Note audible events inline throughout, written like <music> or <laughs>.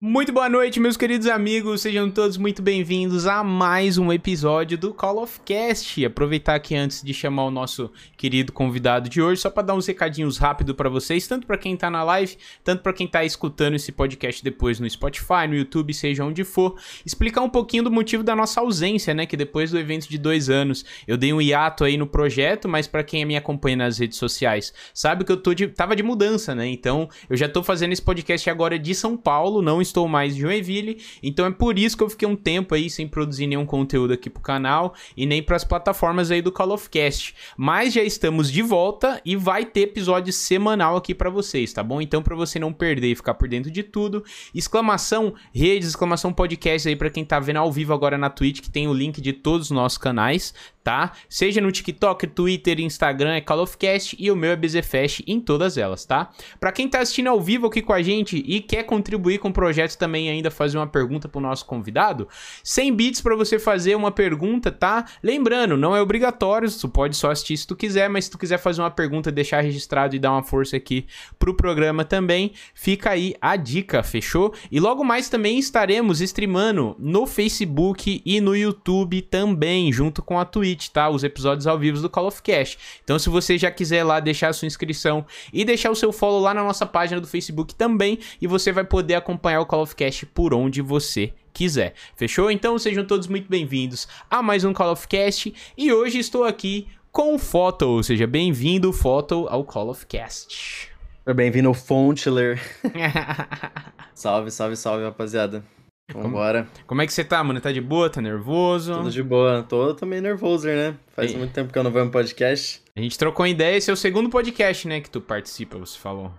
Muito boa noite, meus queridos amigos. Sejam todos muito bem-vindos a mais um episódio do Call of Cast. Aproveitar aqui antes de chamar o nosso querido convidado de hoje, só para dar uns recadinhos rápido para vocês, tanto para quem tá na live, tanto para quem tá escutando esse podcast depois no Spotify, no YouTube, seja onde for, explicar um pouquinho do motivo da nossa ausência, né? Que depois do evento de dois anos eu dei um hiato aí no projeto, mas para quem me acompanha nas redes sociais sabe que eu tô de, tava de mudança, né? Então eu já tô fazendo esse podcast agora de São Paulo, não estou mais em Joinville, então é por isso que eu fiquei um tempo aí sem produzir nenhum conteúdo aqui pro canal e nem para as plataformas aí do Call of Cast. Mas já estamos de volta e vai ter episódio semanal aqui para vocês, tá bom? Então para você não perder e ficar por dentro de tudo, exclamação redes, exclamação podcast aí para quem tá vendo ao vivo agora na Twitch, que tem o link de todos os nossos canais, tá? Seja no TikTok, Twitter, Instagram é Call of Cast e o meu é BZFest em todas elas, tá? Para quem tá assistindo ao vivo aqui com a gente e quer contribuir com o projeto também ainda fazer uma pergunta pro nosso convidado, 100 bits para você fazer uma pergunta, tá? Lembrando, não é obrigatório, tu pode só assistir se tu quiser, mas se tu quiser fazer uma pergunta, deixar registrado e dar uma força aqui pro programa também, fica aí a dica, fechou? E logo mais também estaremos streamando no Facebook e no YouTube também, junto com a Twitch tá? Os episódios ao vivo do Call of Cast. Então, se você já quiser lá deixar a sua inscrição e deixar o seu follow lá na nossa página do Facebook também, e você vai poder acompanhar o Call of Cast por onde você quiser. Fechou? Então, sejam todos muito bem-vindos a mais um Call of Cast. E hoje estou aqui com o Photo. Seja bem-vindo, Photo, ao Call of Cast. Bem-vindo, Fontler. <laughs> salve, salve, salve, rapaziada. Vambora. Como, como é que você tá, mano? Tá de boa? Tá nervoso? Tudo de boa. Tô, tô meio nervoso, né? Faz e... muito tempo que eu não vou no podcast. A gente trocou ideia, esse é o segundo podcast, né, que tu participa, você falou.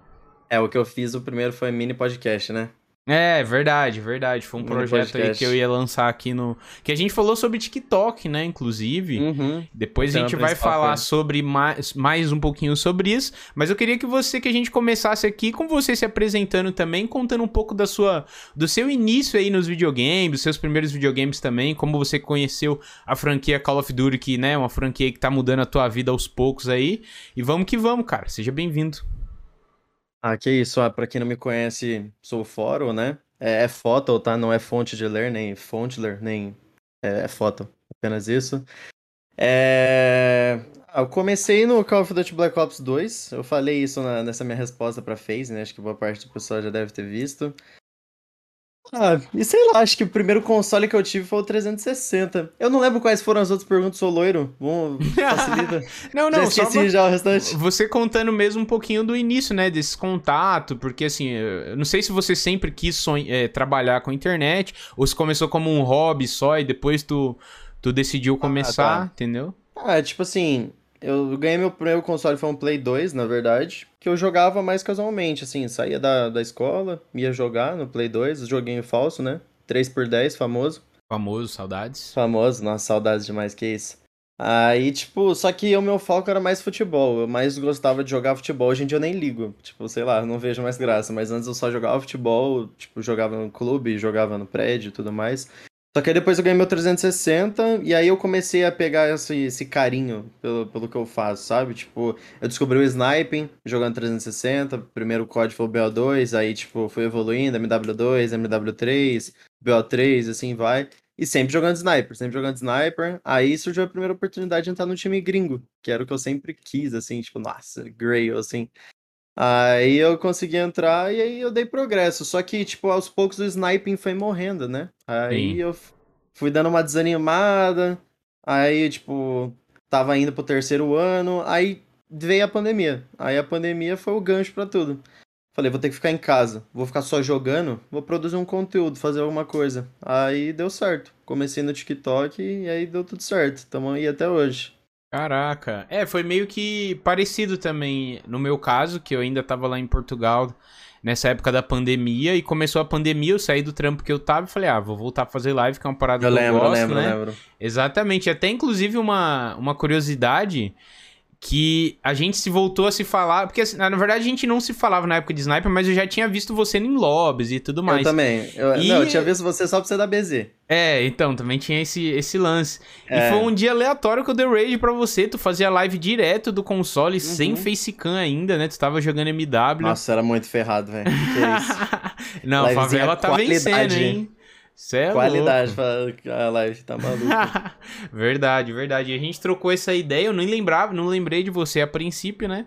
É, o que eu fiz, o primeiro foi mini podcast, né? É, verdade, verdade. Foi um projeto podcast. aí que eu ia lançar aqui no. Que a gente falou sobre TikTok, né? Inclusive. Uhum. Depois a gente vai falar sobre mais, mais um pouquinho sobre isso. Mas eu queria que você, que a gente começasse aqui com você se apresentando também, contando um pouco da sua, do seu início aí nos videogames, seus primeiros videogames também, como você conheceu a franquia Call of Duty, que, né? Uma franquia que tá mudando a tua vida aos poucos aí. E vamos que vamos, cara. Seja bem-vindo. Ah, que isso. Ah, pra quem não me conhece, sou o Foro, né? É, é foto, tá? Não é fonte de ler, nem fonte ler, nem. É, é foto. Apenas isso. É... Ah, eu comecei no Call of Duty Black Ops 2. Eu falei isso na, nessa minha resposta pra FaZe, né? Acho que boa parte do pessoal já deve ter visto. Ah, e sei lá, acho que o primeiro console que eu tive foi o 360. Eu não lembro quais foram as outras perguntas, sou loiro. Vamos, <laughs> facilita. <laughs> não, não, já esqueci já o restante. Você contando mesmo um pouquinho do início, né, desse contato, porque assim, eu não sei se você sempre quis sonha, é, trabalhar com internet, ou se começou como um hobby só e depois tu, tu decidiu começar, ah, tá. entendeu? Ah, tipo assim, eu ganhei meu primeiro console, foi um Play 2, na verdade, que eu jogava mais casualmente, assim, saía da, da escola, ia jogar no Play 2, joguinho falso, né? 3x10, famoso. Famoso, saudades. Famoso, nossa, saudades demais, que isso. Aí, tipo, só que o meu foco era mais futebol, eu mais gostava de jogar futebol, hoje em dia eu nem ligo, tipo, sei lá, não vejo mais graça, mas antes eu só jogava futebol, tipo, jogava no clube, jogava no prédio e tudo mais. Só que aí depois eu ganhei meu 360 e aí eu comecei a pegar esse, esse carinho pelo, pelo que eu faço, sabe? Tipo, eu descobri o sniping jogando 360, primeiro código foi o BO2, aí tipo, fui evoluindo, MW2, MW3, BO3, assim vai. E sempre jogando sniper, sempre jogando sniper. Aí surgiu a primeira oportunidade de entrar no time gringo, que era o que eu sempre quis, assim, tipo, nossa, Grail, assim. Aí eu consegui entrar e aí eu dei progresso. Só que, tipo, aos poucos o sniping foi morrendo, né? Aí Sim. eu fui dando uma desanimada. Aí, tipo, tava indo pro terceiro ano. Aí veio a pandemia. Aí a pandemia foi o gancho para tudo. Falei, vou ter que ficar em casa. Vou ficar só jogando. Vou produzir um conteúdo, fazer alguma coisa. Aí deu certo. Comecei no TikTok e aí deu tudo certo. Tamo aí até hoje. Caraca. É, foi meio que parecido também no meu caso, que eu ainda tava lá em Portugal nessa época da pandemia e começou a pandemia, eu saí do trampo que eu tava e falei, ah, vou voltar a fazer live, que é uma parada eu que lembro, eu gosto, lembro, né? lembro. Exatamente. Até inclusive uma, uma curiosidade que a gente se voltou a se falar, porque assim, na verdade a gente não se falava na época de Sniper, mas eu já tinha visto você em lobbies e tudo mais. Eu também. Eu, E- Não, eu tinha visto você só pra você dar BZ. É, então, também tinha esse, esse lance. É. E foi um dia aleatório que eu dei raid pra você, tu fazia live direto do console, Uhum. sem facecam ainda, né? Tu tava jogando MW. Nossa, era muito ferrado, velho. Que isso? <laughs> não, a Livezinha favela tá vencendo, hein? Cê é Qualidade pra a live, tá maluco. <laughs> verdade, verdade. E a gente trocou essa ideia, eu nem lembrava, não lembrei de você a princípio, né?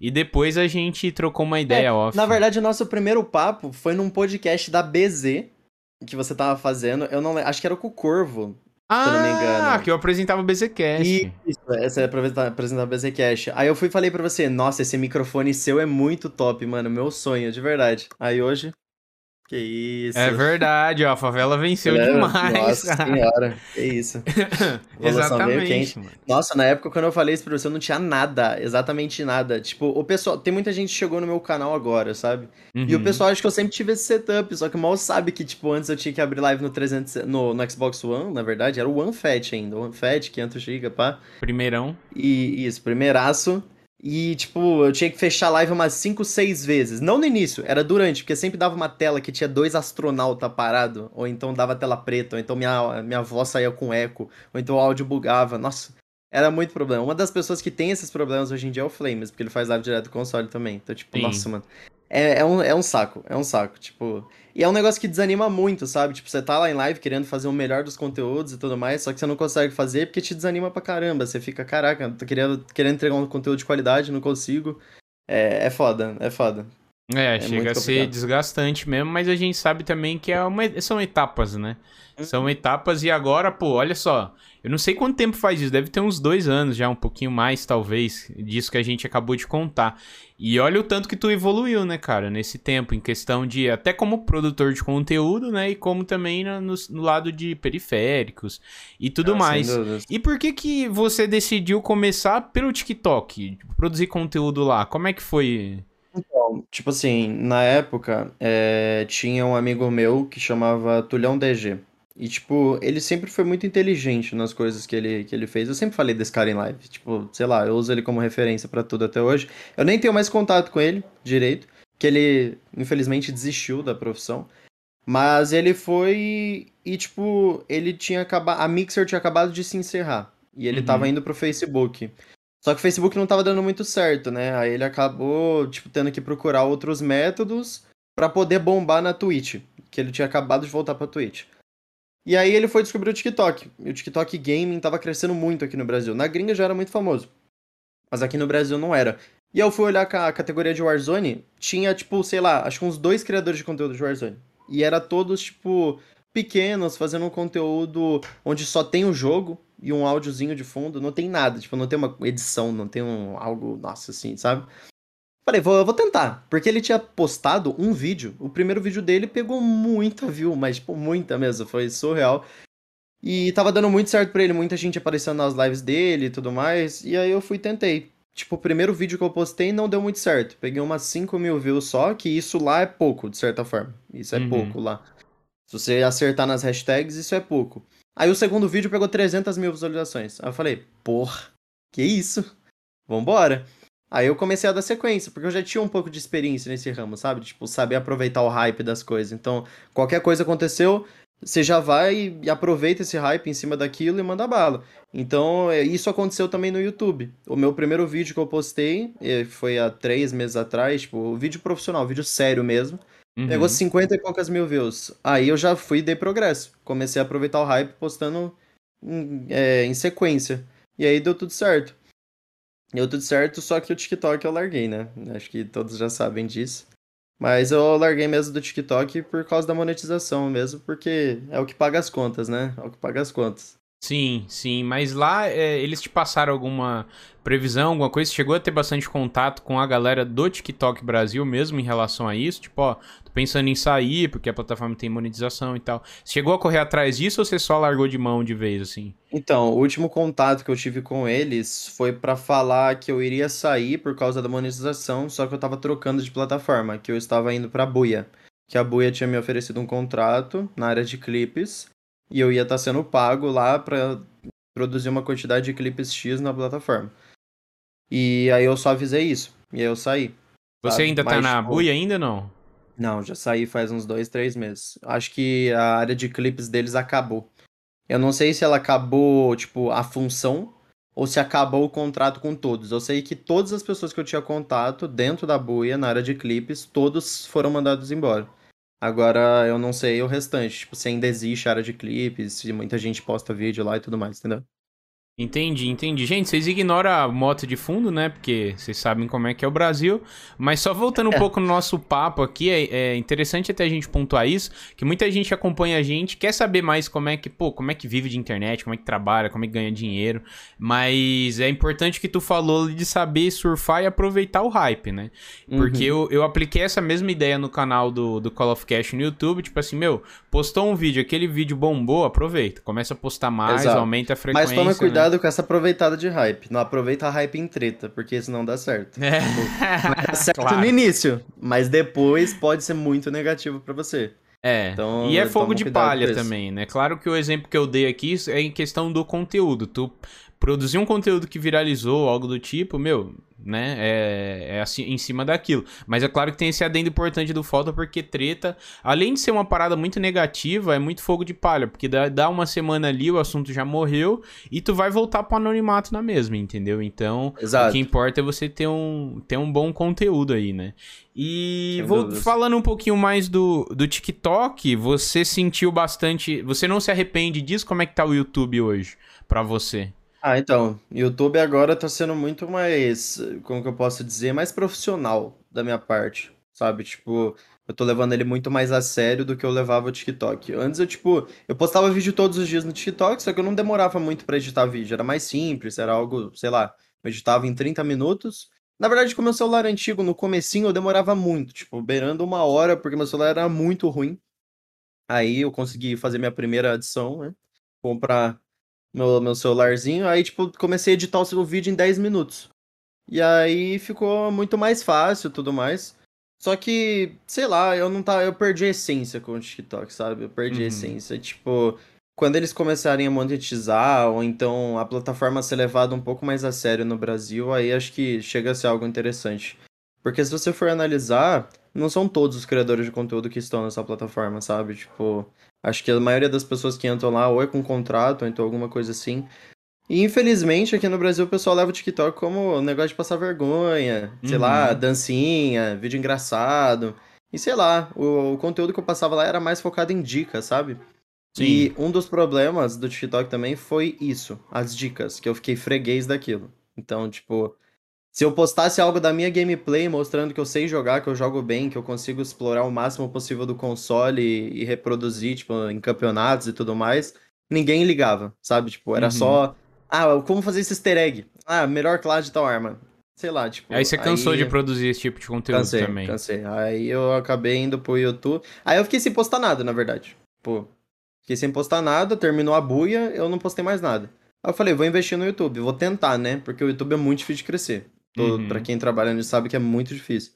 E depois a gente trocou uma ideia É, off. Na verdade, o nosso primeiro papo foi num podcast da BZ que você tava fazendo. Eu não lembro, acho que era com o Corvo. ah, eu não me engano. que eu apresentava o BZCast. Isso, essa é apresentar apresentar o BZ Cash. Aí eu fui e falei pra você, nossa, esse microfone seu é muito top, mano. Meu sonho, de verdade. Aí hoje. Que isso. É verdade, ó, a favela venceu É, demais. Nossa cara. senhora, que isso. <laughs> Exatamente. Nossa, na época quando eu falei isso pra você, eu não tinha nada, exatamente nada. Tipo, o pessoal, tem muita gente que chegou no meu canal agora, sabe? E o Uhum. pessoal acha que eu sempre tive esse setup, só que mal sabe que, tipo, antes eu tinha que abrir live no 300, no, no Xbox One, na verdade, era o One Fat ainda, One Fat, 500GB, pá. Primeirão. E isso, primeiraço. E, tipo, eu tinha que fechar a live umas 5, 6 vezes. Não no início, era durante, porque sempre dava uma tela que tinha dois astronautas parados, ou então dava tela preta, ou então minha, minha voz saía com eco, ou então o áudio bugava. Nossa, era muito problema. Uma das pessoas que tem esses problemas hoje em dia é o Flames, porque ele faz live direto do console também. Então, tipo, Sim. nossa, mano. É, é, um, é um saco, é um saco, tipo. E é um negócio que desanima muito, sabe? Tipo, você tá lá em live querendo fazer o melhor dos conteúdos e tudo mais, só que você não consegue fazer porque te desanima pra caramba. Você fica, caraca, tô querendo, querendo entregar um conteúdo de qualidade, não consigo. É, é foda, é foda. É, É chega a ser complicado. desgastante mesmo, mas a gente sabe também que é uma, são etapas, né? Uhum. São etapas e agora, pô, olha só. Eu não sei quanto tempo faz isso, deve ter uns dois anos já, um pouquinho mais, talvez, disso que a gente acabou de contar. E olha o tanto que tu evoluiu, né, cara, nesse tempo, em questão de, até como produtor de conteúdo, né, e como também no, no- lado de periféricos e tudo Ah, mais. E por que que você decidiu começar pelo TikTok? Produzir conteúdo lá? Como é que foi? Então, tipo assim, na época, é, tinha um amigo meu que chamava Tulhão DG. E, tipo, ele sempre foi muito inteligente nas coisas que ele, que ele fez. Eu sempre falei desse cara em live. Tipo, sei lá, eu uso ele como referência pra tudo até hoje. Eu nem tenho mais contato com ele direito, que ele, infelizmente, desistiu da profissão. Mas ele foi e, tipo, ele tinha acabado. A Mixer tinha acabado de se encerrar. E ele Uhum. tava indo pro Facebook. Só que o Facebook não tava dando muito certo, né? Aí ele acabou, tipo, tendo que procurar outros métodos pra poder bombar na Twitch. Que ele tinha acabado de voltar pra Twitch. E aí ele foi descobrir o TikTok. E o TikTok Gaming tava crescendo muito aqui no Brasil. Na gringa já era muito famoso. Mas aqui no Brasil não era. E eu fui olhar a categoria de Warzone, tinha, tipo, sei lá, acho que uns dois criadores de conteúdo de Warzone. E era todos, tipo, pequenos, fazendo um conteúdo onde só tem o jogo e um áudiozinho de fundo, não tem nada, tipo, não tem uma edição, não tem um algo, nossa, assim, sabe? Falei, vou, vou tentar, porque ele tinha postado um vídeo, o primeiro vídeo dele pegou muita view, mas, tipo, muita mesmo, foi surreal. E tava dando muito certo pra ele, muita gente aparecendo nas lives dele e tudo mais, e aí eu fui e tentei. Tipo, o primeiro vídeo que eu postei não deu muito certo. Peguei umas 5 mil views só, que isso lá é pouco, de certa forma. Isso é Uhum. pouco lá. Se você acertar nas hashtags, isso é pouco. Aí o segundo vídeo pegou 300 mil visualizações. Aí eu falei, porra, que isso? Vambora. Aí eu comecei a dar sequência, porque eu já tinha um pouco de experiência nesse ramo, sabe? Tipo, saber aproveitar o hype das coisas. Então, qualquer coisa aconteceu, você já vai e aproveita esse hype em cima daquilo e manda bala. Então, é, isso aconteceu também no YouTube. O meu primeiro vídeo que eu postei eh, foi há três meses atrás, tipo, vídeo profissional, vídeo sério mesmo. Uhum. Pegou 50 e poucas mil views. Aí eu já fui e dei progresso. Comecei a aproveitar o hype postando em, é, em sequência. E aí deu tudo certo. Deu tudo certo, só que o TikTok eu larguei, né? Acho que todos já sabem disso. Mas eu larguei mesmo do TikTok por causa da monetização mesmo, porque é o que paga as contas, né? É o que paga as contas. Sim, sim, mas lá é, eles te passaram alguma previsão, alguma coisa? Você chegou a ter bastante contato com a galera do TikTok Brasil mesmo em relação a isso? Tipo, ó, tô pensando em sair porque a plataforma tem monetização e tal. Você chegou a correr atrás disso ou você só largou de mão de vez, assim? Então, o último contato que eu tive com eles foi pra falar que eu iria sair por causa da monetização, só que eu tava trocando de plataforma, que eu estava indo pra Buia. Que a Buia tinha me oferecido um contrato na área de clipes e eu ia estar sendo pago lá pra produzir uma quantidade de clipes X na plataforma. E aí eu só avisei isso. E aí eu saí. Você sabe? ainda tá Mas, na tipo, buia ainda não? Não, já saí faz uns dois, três meses. Acho que a área de clipes deles acabou. Eu não sei se ela acabou, tipo, a função ou se acabou o contrato com todos. Eu sei que todas as pessoas que eu tinha contato dentro da buia, na área de clipes, todos foram mandados embora. Agora eu não sei o restante, tipo, se ainda existe área de clipes, se muita gente posta vídeo lá e tudo mais, entendeu? Entendi, entendi. Gente, vocês ignoram a moto de fundo, né? Porque vocês sabem como é que é o Brasil. Mas só voltando um É. pouco no nosso papo aqui, é, é interessante até a gente pontuar isso, que muita gente acompanha a gente, quer saber mais como é que, pô, como é que vive de internet, como é que trabalha, como é que ganha dinheiro. Mas é importante que tu falou de saber surfar e aproveitar o hype, né? Porque Uhum. eu, eu apliquei essa mesma ideia no canal do, do Call of Cash no YouTube, tipo assim, meu, postou um vídeo, aquele vídeo bombou, aproveita. Começa a postar mais, Exato. aumenta a frequência. Mas toma né? Cuidado com essa aproveitada de hype. Não aproveita a hype em treta, porque senão dá certo. É. <laughs> Dá certo Claro. no início, mas depois pode ser muito negativo pra você. É, Então, e é fogo de palha também, né? Claro que o exemplo que eu dei aqui é em questão do conteúdo. Tu produzir um conteúdo que viralizou, algo do tipo, meu, né? É, é assim, em cima daquilo. Mas é claro que tem esse adendo importante do falta, porque treta, além de ser uma parada muito negativa, é muito fogo de palha, porque dá, dá uma semana ali, o assunto já morreu, e tu vai voltar pro anonimato na mesma, entendeu? Então, o Exato. que importa é você ter um, ter um bom conteúdo aí, né? E Sem vou dúvidas. falando um pouquinho mais do, do TikTok, você sentiu bastante. Você não se arrepende disso? Como é que tá o YouTube hoje pra você? Ah, então, YouTube agora tá sendo muito mais, como que eu posso dizer, mais profissional da minha parte, sabe? Tipo, eu tô levando ele muito mais a sério do que eu levava o TikTok. Antes eu, tipo, eu postava vídeo todos os dias no TikTok, só que eu não demorava muito pra editar vídeo, era mais simples, era algo, sei lá, eu editava em 30 minutos. Na verdade, com meu celular antigo, no comecinho eu demorava muito, tipo, beirando uma hora, porque meu celular era muito ruim. Aí eu consegui fazer minha primeira edição, né? Comprar meu, meu celularzinho, aí, tipo, comecei a editar o seu vídeo em 10 minutos. E aí ficou muito mais fácil e tudo mais. Só que, sei lá, eu não tá, eu perdi a essência com o TikTok, sabe? Eu perdi Uhum. a essência. Tipo, quando eles começarem a monetizar, ou então a plataforma ser levada um pouco mais a sério no Brasil, aí acho que chega a ser algo interessante. Porque se você for analisar, não são todos os criadores de conteúdo que estão nessa plataforma, sabe? Tipo, acho que a maioria das pessoas que entram lá ou é com contrato, ou então alguma coisa assim. E infelizmente aqui no Brasil o pessoal leva o TikTok como um negócio de passar vergonha, sei Uhum. lá, dancinha, vídeo engraçado. E sei lá, o, o conteúdo que eu passava lá era mais focado em dicas, sabe? E um dos problemas do TikTok também foi isso, as dicas, que eu fiquei freguês daquilo. Então, tipo, se eu postasse algo da minha gameplay mostrando que eu sei jogar, que eu jogo bem, que eu consigo explorar o máximo possível do console e, e reproduzir, tipo, em campeonatos e tudo mais, ninguém ligava, sabe? Tipo, era Uhum. só, ah, como fazer esse easter egg? Ah, melhor classe de tal arma. Sei lá, tipo. Aí você cansou aí- de produzir esse tipo de conteúdo Cansei, também. cansei. Aí eu acabei indo pro YouTube. Aí eu fiquei sem postar nada, na verdade. Pô, fiquei sem postar nada, terminou a buia, eu não postei mais nada. Aí eu falei, vou investir no YouTube, vou tentar, né? Porque o YouTube é muito difícil de crescer. Uhum. Pra quem trabalha nisso sabe que é muito difícil.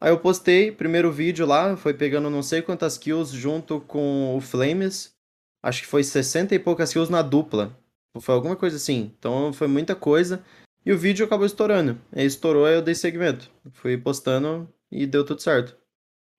Aí eu postei, primeiro vídeo lá, foi pegando não sei quantas kills junto com o Flames. Acho que foi 60 e poucas kills na dupla. Foi alguma coisa assim. Então foi muita coisa. E o vídeo acabou estourando. Aí estourou, aí eu dei segmento. Fui postando e deu tudo certo.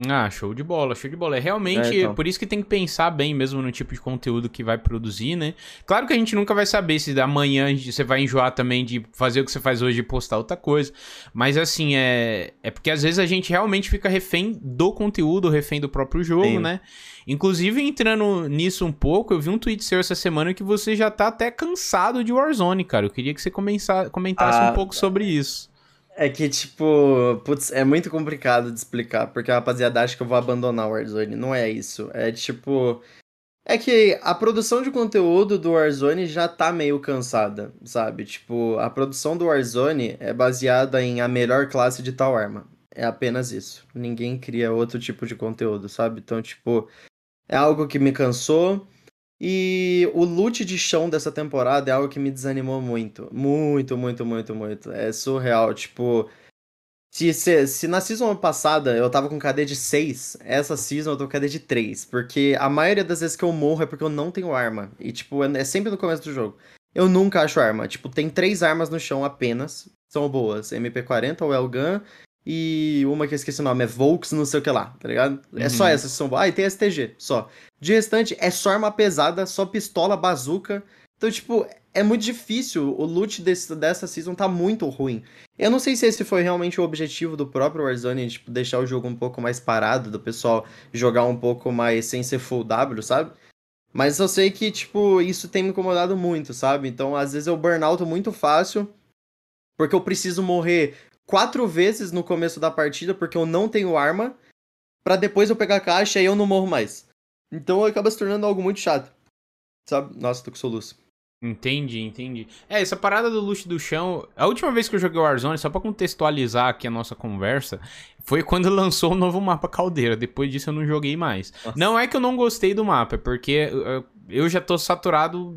Ah, show de bola, show de bola. É realmente É, então. por isso que tem que pensar bem mesmo no tipo de conteúdo que vai produzir, né? Claro que a gente nunca vai saber se amanhã você vai enjoar também de fazer o que você faz hoje e postar outra coisa. Mas assim, é, é porque às vezes a gente realmente fica refém do conteúdo, refém do próprio jogo, Sim. né? Inclusive, entrando nisso um pouco, eu vi um tweet seu essa semana que você já tá até cansado de Warzone, cara. Eu queria que você comentasse Ah, um pouco sobre isso. É que, tipo, putz, é muito complicado de explicar, porque a rapaziada acha que eu vou abandonar o Warzone. Não é isso. É tipo. É que a produção de conteúdo do Warzone já tá meio cansada, sabe? Tipo, a produção do Warzone é baseada em a melhor classe de tal arma. É apenas isso. Ninguém cria outro tipo de conteúdo, sabe? Então, tipo, é algo que me cansou. E o loot de chão dessa temporada é algo que me desanimou muito. Muito, muito, muito, muito. É surreal. Tipo, se, se, se na season passada eu tava com KD de 6, essa season eu tô com KD de 3. Porque a maioria das vezes que eu morro é porque eu não tenho arma. E, tipo, é é sempre no começo do jogo. Eu nunca acho arma. Tipo, tem três armas no chão apenas. são boas. MP40, o Elgun e uma que eu esqueci o nome, é Volks, não sei o que lá, tá ligado? Uhum. É só uhum. essas são. Ah, e tem STG, só. De restante, é só arma pesada, só pistola, bazuca. Então, tipo, é muito difícil. O loot desse, dessa season tá muito ruim. Eu não sei se esse foi realmente o objetivo do próprio Warzone, tipo, deixar o jogo um pouco mais parado, do pessoal jogar um pouco mais sem ser full W, sabe? Mas eu sei que, tipo, isso tem me incomodado muito, sabe? Então, às vezes eu burnout muito fácil, porque eu preciso morrer quatro vezes no começo da partida, porque eu não tenho arma, para depois eu pegar a caixa e eu não morro mais. Então acaba se tornando algo muito chato. Sabe? Nossa, tô com soluço. Entendi, entendi. É, essa parada do luxo do chão. A última vez que eu joguei Warzone, só pra contextualizar aqui a nossa conversa, foi quando <laughs> lançou o novo mapa Caldeira. Depois disso eu não joguei mais. Nossa. Não é que eu não gostei do mapa, é porque eu já tô saturado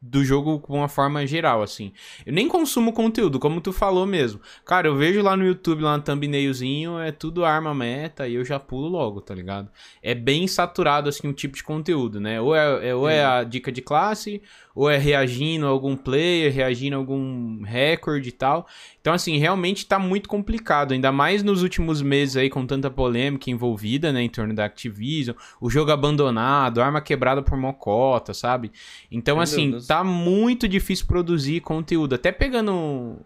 do jogo com uma forma geral, assim. Eu nem consumo conteúdo, como tu falou mesmo. Cara, eu vejo lá no YouTube, lá no thumbnailzinho, é tudo arma meta e eu já pulo logo, tá ligado? É bem saturado, assim, o tipo de conteúdo, né? Ou é, é ou é a dica de classe, ou é reagindo a algum player, reagindo a algum recorde e tal. Então, assim, realmente tá muito complicado, ainda mais nos últimos meses aí, com tanta polêmica envolvida, né, em torno da Activision, o jogo abandonado, arma quebrada por mocota, sabe? Então, Meu assim, Deus. tá muito difícil produzir conteúdo. Até pegando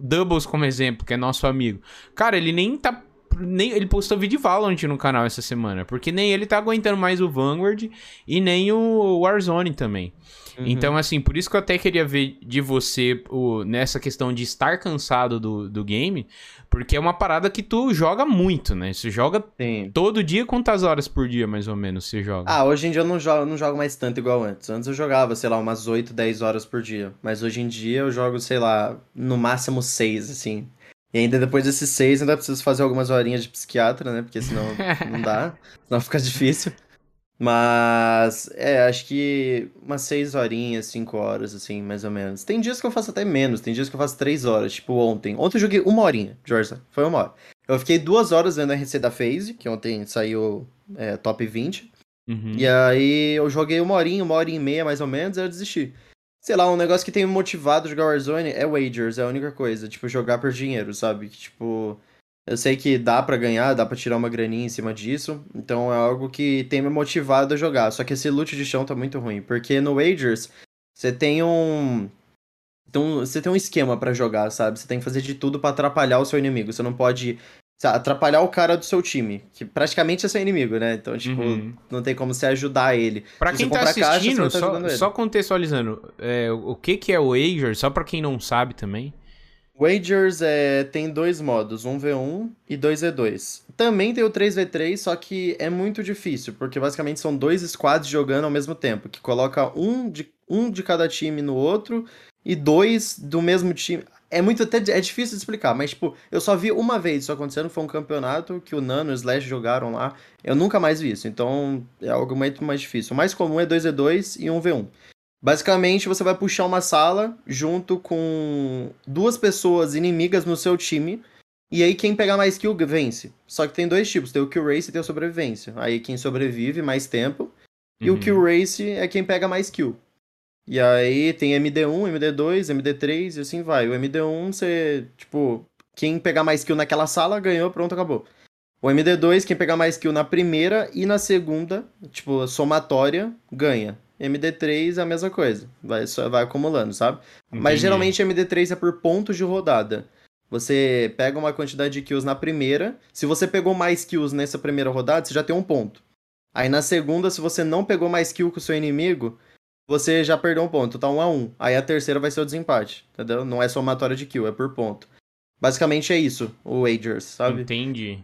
Doubles como exemplo, que é nosso amigo. Cara, ele nem tá nem, ele postou vídeo de Valorant no canal essa semana, porque nem ele tá aguentando mais o Vanguard e nem o Warzone também. Uhum. Então, assim, por isso que eu até queria ver de você o, nessa questão de estar cansado do, do game, porque é uma parada que tu joga muito, né? Você joga Sim. todo dia, quantas horas por dia, mais ou menos, você joga? Ah, hoje em dia eu não jogo, não jogo mais tanto igual antes. Antes eu jogava, sei lá, umas 8, 10 horas por dia. Mas hoje em dia eu jogo, sei lá, no máximo 6, assim. E ainda depois desses 6, ainda preciso fazer algumas horinhas de psiquiatra, né? Porque senão <laughs> não dá, senão fica difícil. Mas, é, acho que umas 6 horinhas, 5 horas, assim, mais ou menos. Tem dias que eu faço até menos, tem dias que eu faço 3 horas, tipo ontem. Ontem eu joguei uma horinha, Jorge, foi uma hora. Eu fiquei duas horas vendo a RC da FaZe, que ontem saiu é, top 20. Uhum. E aí eu joguei uma horinha, uma hora e meia mais ou menos, aí eu desisti. Sei lá, um negócio que tem me motivado a jogar Warzone é wagers, é a única coisa. Tipo, jogar por dinheiro, sabe? Tipo, eu sei que dá para ganhar, dá para tirar uma graninha em cima disso, então é algo que tem me motivado a jogar. Só que esse loot de chão tá muito ruim, porque no Wagers você tem um então, você tem um esquema para jogar, sabe? Você tem que fazer de tudo para atrapalhar o seu inimigo. Você não pode atrapalhar o cara do seu time, que praticamente é seu inimigo, né? Então, tipo, uhum. não tem como você ajudar ele. Pra quem tá assistindo, caixa, tá só, só, contextualizando, é, o que que é o Wager, só pra quem não sabe também. Wagers é, tem dois modos, 1v1 e 2v2. Também tem o 3v3, só que é muito difícil, porque basicamente são dois squads jogando ao mesmo tempo, que coloca um de, um de cada time no outro e dois do mesmo time. É muito até é difícil de explicar, mas tipo, eu só vi uma vez isso acontecendo, foi um campeonato que o Nano e o Slash jogaram lá. Eu nunca mais vi isso, então é algo muito mais difícil. O mais comum é 2v2 e 1v1. Basicamente, você vai puxar uma sala junto com duas pessoas inimigas no seu time. E aí quem pegar mais kill vence. Só que tem dois tipos, tem o kill race e tem a sobrevivência. Aí quem sobrevive mais tempo. E uhum. o kill race é quem pega mais kill. E aí tem MD1, MD2, MD3 e assim vai. O MD1 você, tipo, quem pegar mais kill naquela sala ganhou, pronto, acabou. O MD2, quem pegar mais kill na primeira e na segunda, tipo, somatória, ganha. MD3 é a mesma coisa, vai, só, vai acumulando, sabe? Entendi. Mas geralmente MD3 é por pontos de rodada. Você pega uma quantidade de kills na primeira, se você pegou mais kills nessa primeira rodada, você já tem um ponto. Aí na segunda, se você não pegou mais kill que o seu inimigo, você já perdeu um ponto, tá um a um. Aí a terceira vai ser o desempate, entendeu? Não é somatória de kill, é por ponto. Basicamente é isso, o Wagers, sabe? Entendi.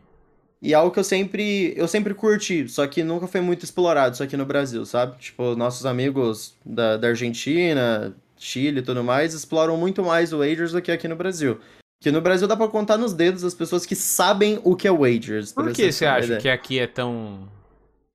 E é algo que eu sempre, eu sempre curti, só que nunca foi muito explorado isso aqui no Brasil, sabe? Tipo, nossos amigos da, da Argentina, Chile e tudo mais, exploram muito mais o Wagers do que aqui no Brasil. Que no Brasil dá pra contar nos dedos as pessoas que sabem o que é Wagers. Por que você acha ideia. que aqui é tão.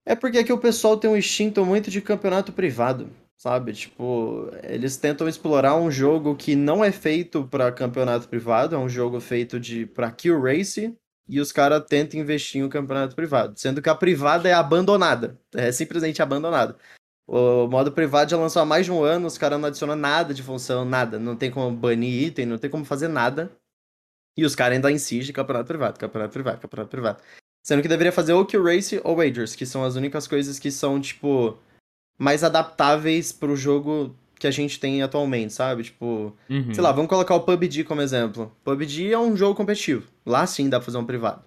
É porque aqui o pessoal tem um instinto muito de campeonato privado, sabe? Tipo, eles tentam explorar um jogo que não é feito para campeonato privado, é um jogo feito de para kill race, e os caras tentam investir em campeonato privado, sendo que a privada é abandonada, é simplesmente abandonada. O modo privado já lançou há mais de um ano, os caras não adicionam nada de função, nada. Não tem como banir item, não tem como fazer nada. E os caras ainda insistem campeonato privado, campeonato privado, campeonato privado. Sendo que deveria fazer ou Kill Race ou Wagers, que são as únicas coisas que são, tipo, mais adaptáveis pro jogo que a gente tem atualmente, sabe? Tipo, Uhum. sei lá, vamos colocar o PUBG como exemplo. PUBG é um jogo competitivo. Lá sim dá pra fazer um privado.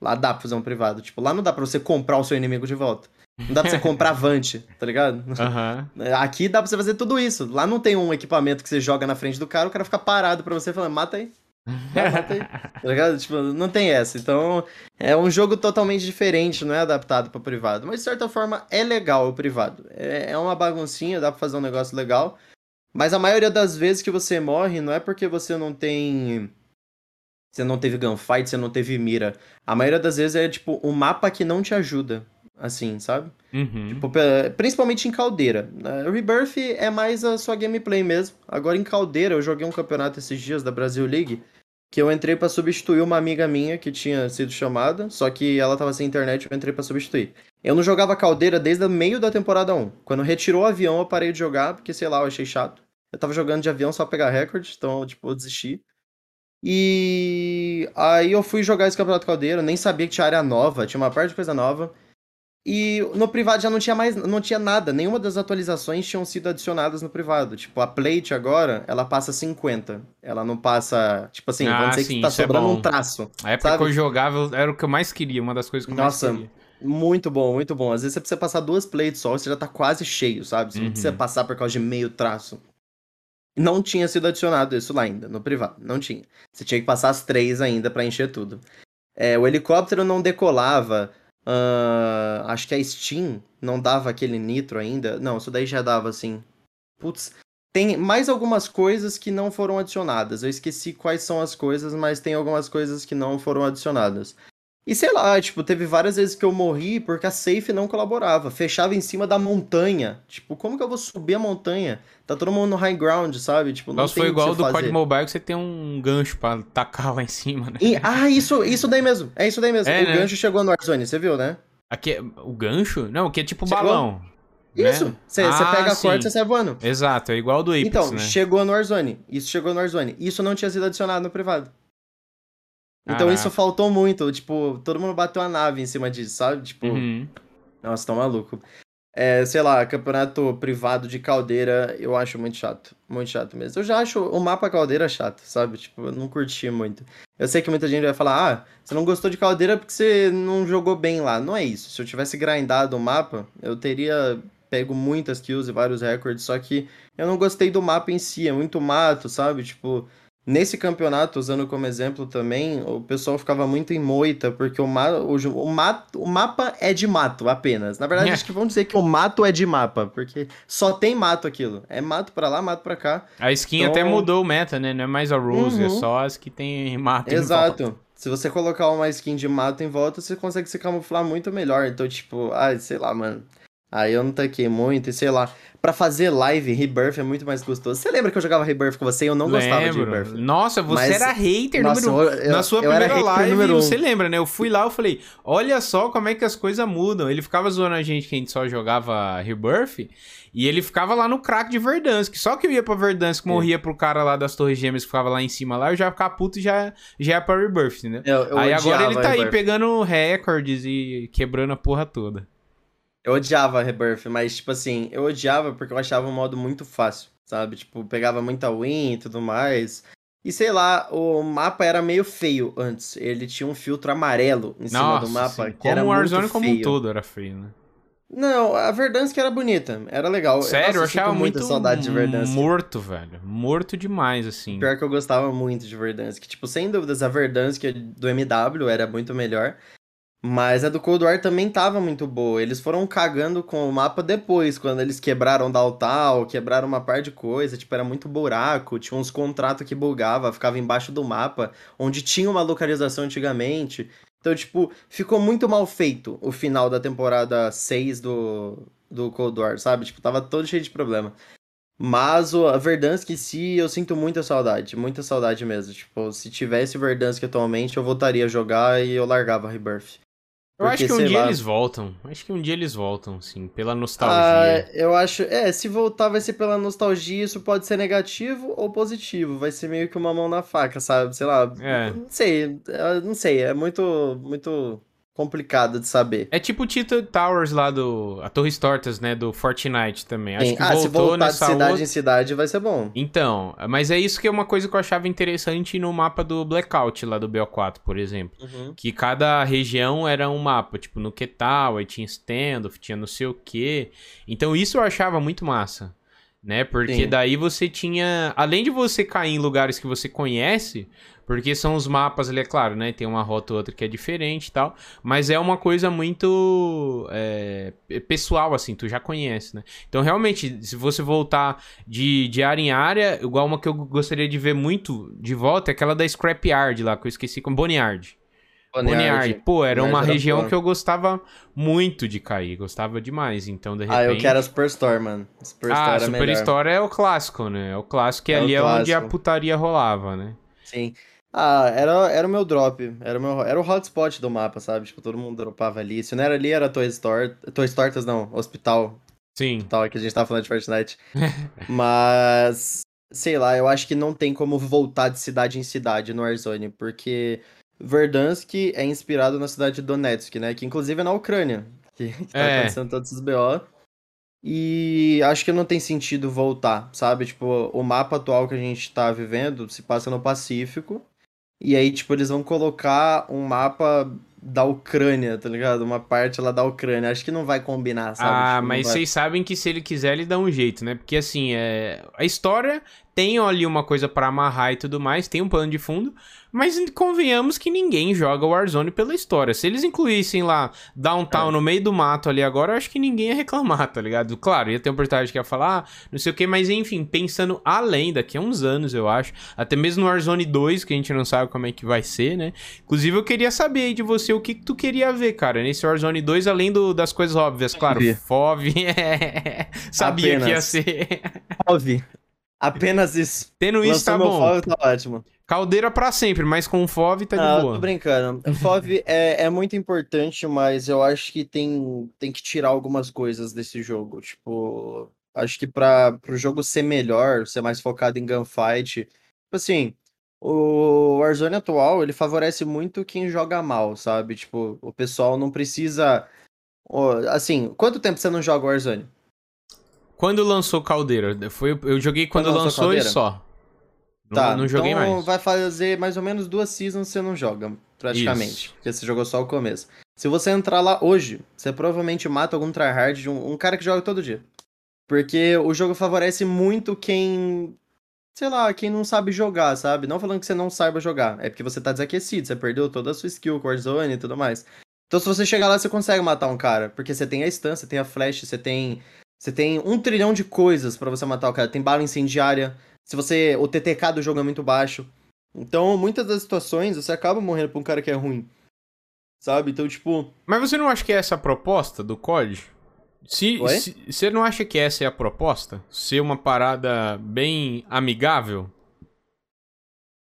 Lá dá pra fazer um privado. Tipo, lá não dá pra você comprar o seu inimigo de volta. Não dá pra você <laughs> comprar Vante, tá ligado? Aham. <laughs> Aqui dá pra você fazer tudo isso. Lá não tem um equipamento que você joga na frente do cara, o cara fica parado pra você falando, mata aí. Vai, mata aí. Tá? Tipo, não tem essa. Então, é um jogo totalmente diferente, não é adaptado pra privado. Mas, de certa forma, é legal o privado. É, é uma baguncinha, dá pra fazer um negócio legal. Mas a maioria das vezes que você morre, não é porque você não tem. Você não teve gunfight, você não teve mira. A maioria das vezes é, tipo, o mapa que não te ajuda. Assim, sabe? Uhum. Tipo, principalmente em caldeira. Eh, Rebirth é mais a sua gameplay mesmo. Agora em caldeira, eu joguei um campeonato esses dias da Brasil League. Que eu entrei pra substituir uma amiga minha que tinha sido chamada. Só que ela tava sem internet, eu entrei pra substituir. Eu não jogava caldeira desde o meio da temporada 1. Quando retirou o avião, eu parei de jogar, porque sei lá, eu achei chato. Eu tava jogando de avião só pra pegar recorde, então, tipo, eu desisti. E aí eu fui jogar esse campeonato caldeira, nem sabia que tinha área nova, tinha uma parte de coisa nova. E no privado já não tinha mais, não tinha nada, nenhuma das atualizações tinham sido adicionadas no privado. Tipo, a plate agora, ela passa 50. Ela não passa, tipo assim, Ah, vamos dizer sim, que tá é sobrando bom. um traço. A época Sabe? que eu jogava era o que eu mais queria, uma das coisas que eu Nossa, mais queria. Muito bom, muito bom. Às vezes você precisa passar duas plates só, você já tá quase cheio, sabe? Você não Uhum. precisa passar por causa de meio traço. Não tinha sido adicionado isso lá ainda, no privado. Não tinha. Você tinha que passar as três ainda pra encher tudo. É, o helicóptero não decolava. Ah, acho que a Steam não dava aquele nitro ainda. Não, isso daí já dava assim. Putz. Tem mais algumas coisas que não foram adicionadas. Eu esqueci quais são as coisas, mas tem algumas coisas que não foram adicionadas. E sei lá, tipo, teve várias vezes que eu morri porque a safe não colaborava. Fechava em cima da montanha. Tipo, como que eu vou subir a montanha? Tá todo mundo no high ground, sabe? Tipo, não Nossa, tem foi igual do. COD Mobile que você tem um gancho pra tacar lá em cima, né? E- ah, isso, isso daí mesmo. É isso daí mesmo. É, o né? gancho chegou no Warzone, você viu, né? Aqui é o gancho? Não, que é tipo Chegou? balão. né? Isso. Você você Ah, pega a sim. corda e você sai voando. Exato, é igual do Apex, então, né? chegou no Warzone. Isso chegou no Warzone. Isso não tinha sido adicionado no privado. Então Caraca. isso faltou muito. Tipo, todo mundo bateu a nave em cima disso, sabe? Tipo, Uhum. Nossa, tá maluco. É, sei lá, campeonato privado de caldeira, eu acho muito chato. Muito chato mesmo. Eu já acho o mapa caldeira chato, sabe? Tipo, eu não curti muito. Eu sei que muita gente vai falar, ah, você não gostou de caldeira porque você não jogou bem lá. Não é isso. Se eu tivesse grindado o mapa, eu teria pego muitas kills e vários recordes, só que eu não gostei do mapa em si, é muito mato, sabe? Tipo, nesse campeonato, usando como exemplo também, o pessoal ficava muito em moita, porque o, ma o, o, mato, o mapa é de mato apenas. Na verdade, É. acho que vão dizer que o mato é de mapa, porque só tem mato aquilo. É mato pra lá, mato pra cá. A skin Então- até mudou o meta, né? Não é mais a Rose, é Uhum. só as que tem mato em volta. Exato. Se você colocar uma skin de mato em volta, você consegue se camuflar muito melhor. Então, tipo, ai, sei lá, mano. Aí eu não taquei muito, e sei lá. Pra fazer live, Rebirth é muito mais gostoso. Você lembra que eu jogava Rebirth com você e eu não gostava de. Rebirth? Nossa, você Mas- era hater Nossa, número eu, eu, Na sua primeira live, um. você lembra, né? Eu fui lá, eu falei, olha só como é que as coisas mudam. Ele ficava zoando a gente que a gente só jogava Rebirth, e ele ficava lá no crack de Verdansk. Só que eu ia pra Verdansk, morria pro cara lá das Torres Gêmeas que ficava lá em cima lá, eu já ia ficar puto e já, já ia pra Rebirth, entendeu? Eu, aí agora ele tá aí pegando recordes e quebrando a porra toda. Eu odiava Rebirth, mas, tipo assim, eu odiava porque eu achava o modo muito fácil, sabe? Tipo, pegava muita win e tudo mais. E sei lá, o mapa era meio feio antes. Ele tinha um filtro amarelo em cima Nossa, do mapa, sim. que como era o Warzone como um todo era feio, né? Não, a Verdansk era bonita, era legal. Sério, Nossa, eu achava muita muito saudade de Verdansk. morto, velho. Morto demais, assim. Pior que eu gostava muito de Verdansk. Tipo, sem dúvidas, a Verdansk do MW era muito melhor. Mas a do Cold War também tava muito boa. Eles foram cagando com o mapa depois, quando eles quebraram Daltal, quebraram uma par de coisa, tipo, era muito buraco, tinha uns contratos que bugava, ficava embaixo do mapa, onde tinha uma localização antigamente. Então, tipo, ficou muito mal feito o final da temporada 6 do, do Cold War, sabe? Tipo, tava todo cheio de problema. Mas o- a Verdansk em si, eu sinto muita saudade, muita saudade mesmo. Tipo, se tivesse Verdansk atualmente, eu voltaria a jogar e eu largava Rebirth. Eu acho que um dia lá. eles voltam. Acho que um dia eles voltam, sim, pela nostalgia. Ah, eu acho. É, se voltar vai ser pela nostalgia, isso pode ser negativo ou positivo. Vai ser meio que uma mão na faca, sabe? Sei lá. É. Não sei. Não sei. É muito, muito complicado de saber. É tipo o Tito Towers lá do. A Torres Tortas, né? Do Fortnite também. Acho Sim. que ah, se voltou voltar de cidade outra. em cidade vai ser bom. Então, mas é isso que é uma coisa que eu achava interessante no mapa do Blackout lá do BO4, por exemplo. Uhum. Que cada região era um mapa, tipo, no Ketal, aí tinha standoff, tinha não sei o quê. Então isso eu achava muito massa, né? Porque Sim. daí você tinha, além de você cair em lugares que você conhece, porque são os mapas ali, é claro, né? Tem uma rota ou outra que é diferente e tal, mas é uma coisa muito é, pessoal, assim, tu já conhece, né? Então, realmente, se você voltar de, de área em área, igual uma que eu gostaria de ver muito de volta, é aquela da Scrapyard lá, que eu esqueci como Boneyard. Boneyard. Pô, era Boneyard uma era região que eu gostava muito de cair, gostava demais. Então, de repente. Ah, eu quero a Superstore, mano. Superstore Ah, é Super melhor. Store é o clássico, né? É o clássico e É o ali é onde a clássico. putaria rolava, né? Sim. Ah, era, era o meu drop. Era o, meu, era o hotspot do mapa, sabe? Tipo, todo mundo dropava ali. Se não era ali, era Toy Store. Toy Tortas, não. Hospital. Sim. Tal, que a gente tava falando de Fortnite. <laughs> Mas, sei lá, eu acho que não tem como voltar de cidade em cidade no Warzone, porque Verdansk é inspirado na cidade de Donetsk, né? Que inclusive é na Ucrânia, <laughs> que, que tá É. acontecendo todos os BO. E acho que não tem sentido voltar, sabe? Tipo, o mapa atual que a gente tá vivendo se passa no Pacífico. E aí, tipo, eles vão colocar um mapa da Ucrânia, tá ligado? Uma parte lá da Ucrânia. Acho que não vai combinar, sabe? Ah, Tipo, mas vocês sabem que se ele quiser, ele dá um jeito, né? Porque assim, é... a história tem ali uma coisa pra amarrar e tudo mais, tem um plano de fundo, mas convenhamos que ninguém joga Warzone pela história. Se eles incluíssem lá Downtown É. no meio do mato ali agora, eu acho que ninguém ia reclamar, tá ligado? Claro, ia ter um portagem que ia falar, ah, não sei o que, mas enfim, pensando além, daqui a uns anos, eu acho, até mesmo no Warzone 2, que a gente não sabe como é que vai ser, né? Inclusive, eu queria saber aí de você o que, que tu queria ver, cara, nesse Warzone 2, além do- das coisas óbvias, claro. FOV, <laughs> é... sabia que ia Apenas. ser. Fove. Apenas isso. Tendo isso, Lançou tá bom. Fove, tá ótimo. Caldeira pra sempre, mas com FOV tá Ah, de eu boa. tô brincando. O Fove <laughs> é, é muito importante, mas eu acho que tem, tem que tirar algumas coisas desse jogo. Tipo, acho que para o jogo ser melhor, ser mais focado em gunfight. Tipo assim, o Warzone atual, ele favorece muito quem joga mal, sabe? Tipo, o pessoal não precisa. Assim, quanto tempo você não joga Warzone? Quando lançou Caldeira? Foi, eu joguei quando, Quando lançou lançou e só. Não, Tá, não joguei então mais. vai fazer mais ou menos duas seasons você não joga, praticamente. Isso. Porque você jogou só o começo. Se você entrar lá hoje, você provavelmente mata algum tryhard de um, um cara que joga todo dia. Porque o jogo favorece muito quem. Sei lá, quem não sabe jogar, sabe? Não falando que você não saiba jogar. É porque você tá desaquecido, você perdeu toda a sua skill Warzone e tudo mais. Então se você chegar lá, você consegue matar um cara. Porque você tem a stun, você tem a flash, você tem. Você tem um trilhão de coisas pra você matar o cara. Tem bala incendiária. Se você. O TTK do jogo é muito baixo. Então, muitas das situações, você acaba morrendo pra um cara que é ruim. Sabe? Então, tipo. Mas você não acha que é essa a proposta do COD? Se, se- você não acha que essa é a proposta? Ser uma parada bem amigável?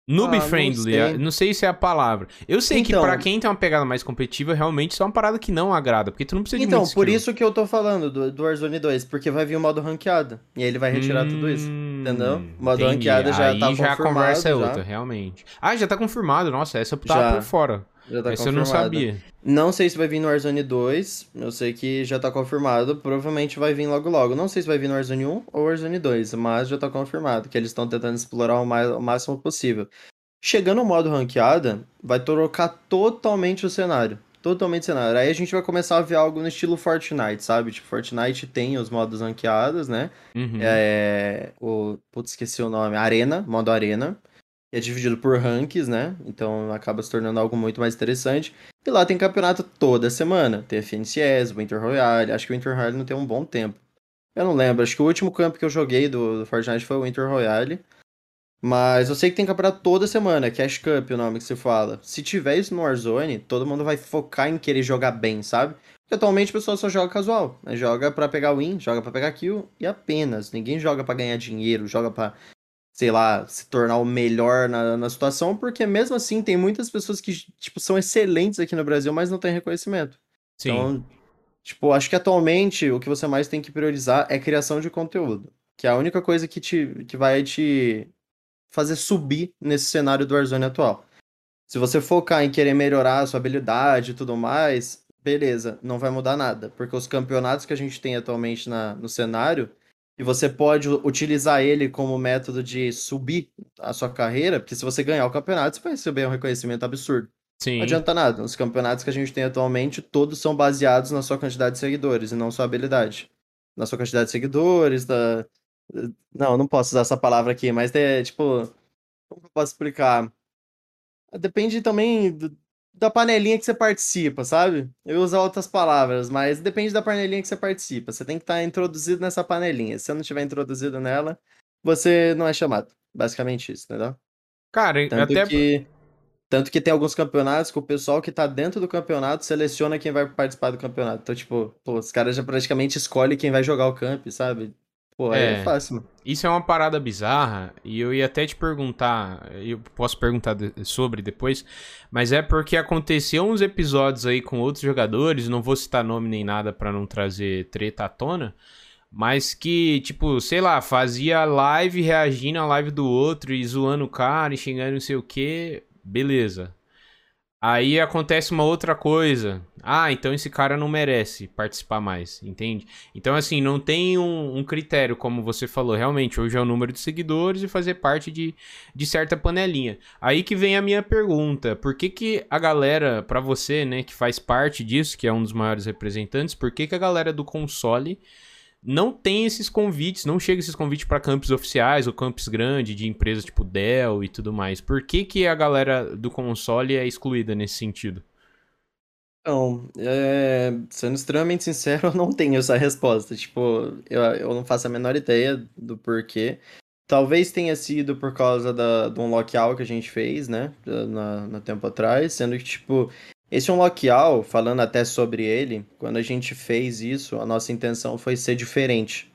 Noob Ah, não friendly, sei. a- não sei se é a palavra. Eu sei que Então- pra quem tem uma pegada mais competitiva, realmente isso é uma parada que não agrada, porque tu não precisa de Então, por skill. isso que eu tô falando do, do Warzone 2, porque vai vir o modo ranqueado. E aí ele vai retirar tudo isso. Hum, entendeu? Modo entendi. ranqueada já Aí tá já a conversa é confirmado, já. outra, realmente. Ah, já tá confirmado. Nossa, essa eu tava Já. por fora. Já tá essa eu não confirmado. sabia. Não sei se vai vir no Warzone 2. Eu sei que já tá confirmado. Provavelmente vai vir logo logo. Não sei se vai vir no Warzone 1 ou Warzone 2, mas já tá confirmado que eles estão tentando explorar o, mais, o máximo possível. Chegando no modo ranqueada, vai trocar totalmente o cenário. Totalmente o cenário. Aí a gente vai começar a ver algo no estilo Fortnite, sabe? Tipo, Fortnite tem os modos ranqueados, né? Uhum. É, o, putz, esqueci o nome. Arena, modo Arena. É dividido por ranks, né? Então acaba se tornando algo muito mais interessante. E lá tem campeonato toda semana. Tem FNCS, Winter Royale. Acho que o Winter Royale não tem um bom tempo. Eu não lembro. Acho que o último campo que eu joguei do, do Fortnite foi o Winter Royale. Mas eu sei que tem campeonato toda semana. Cash Cup, o nome que se fala. Se tiver isso no Warzone, todo mundo vai focar em querer jogar bem, sabe? Porque atualmente o pessoal só joga casual. Né? Joga pra pegar win, joga pra pegar kill e apenas. Ninguém joga pra ganhar dinheiro, joga pra, sei lá, se tornar o melhor na, na situação, porque mesmo assim tem muitas pessoas que, tipo, são excelentes aqui no Brasil, mas não têm reconhecimento. Sim. Então, tipo, acho que atualmente o que você mais tem que priorizar é criação de conteúdo. Que é a única coisa que, te, que vai te fazer subir nesse cenário do Warzone atual. Se você focar em querer melhorar a sua habilidade e tudo mais, beleza, não vai mudar nada. Porque os campeonatos que a gente tem atualmente na, no cenário, e você pode utilizar ele como método de subir a sua carreira, porque se você ganhar o campeonato, você vai receber um reconhecimento absurdo. Sim. Não adianta nada. Os campeonatos que a gente tem atualmente, todos são baseados na sua quantidade de seguidores e não sua habilidade. Na sua quantidade de seguidores, da. Não, não posso usar essa palavra aqui, mas é tipo. Como eu posso explicar? Depende também do, da panelinha que você participa, sabe? Eu uso outras palavras, mas depende da panelinha que você participa. Você tem que estar introduzido nessa panelinha. Se você não tiver introduzido nela, você não é chamado. Basicamente isso, entendeu? Cara, Tanto até. que, tanto que tem alguns campeonatos que o pessoal que tá dentro do campeonato seleciona quem vai participar do campeonato. Então, tipo, pô, os caras já praticamente escolhem quem vai jogar o camp, sabe? Pô, é, É. fácil, mano. Isso é uma parada bizarra e eu ia até te perguntar, eu posso perguntar de- sobre depois, mas é porque aconteceu uns episódios aí com outros jogadores, não vou citar nome nem nada pra não trazer treta à tona, mas que, tipo, sei lá, fazia live reagindo à live do outro e zoando o cara e xingando não sei o que, beleza. Aí acontece uma outra coisa. Ah, então esse cara não merece participar mais, entende? Então, assim, não tem um, um critério, como você falou. Realmente, hoje é o número de seguidores e fazer parte de, de certa panelinha. Aí que vem a minha pergunta. Por que que a galera, pra você, né, que faz parte disso, que é um dos maiores representantes, por que que a galera do console não tem esses convites, não chega esses convites pra campos oficiais ou campos grandes de empresas tipo Dell e tudo mais? Por que que a galera do console é excluída nesse sentido? Então, é, sendo extremamente sincero, <laughs> eu não tenho essa resposta. Tipo, eu, eu não faço a menor ideia do porquê. Talvez tenha sido por causa da, de um lockout que a gente fez, né? Na, no tempo atrás. Sendo que, tipo, esse um lockout, falando até sobre ele, quando a gente fez isso, a nossa intenção foi ser diferente.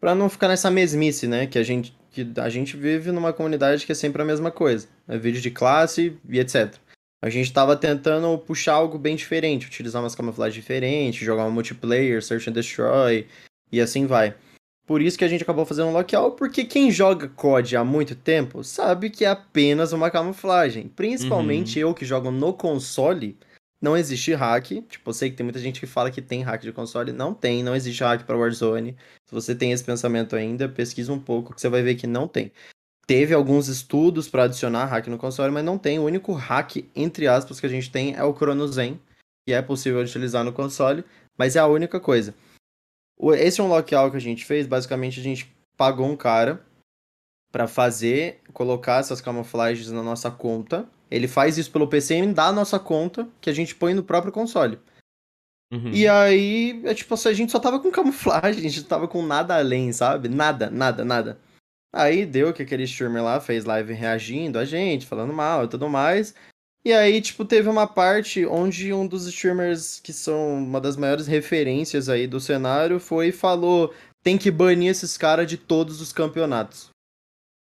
Pra não ficar nessa mesmice, né? Que a gente, que a gente vive numa comunidade que é sempre a mesma coisa. É vídeo de classe e etc. A gente tava tentando puxar algo bem diferente, utilizar umas camuflagens diferentes, jogar um multiplayer, search and destroy, e assim vai. Por isso que a gente acabou fazendo um lockout, porque quem joga COD há muito tempo sabe que é apenas uma camuflagem. Principalmente eu que jogo no console, não existe hack. Tipo, eu sei que tem muita gente que fala que tem hack de console. Não tem, não existe hack para Warzone. Se você tem esse pensamento ainda, pesquisa um pouco que você vai ver que não tem. Teve alguns estudos para adicionar hack no console, mas não tem. O único hack, entre aspas, que a gente tem é o Chronozen, que é possível utilizar no console, mas é a única coisa. Esse é um lockout que a gente fez, basicamente a gente pagou um cara para fazer, colocar essas camuflagens na nossa conta. Ele faz isso pelo PC da nossa conta, que a gente põe no próprio console. Uhum. E aí, é tipo a gente só tava com <laughs> camuflagem, a gente tava com nada além, sabe? Nada, nada, nada. Aí deu que aquele streamer lá fez live reagindo a gente, falando mal e tudo mais. E aí, tipo, teve uma parte onde um dos streamers que são uma das maiores referências aí do cenário foi e falou: tem que banir esses caras de todos os campeonatos.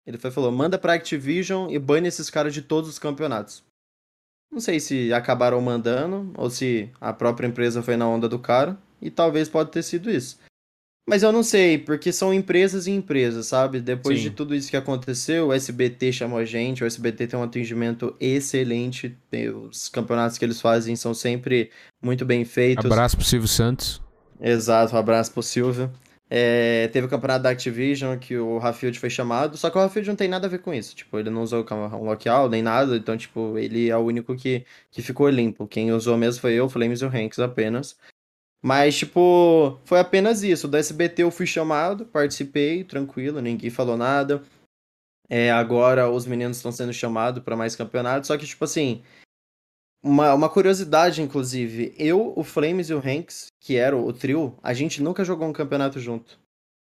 Ele foi e falou: manda pra Activision e bane esses caras de todos os campeonatos. Não sei se acabaram mandando ou se a própria empresa foi na onda do cara. E talvez pode ter sido isso. Mas eu não sei, porque são empresas e empresas, sabe? Depois Sim. de tudo isso que aconteceu, o SBT chamou a gente, o SBT tem um atendimento excelente. Os campeonatos que eles fazem são sempre muito bem feitos. Abraço pro Silvio Santos. Exato, um abraço pro Silvio. É, teve o campeonato da Activision que o Rafield foi chamado, só que o Rafield não tem nada a ver com isso. Tipo, ele não usou o lockout nem nada, então, tipo, ele é o único que, que ficou limpo. Quem usou mesmo foi eu, Flames e o Hanks apenas. Mas, tipo, foi apenas isso. Do SBT eu fui chamado, participei, tranquilo, ninguém falou nada. É, agora os meninos estão sendo chamados para mais campeonatos, só que, tipo assim, uma, uma curiosidade, inclusive, eu, o Flames e o Hanks, que era o trio, a gente nunca jogou um campeonato junto.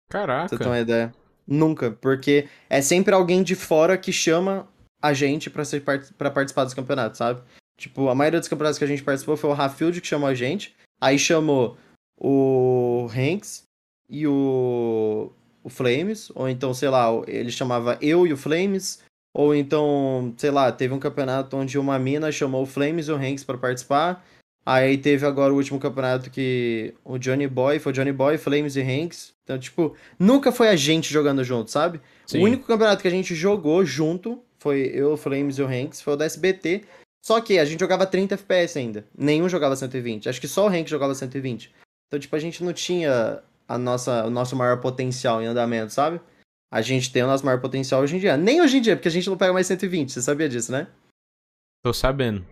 Pra Caraca. você ter uma ideia. Nunca, porque é sempre alguém de fora que chama a gente pra, ser, part- pra participar dos campeonatos, sabe? Tipo, a maioria dos campeonatos que a gente participou foi o Rafield que chamou a gente, aí chamou o Hanks e o, o Flames, ou então, sei lá, ele chamava eu e o Flames, ou então, sei lá, teve um campeonato onde uma mina chamou o Flames e o Hanks pra participar, Aí teve agora o último campeonato que o Johnny Boy, foi o Johnny Boy, Flames e Hanks. Então, tipo, nunca foi a gente jogando junto, sabe? Sim. O único campeonato que a gente jogou junto foi eu, o Flames e o Hanks, foi o da SBT. Só que a gente jogava 30 FPS ainda. Nenhum jogava 120. Acho que só o Hank jogava 120. Então, tipo, a gente não tinha a nossa, o nosso maior potencial em andamento, sabe? A gente tem o nosso maior potencial hoje em dia. Nem hoje em dia, porque a gente não pega mais 120. Você sabia disso, né? Tô sabendo.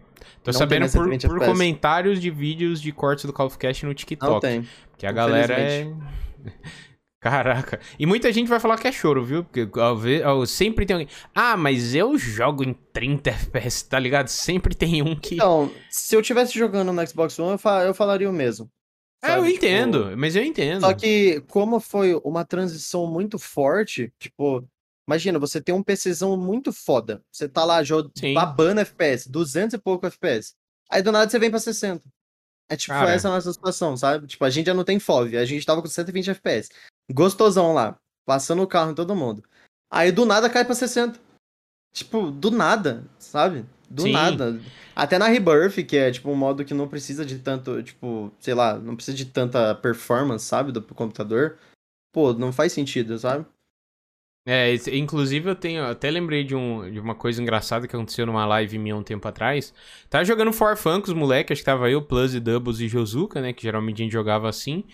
Tô não sabendo por, por comentários de vídeos de cortes do Call of Cast no TikTok. Não tem. Que a galera é. <laughs> Caraca. E muita gente vai falar que é choro, viu? Porque ao ver, ao, sempre tem alguém. Ah, mas eu jogo em 30 FPS, tá ligado? Sempre tem um que. Então, se eu tivesse jogando no Xbox One, eu, eu falaria o mesmo. É, eu tipo... entendo, mas eu entendo. Só que, como foi uma transição muito forte, tipo, imagina, você tem um PCzão muito foda. Você tá lá jogando babando FPS, 200 e pouco FPS. Aí do nada você vem pra 60. É tipo, Cara. essa a nossa situação, sabe? Tipo, a gente já não tem FOV, a gente tava com 120 FPS. Gostosão lá, passando o carro em todo mundo. Aí do nada cai pra 60. Tipo, do nada, sabe? Do Sim. nada. Até na Rebirth, que é tipo um modo que não precisa de tanto, tipo, sei lá, não precisa de tanta performance, sabe, do computador. Pô, não faz sentido, sabe? É, inclusive eu tenho, até lembrei de, um, de uma coisa engraçada que aconteceu numa live minha um tempo atrás. Tava jogando For Fun com os moleques, acho que tava eu, Plus e Doubles e Josuka, né, que geralmente a gente jogava assim.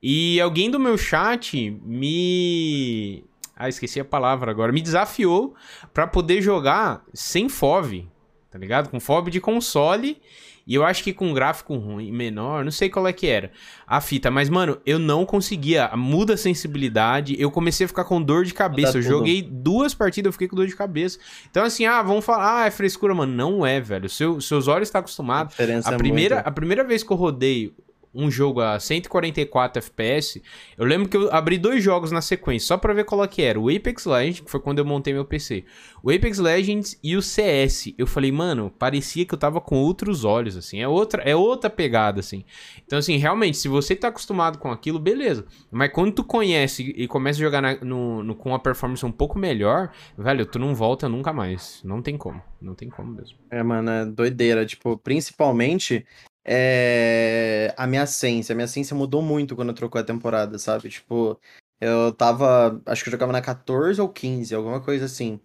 E alguém do meu chat me ah, esqueci a palavra agora. Me desafiou para poder jogar sem FOV, tá ligado? Com FOV de console. E eu acho que com gráfico ruim, menor, não sei qual é que era a fita, mas mano, eu não conseguia, muda a sensibilidade, eu comecei a ficar com dor de cabeça. eu joguei duas partidas, eu fiquei com dor de cabeça. Então assim, ah, vamos falar, ah, é frescura, mano, não é, velho. Seu, seus olhos estão tá acostumados. A, a é primeira, a primeira vez que eu rodei um jogo a 144 FPS, eu lembro que eu abri dois jogos na sequência, só pra ver qual é que era. O Apex Legends, que foi quando eu montei meu PC. O Apex Legends e o CS. Eu falei, mano, parecia que eu tava com outros olhos, assim. É outra, é outra pegada, assim. Então, assim, realmente, se você tá acostumado com aquilo, beleza. Mas quando tu conhece e começa a jogar na, no, no, com uma performance um pouco melhor, velho, tu não volta nunca mais. Não tem como. Não tem como mesmo. É, mano, é doideira. Tipo, principalmente é, a minha ciência. A minha ciência mudou muito quando eu trocou a temporada, sabe? Tipo, eu tava. Acho que eu jogava na 14 ou 15, alguma coisa assim.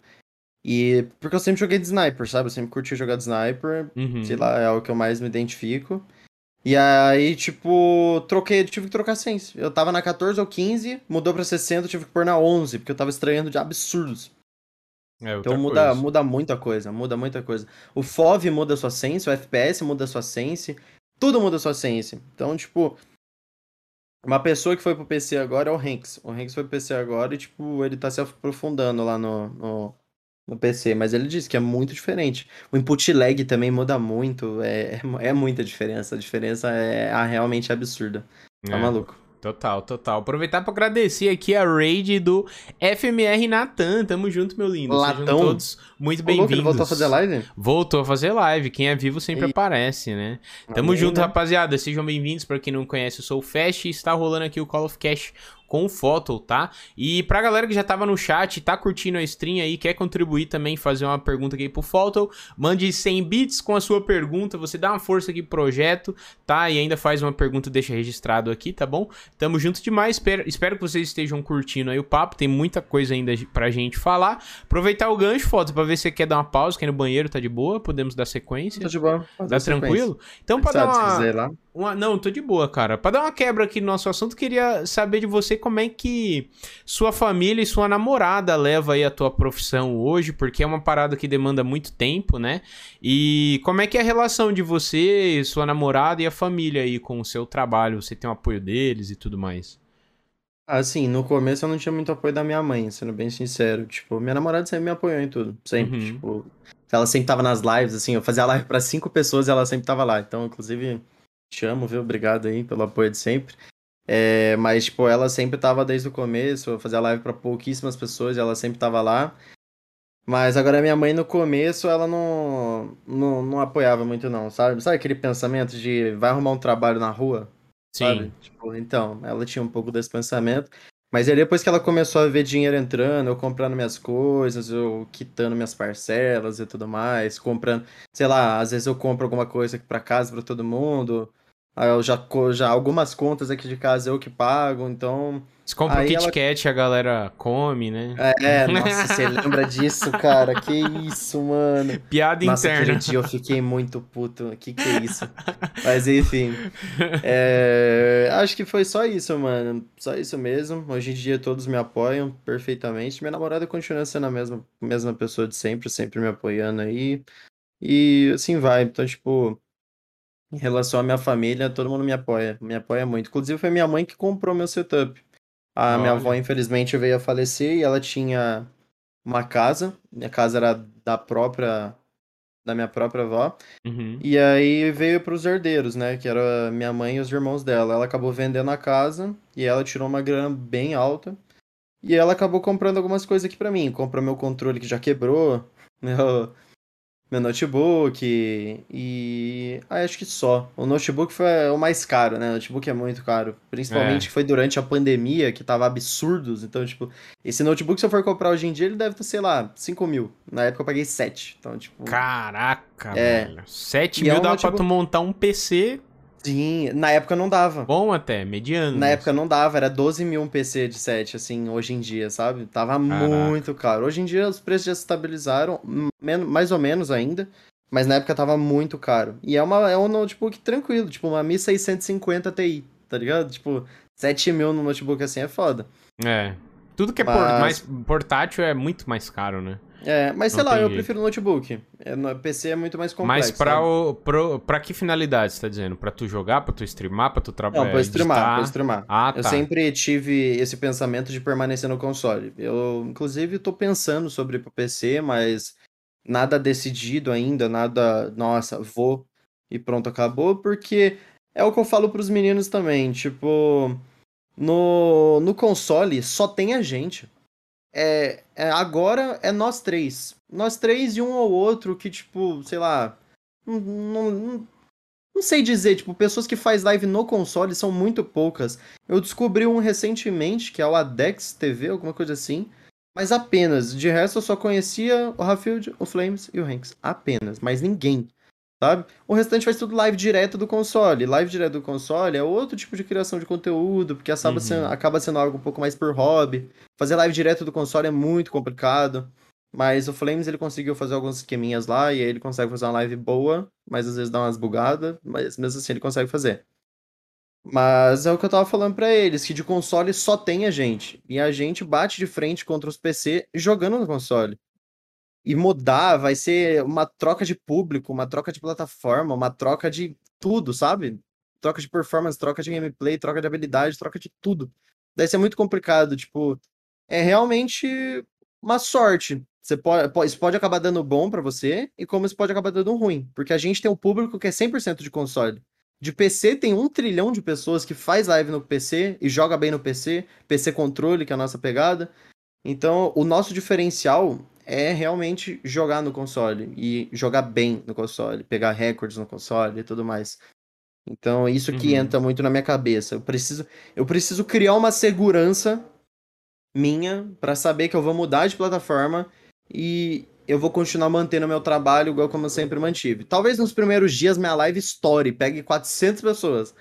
E. Porque eu sempre joguei de sniper, sabe? Eu sempre curti jogar de sniper. Uhum. Sei lá, é o que eu mais me identifico. E aí, tipo, troquei, tive que trocar ciência. Eu tava na 14 ou 15, mudou pra 60, tive que pôr na 11, porque eu tava estranhando de absurdos. É, então muda, muda muita coisa, muda muita coisa. O FOV muda a sua sense, o FPS muda a sua sense, tudo muda a sua sense. Então, tipo, uma pessoa que foi pro PC agora é o Hanks. O Hanks foi pro PC agora e, tipo, ele tá se aprofundando lá no, no, no PC, mas ele disse que é muito diferente. O input lag também muda muito, é, é muita diferença. A diferença é, é realmente absurda. Tá é. maluco. Total, total. Aproveitar para agradecer aqui a raid do FMR Natan. Tamo junto, meu lindo. Latão. Sejam todos muito bem-vindos. Voltou a fazer live? Voltou a fazer live. Quem é vivo sempre e... aparece, né? Tamo Amém, junto, né? rapaziada. Sejam bem-vindos. Para quem não conhece, eu sou o Fast e está rolando aqui o Call of Cash com foto, tá? E pra galera que já tava no chat, tá curtindo a stream aí, quer contribuir também, fazer uma pergunta aqui pro Foto, mande 100 bits com a sua pergunta, você dá uma força aqui pro projeto, tá? E ainda faz uma pergunta, deixa registrado aqui, tá bom? Tamo junto demais, espero, espero que vocês estejam curtindo aí o papo, tem muita coisa ainda pra gente falar. Aproveitar o gancho, Foto, pra ver se você quer dar uma pausa, quer ir no banheiro, tá de boa, podemos dar sequência. Tá de boa. Tá tranquilo? Então, pra dar uma... Uma, não, tô de boa, cara. Pra dar uma quebra aqui no nosso assunto, queria saber de você como é que sua família e sua namorada leva aí a tua profissão hoje, porque é uma parada que demanda muito tempo, né? E como é que é a relação de você, sua namorada e a família aí com o seu trabalho? Você tem o apoio deles e tudo mais? Assim, no começo eu não tinha muito apoio da minha mãe, sendo bem sincero. Tipo, minha namorada sempre me apoiou em tudo. Sempre, uhum. tipo... Ela sempre tava nas lives, assim, eu fazia live para cinco pessoas e ela sempre tava lá. Então, inclusive te amo, viu? Obrigado aí pelo apoio de sempre. É, mas, tipo, ela sempre tava desde o começo, eu fazia live para pouquíssimas pessoas e ela sempre tava lá. Mas agora minha mãe no começo, ela não, não, não apoiava muito não, sabe? Sabe aquele pensamento de vai arrumar um trabalho na rua? Sim. Sabe? Tipo, então, ela tinha um pouco desse pensamento. Mas aí depois que ela começou a ver dinheiro entrando, eu comprando minhas coisas, eu quitando minhas parcelas e tudo mais, comprando, sei lá, às vezes eu compro alguma coisa aqui pra casa pra todo mundo. Eu já, já algumas contas aqui de casa eu que pago, então Você compra o Aí Kit ela- Kat, a galera come, né? é, <laughs> nossa, você lembra disso, cara? Que isso, mano. Piada Nossa, interna. aquele dia eu fiquei muito puto. Que que é isso? <laughs> Mas enfim. É, Acho que foi só isso, mano. Só isso mesmo. Hoje em dia todos me apoiam perfeitamente. Minha namorada continua sendo a mesma, mesma pessoa de sempre, sempre me apoiando aí. E assim vai. Então, tipo, em relação à minha família, todo mundo me apoia. Me apoia muito. Inclusive, foi minha mãe que comprou meu setup. A minha Olha. avó, infelizmente, veio a falecer e ela tinha uma casa. Minha casa era da própria. Da minha própria avó. Uhum. E aí veio para os herdeiros, né? Que era minha mãe e os irmãos dela. Ela acabou vendendo a casa e ela tirou uma grana bem alta. E ela acabou comprando algumas coisas aqui para mim. Comprou meu controle que já quebrou, <laughs> meu, meu notebook e. Ah, acho que só. O notebook foi o mais caro, né? O notebook é muito caro. Principalmente É. que foi durante a pandemia, que tava absurdos. Então, tipo, esse notebook, se eu for comprar hoje em dia, ele deve ter, sei lá, 5 mil. Na época eu paguei 7. Então, tipo. Caraca, É. velho. 7 E é mil um dá pra notebook- tu montar um PC Sim, na época não dava. bom até, mediano. Na época não dava, era 12 mil um PC de 7, assim, hoje em dia, sabe? Tava muito caro. Hoje em dia os preços já se estabilizaram, mais ou menos ainda, mas na época tava muito caro. E é, uma, é um notebook tranquilo, tipo uma Mi 650 Ti, tá ligado? Tipo, 7 mil no notebook assim é foda. É. Tudo que é por- Mas- mais portátil é muito mais caro, né? É, mas sei Não lá, eu jeito. prefiro notebook. É, no PC é muito mais complexo. Mas pra, o, pro, pra que finalidade você tá dizendo? Pra tu jogar, pra tu streamar, pra tu trabalhar? Não, pra streamar, pra streamar. Ah, Eu tá. sempre tive esse pensamento de permanecer no console. Eu, inclusive, tô pensando sobre ir pro PC, mas nada decidido ainda, nada, nossa, vou e pronto, acabou, porque é o que eu falo pros meninos também, tipo, no, no console só tem a gente. É, é, agora é nós três. Nós três e um ou outro que, tipo, sei lá, não, não, não, sei dizer, tipo, pessoas que faz live no console são muito poucas. Eu descobri um recentemente, que é o Adex TV, alguma coisa assim. Mas apenas. De resto, eu só conhecia o Rafield, o Flames e o Hanks. Apenas. Mas ninguém. Sabe? O restante faz tudo live direto do console. Live direto do console é outro tipo de criação de conteúdo, porque acaba, Uhum. sendo, acaba sendo algo um pouco mais por hobby. Fazer live direto do console é muito complicado. Mas o Flames ele conseguiu fazer alguns esqueminhas lá e aí ele consegue fazer uma live boa, mas às vezes dá umas bugadas, mas mesmo assim ele consegue fazer. Mas é o que eu tava falando pra eles, que de console só tem a gente. E a gente bate de frente contra os PC jogando no console. E mudar vai ser uma troca de público, uma troca de plataforma, uma troca de tudo, sabe? Troca de performance, troca de gameplay, troca de habilidade, troca de tudo. Daí ser muito complicado, tipo, é realmente uma sorte. Você pode, po- isso pode acabar dando bom pra você, e como isso pode acabar dando ruim. Porque a gente tem um público que é 100% de console. De PC tem um trilhão de pessoas que faz live no PC e joga bem no PC, PC controle, que é a nossa pegada. Então, o nosso diferencial é realmente jogar no console e jogar bem no console, pegar recordes no console e tudo mais. Então, isso que Uhum. entra muito na minha cabeça. Eu preciso, eu preciso criar uma segurança minha pra saber que eu vou mudar de plataforma e eu vou continuar mantendo meu trabalho igual como eu sempre mantive. Talvez nos primeiros dias minha live story, pegue 400 pessoas,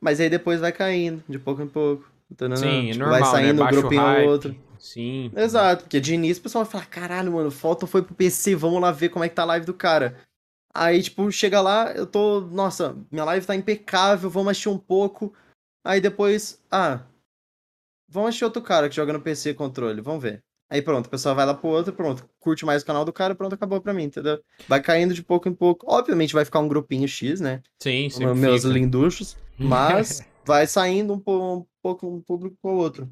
mas aí depois vai caindo, de pouco em pouco. entendeu? Sim, é Tipo, normal, vai saindo né? um grupinho ou outro. Sim. Exato, porque de início o pessoal vai falar, caralho, mano, falta foi pro PC, vamos lá ver como é que tá a live do cara. Aí, tipo, chega lá, eu tô, nossa, minha live tá impecável, vamos assistir um pouco. Aí depois, ah, vamos assistir outro cara que joga no PC controle, vamos ver. Aí pronto, o pessoal vai lá pro outro, pronto, curte mais o canal do cara, pronto, acabou pra mim, entendeu? Vai caindo de pouco em pouco. Obviamente vai ficar um grupinho X, né? Sim, sempre Meus fica. linduchos, mas <laughs> vai saindo um, um pouco um público pro outro.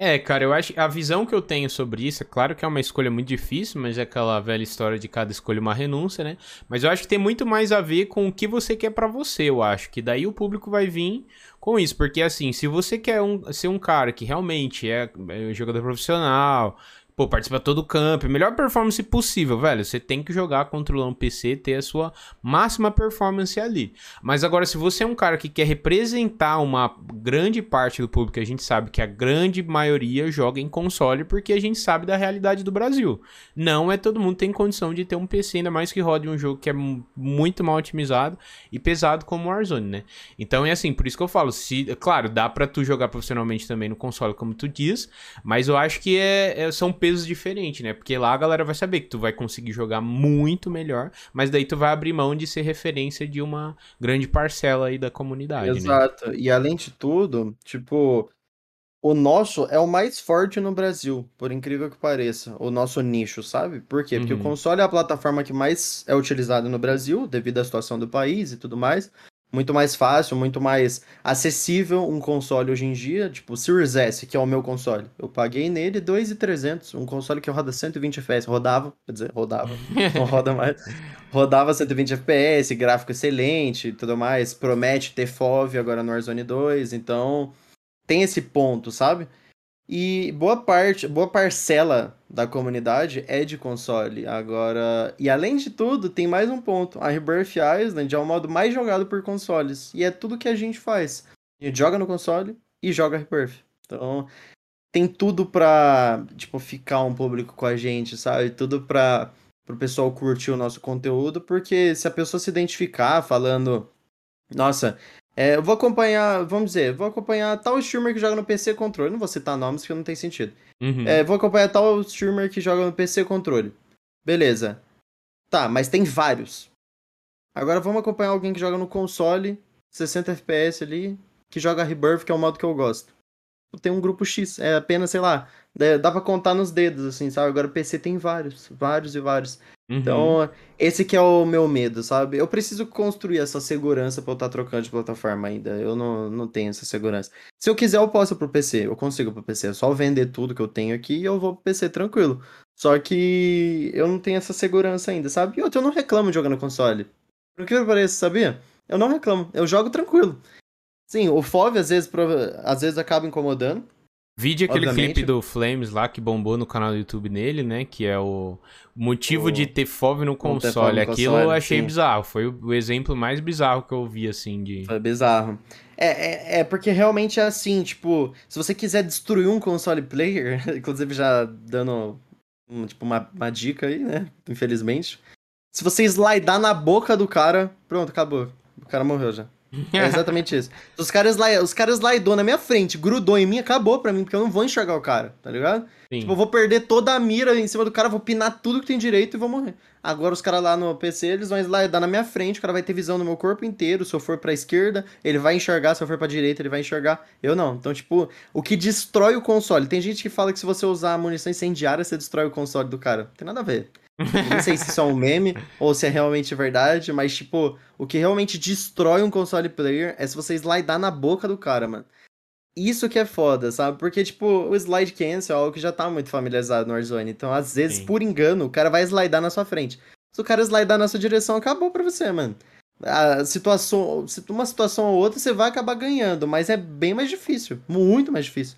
É, cara, eu acho a visão que eu tenho sobre isso, é claro que é uma escolha muito difícil, mas é aquela velha história de cada escolha uma renúncia, né? Mas eu acho que tem muito mais a ver com o que você quer pra você, eu acho, que daí o público vai vir com isso, porque assim, se você quer um- ser um cara que realmente é, é jogador profissional, pô, participa todo o campo, melhor performance possível, velho. Você tem que jogar controlando o PC, ter a sua máxima performance ali. Mas agora, se você é um cara que quer representar uma grande parte do público, a gente sabe que a grande maioria joga em console porque a gente sabe da realidade do Brasil. Não é todo mundo tem condição de ter um PC, ainda mais que rode um jogo que é muito mal otimizado e pesado como o Warzone, né? Então é assim, por isso que eu falo, se, claro, dá para tu jogar profissionalmente também no console, como tu diz, mas eu acho que é, é, são pesos diferentes, né? Porque lá a galera vai saber que tu vai conseguir jogar muito melhor, mas daí tu vai abrir mão de ser referência de uma grande parcela aí da comunidade, né? Exato. Né? E além de tudo, tipo, o nosso é o mais forte no Brasil, por incrível que pareça, o nosso nicho, sabe? Por quê? Porque uhum. o console é a plataforma que mais é utilizada no Brasil, devido à situação do país e tudo mais muito mais fácil, muito mais acessível um console hoje em dia, tipo o Series S, que é o meu console. Eu paguei nele 2.300, um console que roda 120 FPS, rodava, quer dizer, rodava, <laughs> não roda mais. Rodava 120 FPS, gráfico excelente e tudo mais, promete ter FOV agora no Warzone 2, então tem esse ponto, sabe? E boa parte, boa parcela da comunidade é de console. Agora, e além de tudo, tem mais um ponto. A Rebirth Island é o modo mais jogado por consoles. E é tudo que a gente faz. A gente joga no console e joga Rebirth. Então, tem tudo pra, tipo, ficar um público com a gente, sabe? Tudo pra pro pessoal curtir o nosso conteúdo, porque se a pessoa se identificar falando, nossa, é, eu vou acompanhar, vamos dizer, vou acompanhar tal streamer que joga no PC controle. Não vou citar nomes porque não tem sentido. Uhum. É, vou acompanhar tal streamer que joga no PC controle. Beleza. Tá, mas tem vários. Agora vamos acompanhar alguém que joga no console, 60 FPS ali, que joga Rebirth, que é o modo que eu gosto. Tem um grupo X, é apenas, sei lá, dá pra contar nos dedos, assim, sabe? Agora o PC tem vários, vários e vários. Uhum. Então, esse que é o meu medo, sabe? Eu preciso construir essa segurança pra eu estar tá trocando de plataforma ainda. Eu não, não tenho essa segurança. Se eu quiser, eu posso pro PC. Eu consigo pro PC. É só vender tudo que eu tenho aqui e eu vou pro PC tranquilo. Só que eu não tenho essa segurança ainda, sabe? E outro, eu não reclamo jogando console. Por que pareça, sabia? Eu não reclamo. Eu jogo tranquilo. Sim, o FOV às vezes, às vezes acaba incomodando. Vídeo aquele Obviamente. clipe do Flames lá que bombou no canal do YouTube nele, né? Que é o motivo o... de ter FOV no console. No Aquilo console, eu achei sim. bizarro. Foi o exemplo mais bizarro que eu vi, assim, de. Foi bizarro. É, é, é, porque realmente é assim, tipo, se você quiser destruir um console player, <laughs> inclusive já dando um, tipo, uma, uma dica aí, né? Infelizmente. Se você slidar na boca do cara, pronto, acabou. O cara morreu já. É <laughs> exatamente isso. Os caras, os caras slidou na minha frente, grudou em mim, acabou pra mim, porque eu não vou enxergar o cara, tá ligado? Sim. Tipo, eu vou perder toda a mira em cima do cara, vou pinar tudo que tem direito e vou morrer. Agora os caras lá no PC, eles vão slidar na minha frente, o cara vai ter visão no meu corpo inteiro. Se eu for pra esquerda, ele vai enxergar. Se eu for pra direita, ele vai enxergar. Eu não. Então, tipo, o que destrói o console. Tem gente que fala que se você usar munição incendiária, você destrói o console do cara. Não tem nada a ver. Não sei se isso é um meme ou se é realmente verdade, mas, tipo, o que realmente destrói um console player é se você slidar na boca do cara, mano. Isso que é foda, sabe? Porque, tipo, o slide cancel é algo que já tá muito familiarizado no Warzone. Então, às vezes, Sim. por engano, o cara vai slidar na sua frente. Se o cara slidar na sua direção, acabou pra você, mano. A situação, uma situação ou outra, você vai acabar ganhando, mas é bem mais difícil. Muito mais difícil.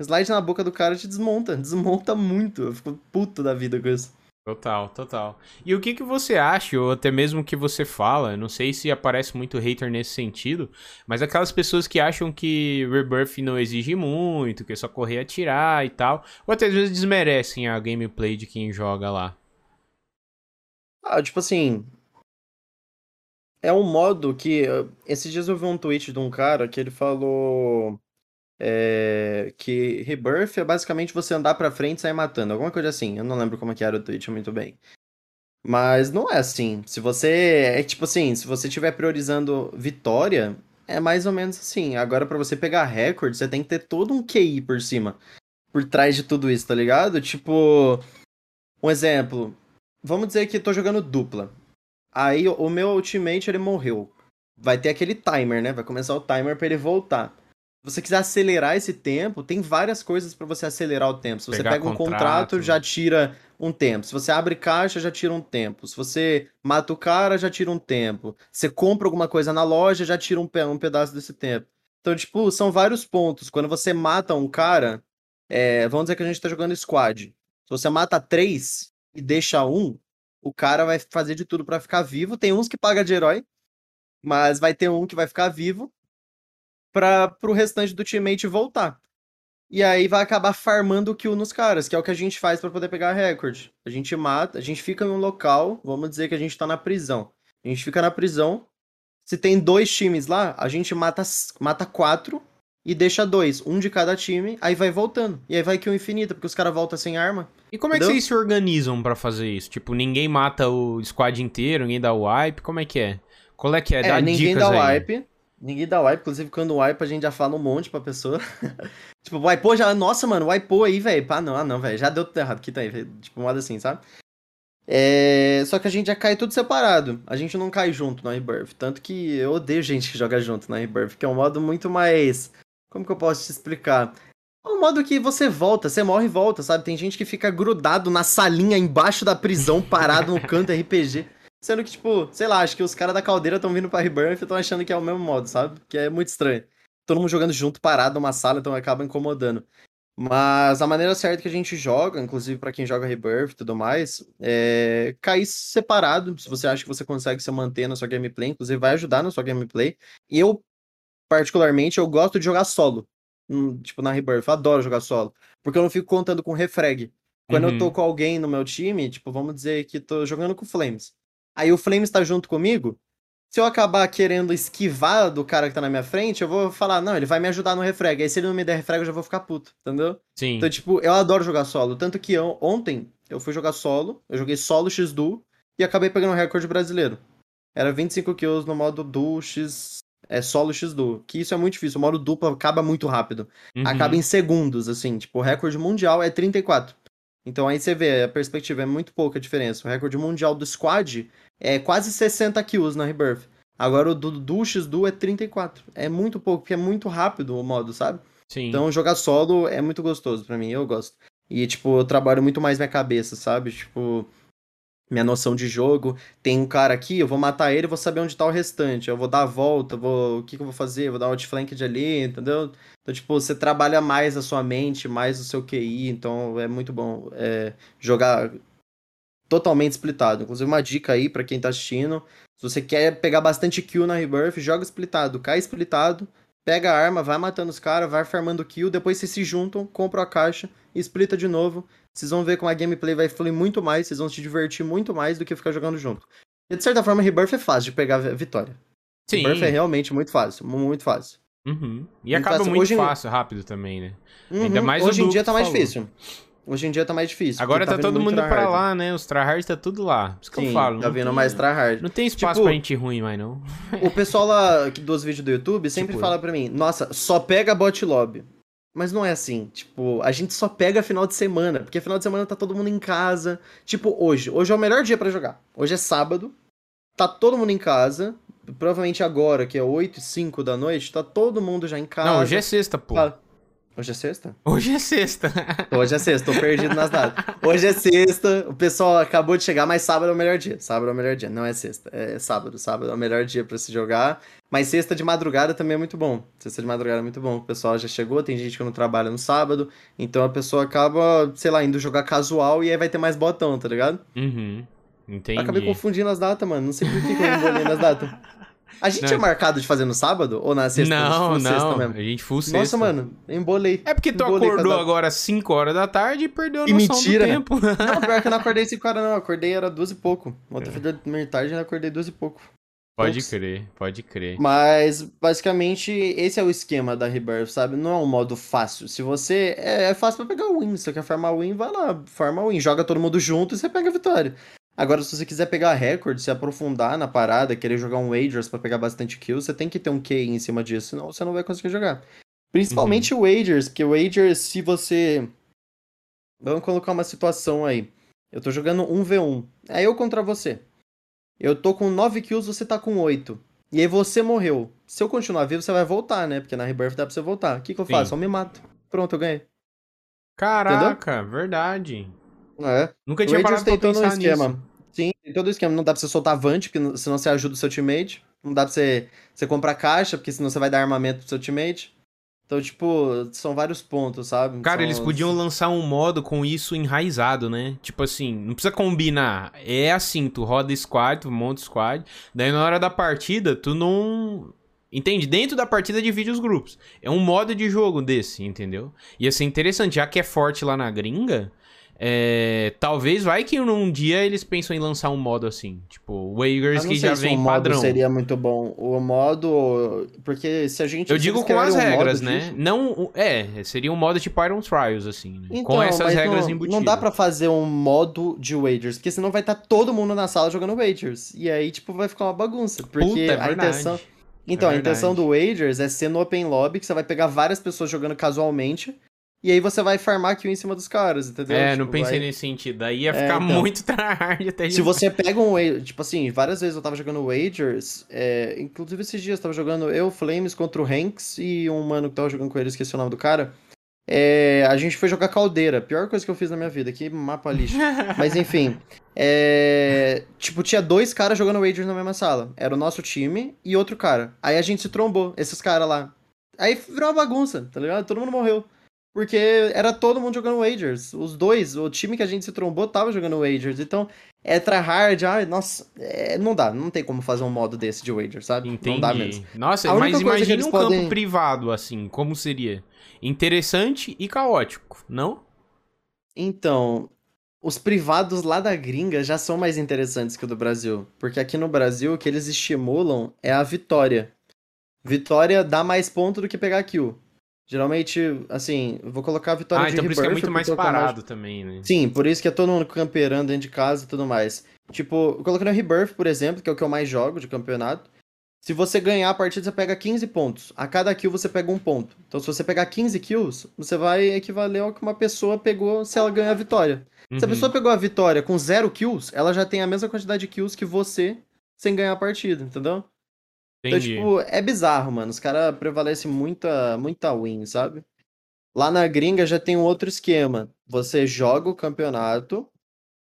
Slide na boca do cara te desmonta. Desmonta muito. Eu fico puto da vida com isso. Total, total. E o que, que você acha, ou até mesmo que você fala, não sei se aparece muito hater nesse sentido, mas aquelas pessoas que acham que Rebirth não exige muito, que é só correr atirar e tal, ou até às vezes desmerecem a gameplay de quem joga lá. Ah, tipo assim. É um modo que. Esses dias eu vi um tweet de um cara que ele falou é, que Rebirth é basicamente você andar pra frente e sair matando, alguma coisa assim. Eu não lembro como que era o tweet muito bem. Mas não é assim. Se você. É tipo assim, se você estiver priorizando vitória, é mais ou menos assim. Agora, para você pegar recorde, você tem que ter todo um QI por cima. Por trás de tudo isso, tá ligado? Tipo. Um exemplo. Vamos dizer que tô jogando dupla. Aí o meu ultimate ele morreu. Vai ter aquele timer, né? Vai começar o timer para ele voltar você quiser acelerar esse tempo, tem várias coisas para você acelerar o tempo. Se você pega um contrato, contrato, já tira um tempo. Se você abre caixa, já tira um tempo. Se você mata o cara, já tira um tempo. Você compra alguma coisa na loja, já tira um, um pedaço desse tempo. Então, tipo, são vários pontos. Quando você mata um cara, é, vamos dizer que a gente tá jogando squad. Se você mata três e deixa um, o cara vai fazer de tudo para ficar vivo. Tem uns que paga de herói, mas vai ter um que vai ficar vivo para pro restante do teammate voltar. E aí vai acabar farmando kill nos caras, que é o que a gente faz para poder pegar recorde. A gente mata, a gente fica num local, vamos dizer que a gente tá na prisão. A gente fica na prisão. Se tem dois times lá, a gente mata, mata quatro e deixa dois, um de cada time, aí vai voltando. E aí vai kill infinita, porque os caras voltam sem arma. E como é que vocês se organizam para fazer isso? Tipo, ninguém mata o squad inteiro, ninguém dá wipe, como é que é? Qual é que é? é dá ninguém dicas dá wipe. Ninguém dá wipe, inclusive quando wipe a gente já fala um monte pra pessoa. <laughs> tipo, wipeou já, nossa, mano, wipeou aí, velho. Pá, não, ah, não, velho, já deu tudo errado, aqui tá aí, tipo, modo assim, sabe? É... Só que a gente já cai tudo separado. A gente não cai junto no Rebirth. Tanto que eu odeio gente que joga junto no Rebirth, que é um modo muito mais. Como que eu posso te explicar? É um modo que você volta, você morre e volta, sabe? Tem gente que fica grudado na salinha embaixo da prisão, parado no canto RPG. Sendo que, tipo, sei lá, acho que os caras da caldeira estão vindo pra Rebirth e estão achando que é o mesmo modo, sabe? Que é muito estranho. Todo mundo jogando junto, parado numa sala, então acaba incomodando. Mas a maneira certa que a gente joga, inclusive para quem joga Rebirth e tudo mais, é cair separado. Se você acha que você consegue se manter na sua gameplay, inclusive vai ajudar na sua gameplay. Eu, particularmente, eu gosto de jogar solo. Hum, tipo, na Rebirth. Eu adoro jogar solo. Porque eu não fico contando com refrag. Quando Uhum. eu tô com alguém no meu time, tipo, vamos dizer que tô jogando com Flames. Aí o Flames tá junto comigo. Se eu acabar querendo esquivar do cara que tá na minha frente, eu vou falar, não, ele vai me ajudar no refrag. Aí se ele não me der refrag, eu já vou ficar puto, entendeu? Sim. Então, tipo, eu adoro jogar solo. Tanto que eu- ontem eu fui jogar solo, eu joguei solo X-Duo e acabei pegando o recorde brasileiro. Era 25 kills no modo duo X. É solo X-Duo. Que isso é muito difícil. O modo duplo acaba muito rápido. Uhum. Acaba em segundos, assim. Tipo, o recorde mundial é 34. Então aí você vê, a perspectiva é muito pouca a diferença. O recorde mundial do squad é quase 60 kills na Rebirth. Agora o do Duo X-Duo é 34. É muito pouco, porque é muito rápido o modo, sabe? Sim. Então jogar solo é muito gostoso pra mim, eu gosto. E, tipo, eu trabalho muito mais minha cabeça, sabe? Tipo, minha noção de jogo. Tem um cara aqui, eu vou matar ele, vou saber onde tá o restante. Eu vou dar a volta, vou... o que, que eu vou fazer? Eu vou dar outflank de ali, entendeu? Então, tipo, você trabalha mais a sua mente, mais o seu QI, então é muito bom é, jogar totalmente splitado. Inclusive, uma dica aí pra quem tá assistindo. Se você quer pegar bastante kill na Rebirth, joga splitado, cai splitado, pega a arma, vai matando os caras, vai farmando kill, depois vocês se juntam, compram a caixa e splita de novo. Vocês vão ver como a gameplay vai fluir muito mais, vocês vão se divertir muito mais do que ficar jogando junto. E de certa forma, Rebirth é fácil de pegar a vitória. Sim. Rebirth é realmente muito fácil, muito fácil. Uhum. E Então, acaba assim, muito hoje fácil, rápido também, né? Ainda Uhum, mais o Hoje em dia tá mais falou. difícil. Hoje em dia tá mais difícil. Agora tá, vindo todo mundo pra lá, né? Os tryhards tá tudo lá. Isso que eu Sim, falo. tá vindo tem- mais tryhard. Não tem espaço Tipo- pra gente ruim mais, não. <laughs> O pessoal lá que- dos vídeos do YouTube sempre Tipo- fala pra mim, nossa, só pega bot lobby. Mas não é assim, tipo, a gente só pega final de semana, porque final de semana tá todo mundo em casa. Tipo, hoje, hoje é o melhor dia pra jogar. Hoje é sábado, tá todo mundo em casa, provavelmente agora, que é 8 e 5 da noite, tá todo mundo já em casa. Não, hoje é sexta, pô. Fala- Hoje é sexta? Hoje é sexta. Hoje é sexta, tô perdido nas datas. Hoje é sexta, o pessoal acabou de chegar, mas sábado é o melhor dia. Sábado é o melhor dia, não é sexta, é sábado. Sábado é o melhor dia pra se jogar. Mas sexta de madrugada também é muito bom. Sexta de madrugada é muito bom. O pessoal já chegou, tem gente que não trabalha no sábado, então a pessoa acaba, sei lá, indo jogar casual e aí vai ter mais botão, tá ligado? Uhum. Entendi. Acabei confundindo as datas, mano. Não sei por que que eu embolei nas datas. <laughs> A gente Não. tinha marcado de fazer no sábado ou na sexta? Não, sexta não. mesmo? A gente full sexta. Nossa, mano, embolei. É porque tu Embolei acordou agora às 5 horas da tarde e perdeu a Que noção mentira. do tempo. <laughs> Não, pior que eu não acordei 5 horas, não. Eu acordei era duas e pouco. Ontem foi dormir tarde e acordei duas e pouco. Pode Poucos. crer, pode crer. Mas, basicamente, esse é o esquema da Rebirth, sabe? Não é um modo fácil. Se você. É, é fácil pra pegar win. Se você quer farmar win, vai lá, farma win. Joga todo mundo junto e você pega a vitória. Agora, se você quiser pegar recorde, se aprofundar na parada, querer jogar um Wagers pra pegar bastante kills, você tem que ter um Q em cima disso, senão você não vai conseguir jogar. Principalmente o Wagers, porque o Wagers, se você. Vamos colocar uma situação aí. Eu tô jogando 1v1. É eu contra você. Eu tô com 9 kills, você tá com 8. E aí você morreu. Se eu continuar vivo, você vai voltar, né? Porque na Rebirth dá pra você voltar. O que, que eu Sim. faço? Eu me mato. Pronto, eu ganhei. Caraca, verdade. É. Nunca tinha parado pra pensar esquema. nisso. Sim, tem todo o esquema. Não dá pra você soltar Vant, porque senão você ajuda o seu teammate. Não dá pra você, você comprar caixa, porque senão você vai dar armamento pro seu teammate. Então, tipo, são vários pontos, sabe? Cara, são... eles podiam lançar um modo com isso enraizado, né? Tipo assim, não precisa combinar. É assim, tu roda squad, tu monta squad, daí na hora da partida, tu não. Entende? Dentro da partida divide os grupos. É um modo de jogo desse, entendeu? Ia ser interessante, já que é forte lá na gringa. É, talvez vai que num dia eles pensam em lançar um modo assim, tipo Wagers que já vem um padrão. modo seria muito bom. O modo, porque se a gente Eu digo com as um regras, né? Disso... Não, é, seria um modo tipo Iron Trials assim, né? então, com essas regras não, embutidas. Não dá para fazer um modo de Wagers, porque senão vai estar tá todo mundo na sala jogando Wagers. E aí tipo vai ficar uma bagunça, porque Puta, é a intenção então, é a intenção do Wagers é ser no Open Lobby, que você vai pegar várias pessoas jogando casualmente. E aí você vai farmar kill em cima dos caras, entendeu? É, tipo, não pensei vai... nesse sentido. Aí ia ficar é, então, muito <laughs> tryhard até Se você pega um tipo assim, várias vezes eu tava jogando Wagers, é, inclusive esses dias eu tava jogando eu, Flames contra o Hanks e um mano que tava jogando com ele, esqueci o nome do cara. É, a gente foi jogar caldeira, pior coisa que eu fiz na minha vida, que mapa lixo. <laughs> Mas enfim, é, tipo, tinha dois caras jogando Wagers na mesma sala. Era o nosso time e outro cara. Aí a gente se trombou, esses caras lá. Aí virou uma bagunça, tá ligado? Todo mundo morreu. Porque era todo mundo jogando Wagers. Os dois, o time que a gente se trombou tava jogando Wagers. Então, é tryhard, ai, nossa, é, não dá, não tem como fazer um modo desse de Wager, sabe? Entendi. Não dá mesmo. Nossa, mas imagina um podem... campo privado, assim, como seria? Interessante e caótico, não? Então, os privados lá da gringa já são mais interessantes que o do Brasil. Porque aqui no Brasil, o que eles estimulam é a vitória. Vitória dá mais ponto do que pegar kill. Geralmente, assim, vou colocar a vitória ah, de então por isso que é muito mais parado mais... também, né? Sim, por isso que é todo mundo camperando dentro de casa e tudo mais. Tipo, colocando o Rebirth, por exemplo, que é o que eu mais jogo de campeonato. Se você ganhar a partida, você pega 15 pontos. A cada kill você pega um ponto. Então, se você pegar 15 kills, você vai equivaler ao que uma pessoa pegou se ela ganhar a vitória. Uhum. Se a uhum. pessoa pegou a vitória com zero kills, ela já tem a mesma quantidade de kills que você sem ganhar a partida, entendeu? Entendi. Então, tipo, é bizarro, mano. Os caras prevalecem muita, muita win, sabe? Lá na gringa já tem um outro esquema. Você joga o campeonato.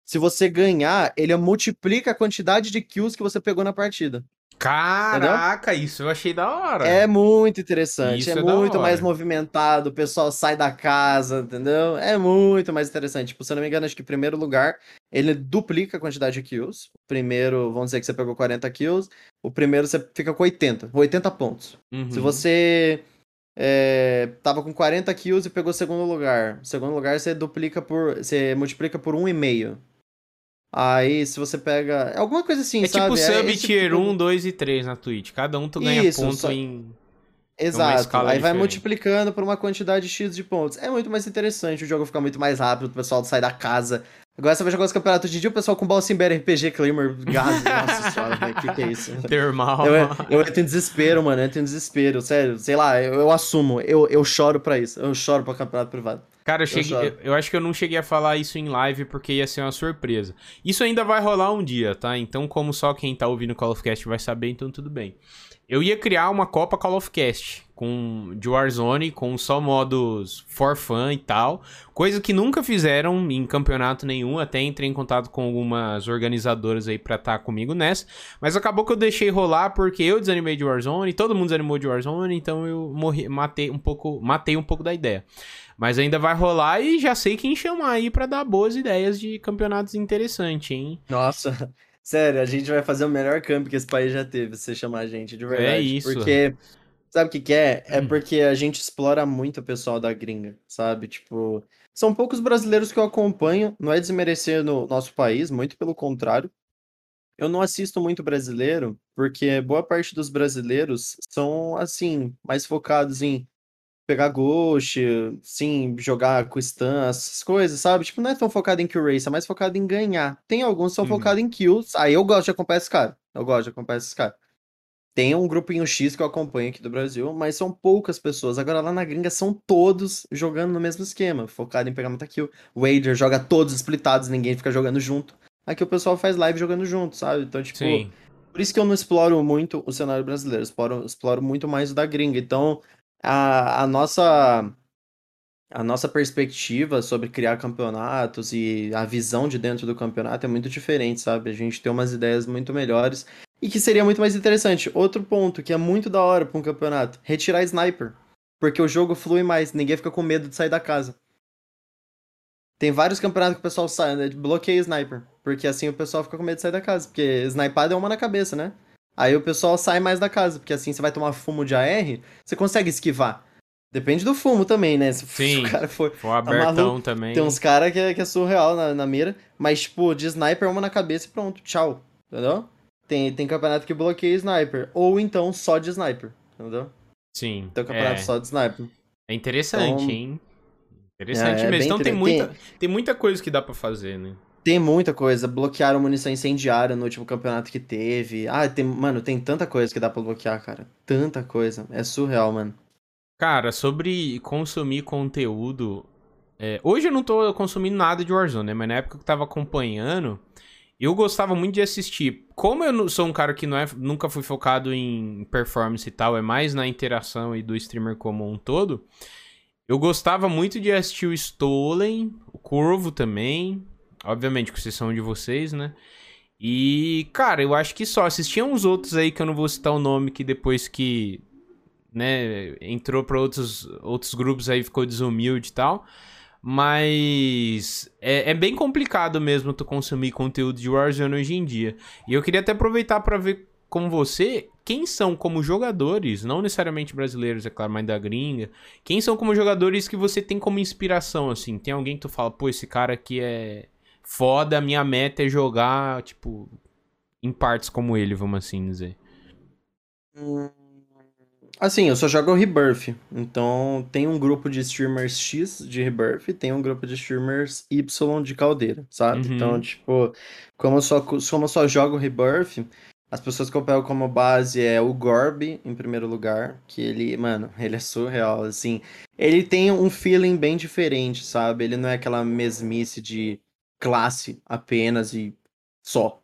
Se você ganhar, ele multiplica a quantidade de kills que você pegou na partida. Caraca, Entendeu? isso eu achei da hora. É muito interessante, isso é, é muito mais movimentado, o pessoal sai da casa, entendeu? É muito mais interessante. Tipo, se eu não me engano, acho que em primeiro lugar, ele duplica a quantidade de kills. O primeiro, vamos dizer que você pegou 40 kills, o primeiro você fica com 80, 80 pontos. Uhum. Se você é, tava com 40 kills e pegou segundo lugar, segundo lugar você duplica por, você multiplica por 1,5. Aí, se você pega. É alguma coisa assim, é sabe? Tipo sub é tier tipo... 1, 2 e 3 na Twitch. Cada um tu ganha Isso, ponto só... em. Exato. Aí diferente. vai multiplicando por uma quantidade X de pontos. É muito mais interessante, o jogo fica muito mais rápido, o pessoal sai da casa. Agora você vai jogar os campeonatos de dia, o pessoal com Balsimber RPG Claimer gás. <laughs> Nossa senhora, velho, que que é isso? Termal. Eu, eu entro em desespero, mano, eu entro em desespero, sério. Sei lá, eu, eu assumo, eu, eu choro pra isso. Eu choro pra campeonato privado. Cara, eu, cheguei, eu, eu, acho que eu não cheguei a falar isso em live porque ia ser uma surpresa. Isso ainda vai rolar um dia, tá? Então, como só quem tá ouvindo o Call of Cast vai saber, então tudo bem. Eu ia criar uma Copa Call of Cast com, de Warzone, com só modos for fun e tal. Coisa que nunca fizeram em campeonato nenhum. Até entrei em contato com algumas organizadoras aí pra estar tá comigo nessa. Mas acabou que eu deixei rolar porque eu desanimei de Warzone, todo mundo desanimou de Warzone, então eu morri, matei um pouco, matei um pouco da ideia. Mas ainda vai rolar e já sei quem chamar aí para dar boas ideias de campeonatos interessantes, hein? Nossa, sério, a gente vai fazer o melhor camp que esse país já teve, se você chamar a gente, de verdade. É isso. Porque, sabe o que, que é? É hum. porque a gente explora muito o pessoal da gringa, sabe? Tipo, são poucos brasileiros que eu acompanho, não é desmerecer no nosso país, muito pelo contrário. Eu não assisto muito brasileiro, porque boa parte dos brasileiros são, assim, mais focados em pegar Ghost, sim, jogar com stun, essas coisas, sabe? Tipo, não é tão focado em kill race, é mais focado em ganhar. Tem alguns que são uhum. focados em kills. Aí eu gosto de acompanhar esse cara. Eu gosto de acompanhar esses caras. Tem um grupinho X que eu acompanho aqui do Brasil, mas são poucas pessoas. Agora lá na gringa são todos jogando no mesmo esquema, focado em pegar muita kill. Wager joga todos splitados, ninguém fica jogando junto. Aqui o pessoal faz live jogando junto, sabe? Então, tipo, Sim. por isso que eu não exploro muito o cenário brasileiro, exploro, exploro muito mais o da gringa. Então, a, a nossa a nossa perspectiva sobre criar campeonatos e a visão de dentro do campeonato é muito diferente, sabe? A gente tem umas ideias muito melhores e que seria muito mais interessante. Outro ponto que é muito da hora para um campeonato: retirar sniper. Porque o jogo flui mais, ninguém fica com medo de sair da casa. Tem vários campeonatos que o pessoal sai, né? bloqueia sniper. Porque assim o pessoal fica com medo de sair da casa. Porque snipada é uma na cabeça, né? Aí o pessoal sai mais da casa. Porque assim você vai tomar fumo de AR, você consegue esquivar. Depende do fumo também, né? Se Sim, o <laughs> cara for. for abertão também. Tem uns caras que, é, que é surreal na, na mira. Mas, tipo, de sniper, uma na cabeça e pronto. Tchau. Entendeu? Tem, tem campeonato que bloqueia sniper. Ou então só de sniper. Entendeu? Sim. Tem campeonato é. só de sniper. É interessante, Então- hein? Interessante É, é mesmo. Então tem muita, tem muita coisa que dá pra fazer, né? Tem muita coisa. Bloquearam munição incendiária no último campeonato que teve. Ah, tem, mano, tem tanta coisa que dá pra bloquear, cara. Tanta coisa. É surreal, mano. Cara, sobre consumir conteúdo. é, hoje eu não tô consumindo nada de Warzone, né? Mas na época que eu tava acompanhando, eu gostava muito de assistir. Como eu não- sou um cara que não é, nunca fui focado em performance e tal, é mais na interação e do streamer como um todo. Eu gostava muito de assistir o Stolen, o Corvo também. Obviamente, com exceção de vocês, né? E, cara, eu acho que só. Assistia uns outros aí que eu não vou citar o nome, que depois que, né, entrou pra outros, outros grupos aí ficou desumilde e tal. Mas é, é bem complicado mesmo tu consumir conteúdo de Warzone hoje em dia. E eu queria até aproveitar pra ver com você quem são como jogadores, não necessariamente brasileiros, é claro, mas da gringa. Quem são como jogadores que você tem como inspiração, assim? Tem alguém que tu fala, pô, esse cara aqui é foda, minha meta é jogar, tipo, em partes como ele, vamos assim dizer. Assim, eu só jogo o Rebirth. Então, tem um grupo de streamers X de Rebirth e tem um grupo de streamers Y de Caldeira, sabe? Uhum. Então, tipo, como eu, só, como eu só jogo Rebirth, as pessoas que eu pego como base é o Gorb, em primeiro lugar, que ele, mano, ele é surreal, assim. Ele tem um feeling bem diferente, sabe? Ele não é aquela mesmice de classe apenas e só.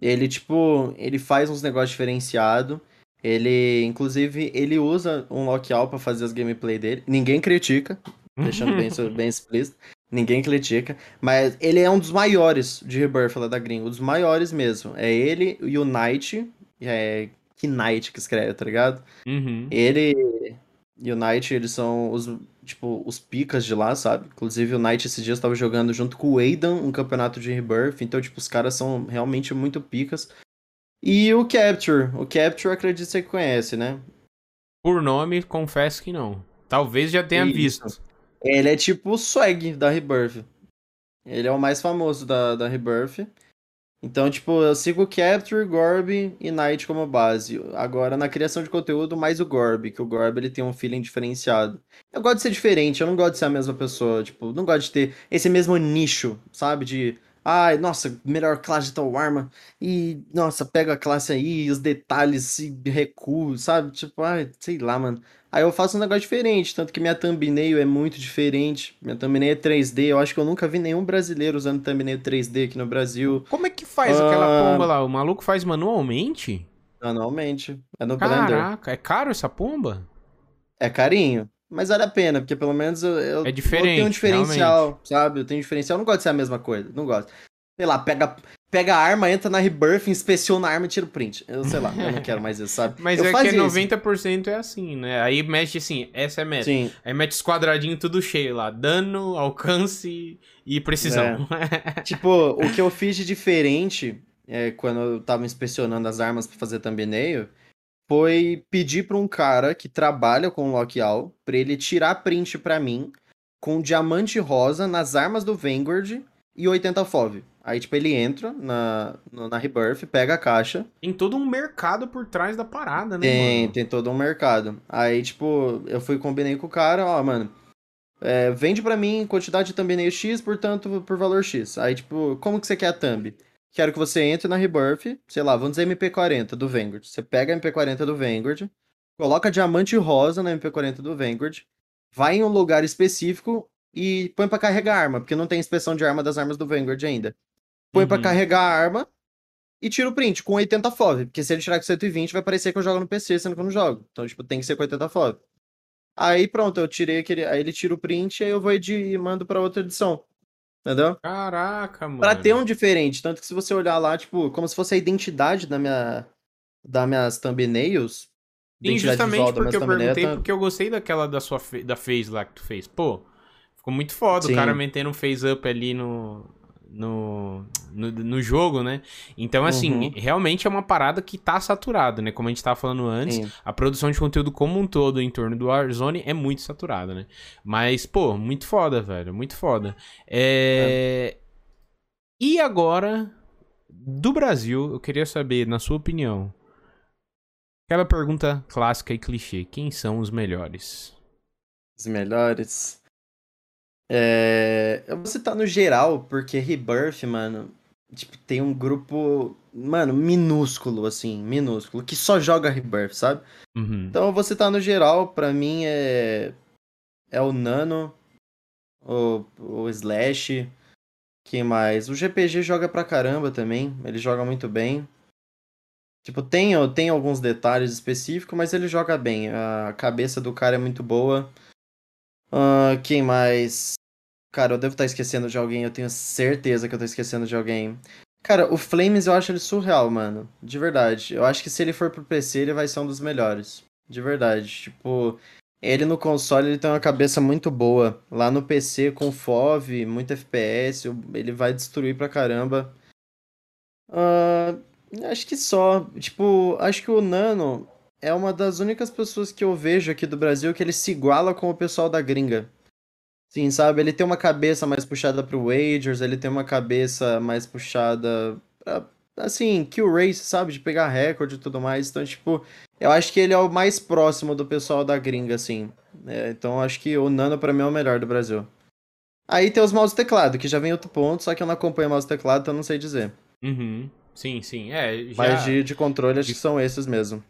Ele, tipo, ele faz uns negócios diferenciados. Ele, inclusive, ele usa um lockout pra fazer as gameplay dele. Ninguém critica, deixando bem, bem explícito. Ninguém critica. Mas ele é um dos maiores de Rebirth lá da gringa. Um dos maiores mesmo. É ele e o Knight. É Knight que escreve, tá ligado? Uhum. Ele e o Knight, eles são os, tipo, os picas de lá, sabe? Inclusive o Knight esses dias estava jogando junto com o Aidan um campeonato de Rebirth. Então, tipo, os caras são realmente muito picas. E o Capture. O Capture, acredito que você conhece, né? Por nome, confesso que não. Talvez já tenha Isso. visto. Ele é tipo o Swag da Rebirth. Ele é o mais famoso da, da Rebirth. Então, tipo, eu sigo Capture, Gorb e Knight como base. Agora, na criação de conteúdo, mais o Gorb, que o Gorb ele tem um feeling diferenciado. Eu gosto de ser diferente, eu não gosto de ser a mesma pessoa. Tipo, não gosto de ter esse mesmo nicho, sabe? De, ai, nossa, melhor classe de tal arma. E, nossa, pega a classe aí, os detalhes, e recuo, sabe? Tipo, ai, sei lá, mano. Aí eu faço um negócio diferente, tanto que minha thumbnail é muito diferente. Minha thumbnail é 3D, eu acho que eu nunca vi nenhum brasileiro usando thumbnail 3D aqui no Brasil, Como é que faz aquela Ah. pomba lá? O maluco faz manualmente? anualmente. É no Blender. Caraca, é caro essa pomba? É carinho, mas vale a pena, porque pelo menos eu, eu, É diferente, eu tenho um diferencial, sabe? Eu tenho um diferencial, eu não gosto de ser a mesma coisa, não gosto. Sei lá, pega, pega a arma, entra na Rebirth, inspeciona a arma e tira o print. Eu sei lá, eu não quero mais isso, sabe? <laughs> Mas eu é que fazia isso. 90% é assim, né? Aí mexe assim, essa é a meta. Sim, Aí mete os quadradinhos tudo cheio lá. Dano, alcance e precisão. <laughs> tipo, o que eu fiz de diferente é, quando eu tava inspecionando as armas pra fazer thumbnail foi pedir pra um cara que trabalha com Lockout pra ele tirar print pra mim com diamante rosa nas armas do Vanguard e 80 FOV. Aí, tipo, ele entra na, na Rebirth, pega a caixa, Tem todo um mercado por trás da parada, né, tem, mano? tem todo um mercado. Aí, tipo, eu fui combinei com o cara, ó, mano, é, vende pra mim quantidade de thumbnail X, portanto, por valor X. Aí, tipo, como que você quer a thumb? Quero que você entre na Rebirth, sei lá, vamos dizer MP40 do Vanguard. Você pega a MP40 do Vanguard, coloca diamante rosa na MP40 do Vanguard, vai em um lugar específico e põe pra carregar a arma, porque não tem inspeção de arma das armas do Vanguard ainda. Põe pra Uhum. carregar a arma e tira o print com 80 FOV, porque se ele tirar com 120 vai parecer que eu jogo no PC, sendo que eu não jogo. Então, tipo, tem que ser com 80 FOV. Aí pronto, eu tirei aquele, aí ele tira o print, aí eu vou e mando pra outra edição. Entendeu? Caraca, mano. Pra ter um diferente, tanto que se você olhar lá, tipo, como se fosse a identidade da minha das minhas thumbnails, Sim, justamente porque eu perguntei, porque eu gostei daquela da sua da phase lá que tu fez. Pô, ficou muito foda Sim. o cara metendo um phase up ali no, no, no, no, jogo, né? Então, assim, uhum. realmente é uma parada que tá saturada, né? Como a gente tava falando antes, Sim. a produção de conteúdo como um todo em torno do Warzone é muito saturada, né? Mas, pô, muito foda, velho, muito foda. É... é. E agora, do Brasil, eu queria saber, na sua opinião, aquela pergunta clássica e clichê: quem são os melhores? Os melhores. É... Eu vou citar no geral, porque Rebirth, mano, tipo, tem um grupo, mano, minúsculo, assim, minúsculo, que só joga Rebirth, sabe? Uhum. Então eu vou citar no geral, pra mim é. É o Nano, o, o Slash, quem mais? O GPG joga pra caramba também, ele joga muito bem. Tipo, tem, tem alguns detalhes específicos, mas ele joga bem. A cabeça do cara é muito boa. Uh, quem mais? Cara, eu devo estar esquecendo de alguém, eu tenho certeza que eu tô esquecendo de alguém. Cara, o Flames eu acho ele surreal, mano. De verdade. Eu acho que se ele for pro PC, ele vai ser um dos melhores. De verdade. Tipo, ele no console ele tem uma cabeça muito boa. Lá no PC, com FOV, muito FPS, ele vai destruir pra caramba. Uh, acho que só. Tipo, acho que o Nano é uma das únicas pessoas que eu vejo aqui do Brasil que ele se iguala com o pessoal da gringa. Sim, sabe? Ele tem uma cabeça mais puxada pro Wagers, ele tem uma cabeça mais puxada pra, assim, kill race, sabe? De pegar recorde e tudo mais. Então, tipo, eu acho que ele é o mais próximo do pessoal da gringa, assim. É, então, acho que o Nano pra mim é o melhor do Brasil. Aí tem os mouse teclado, que já vem outro ponto, só que eu não acompanho mouse teclado, então eu não sei dizer. Uhum. Sim, sim. É, já... Mas de, de controle, acho de... que são esses mesmo.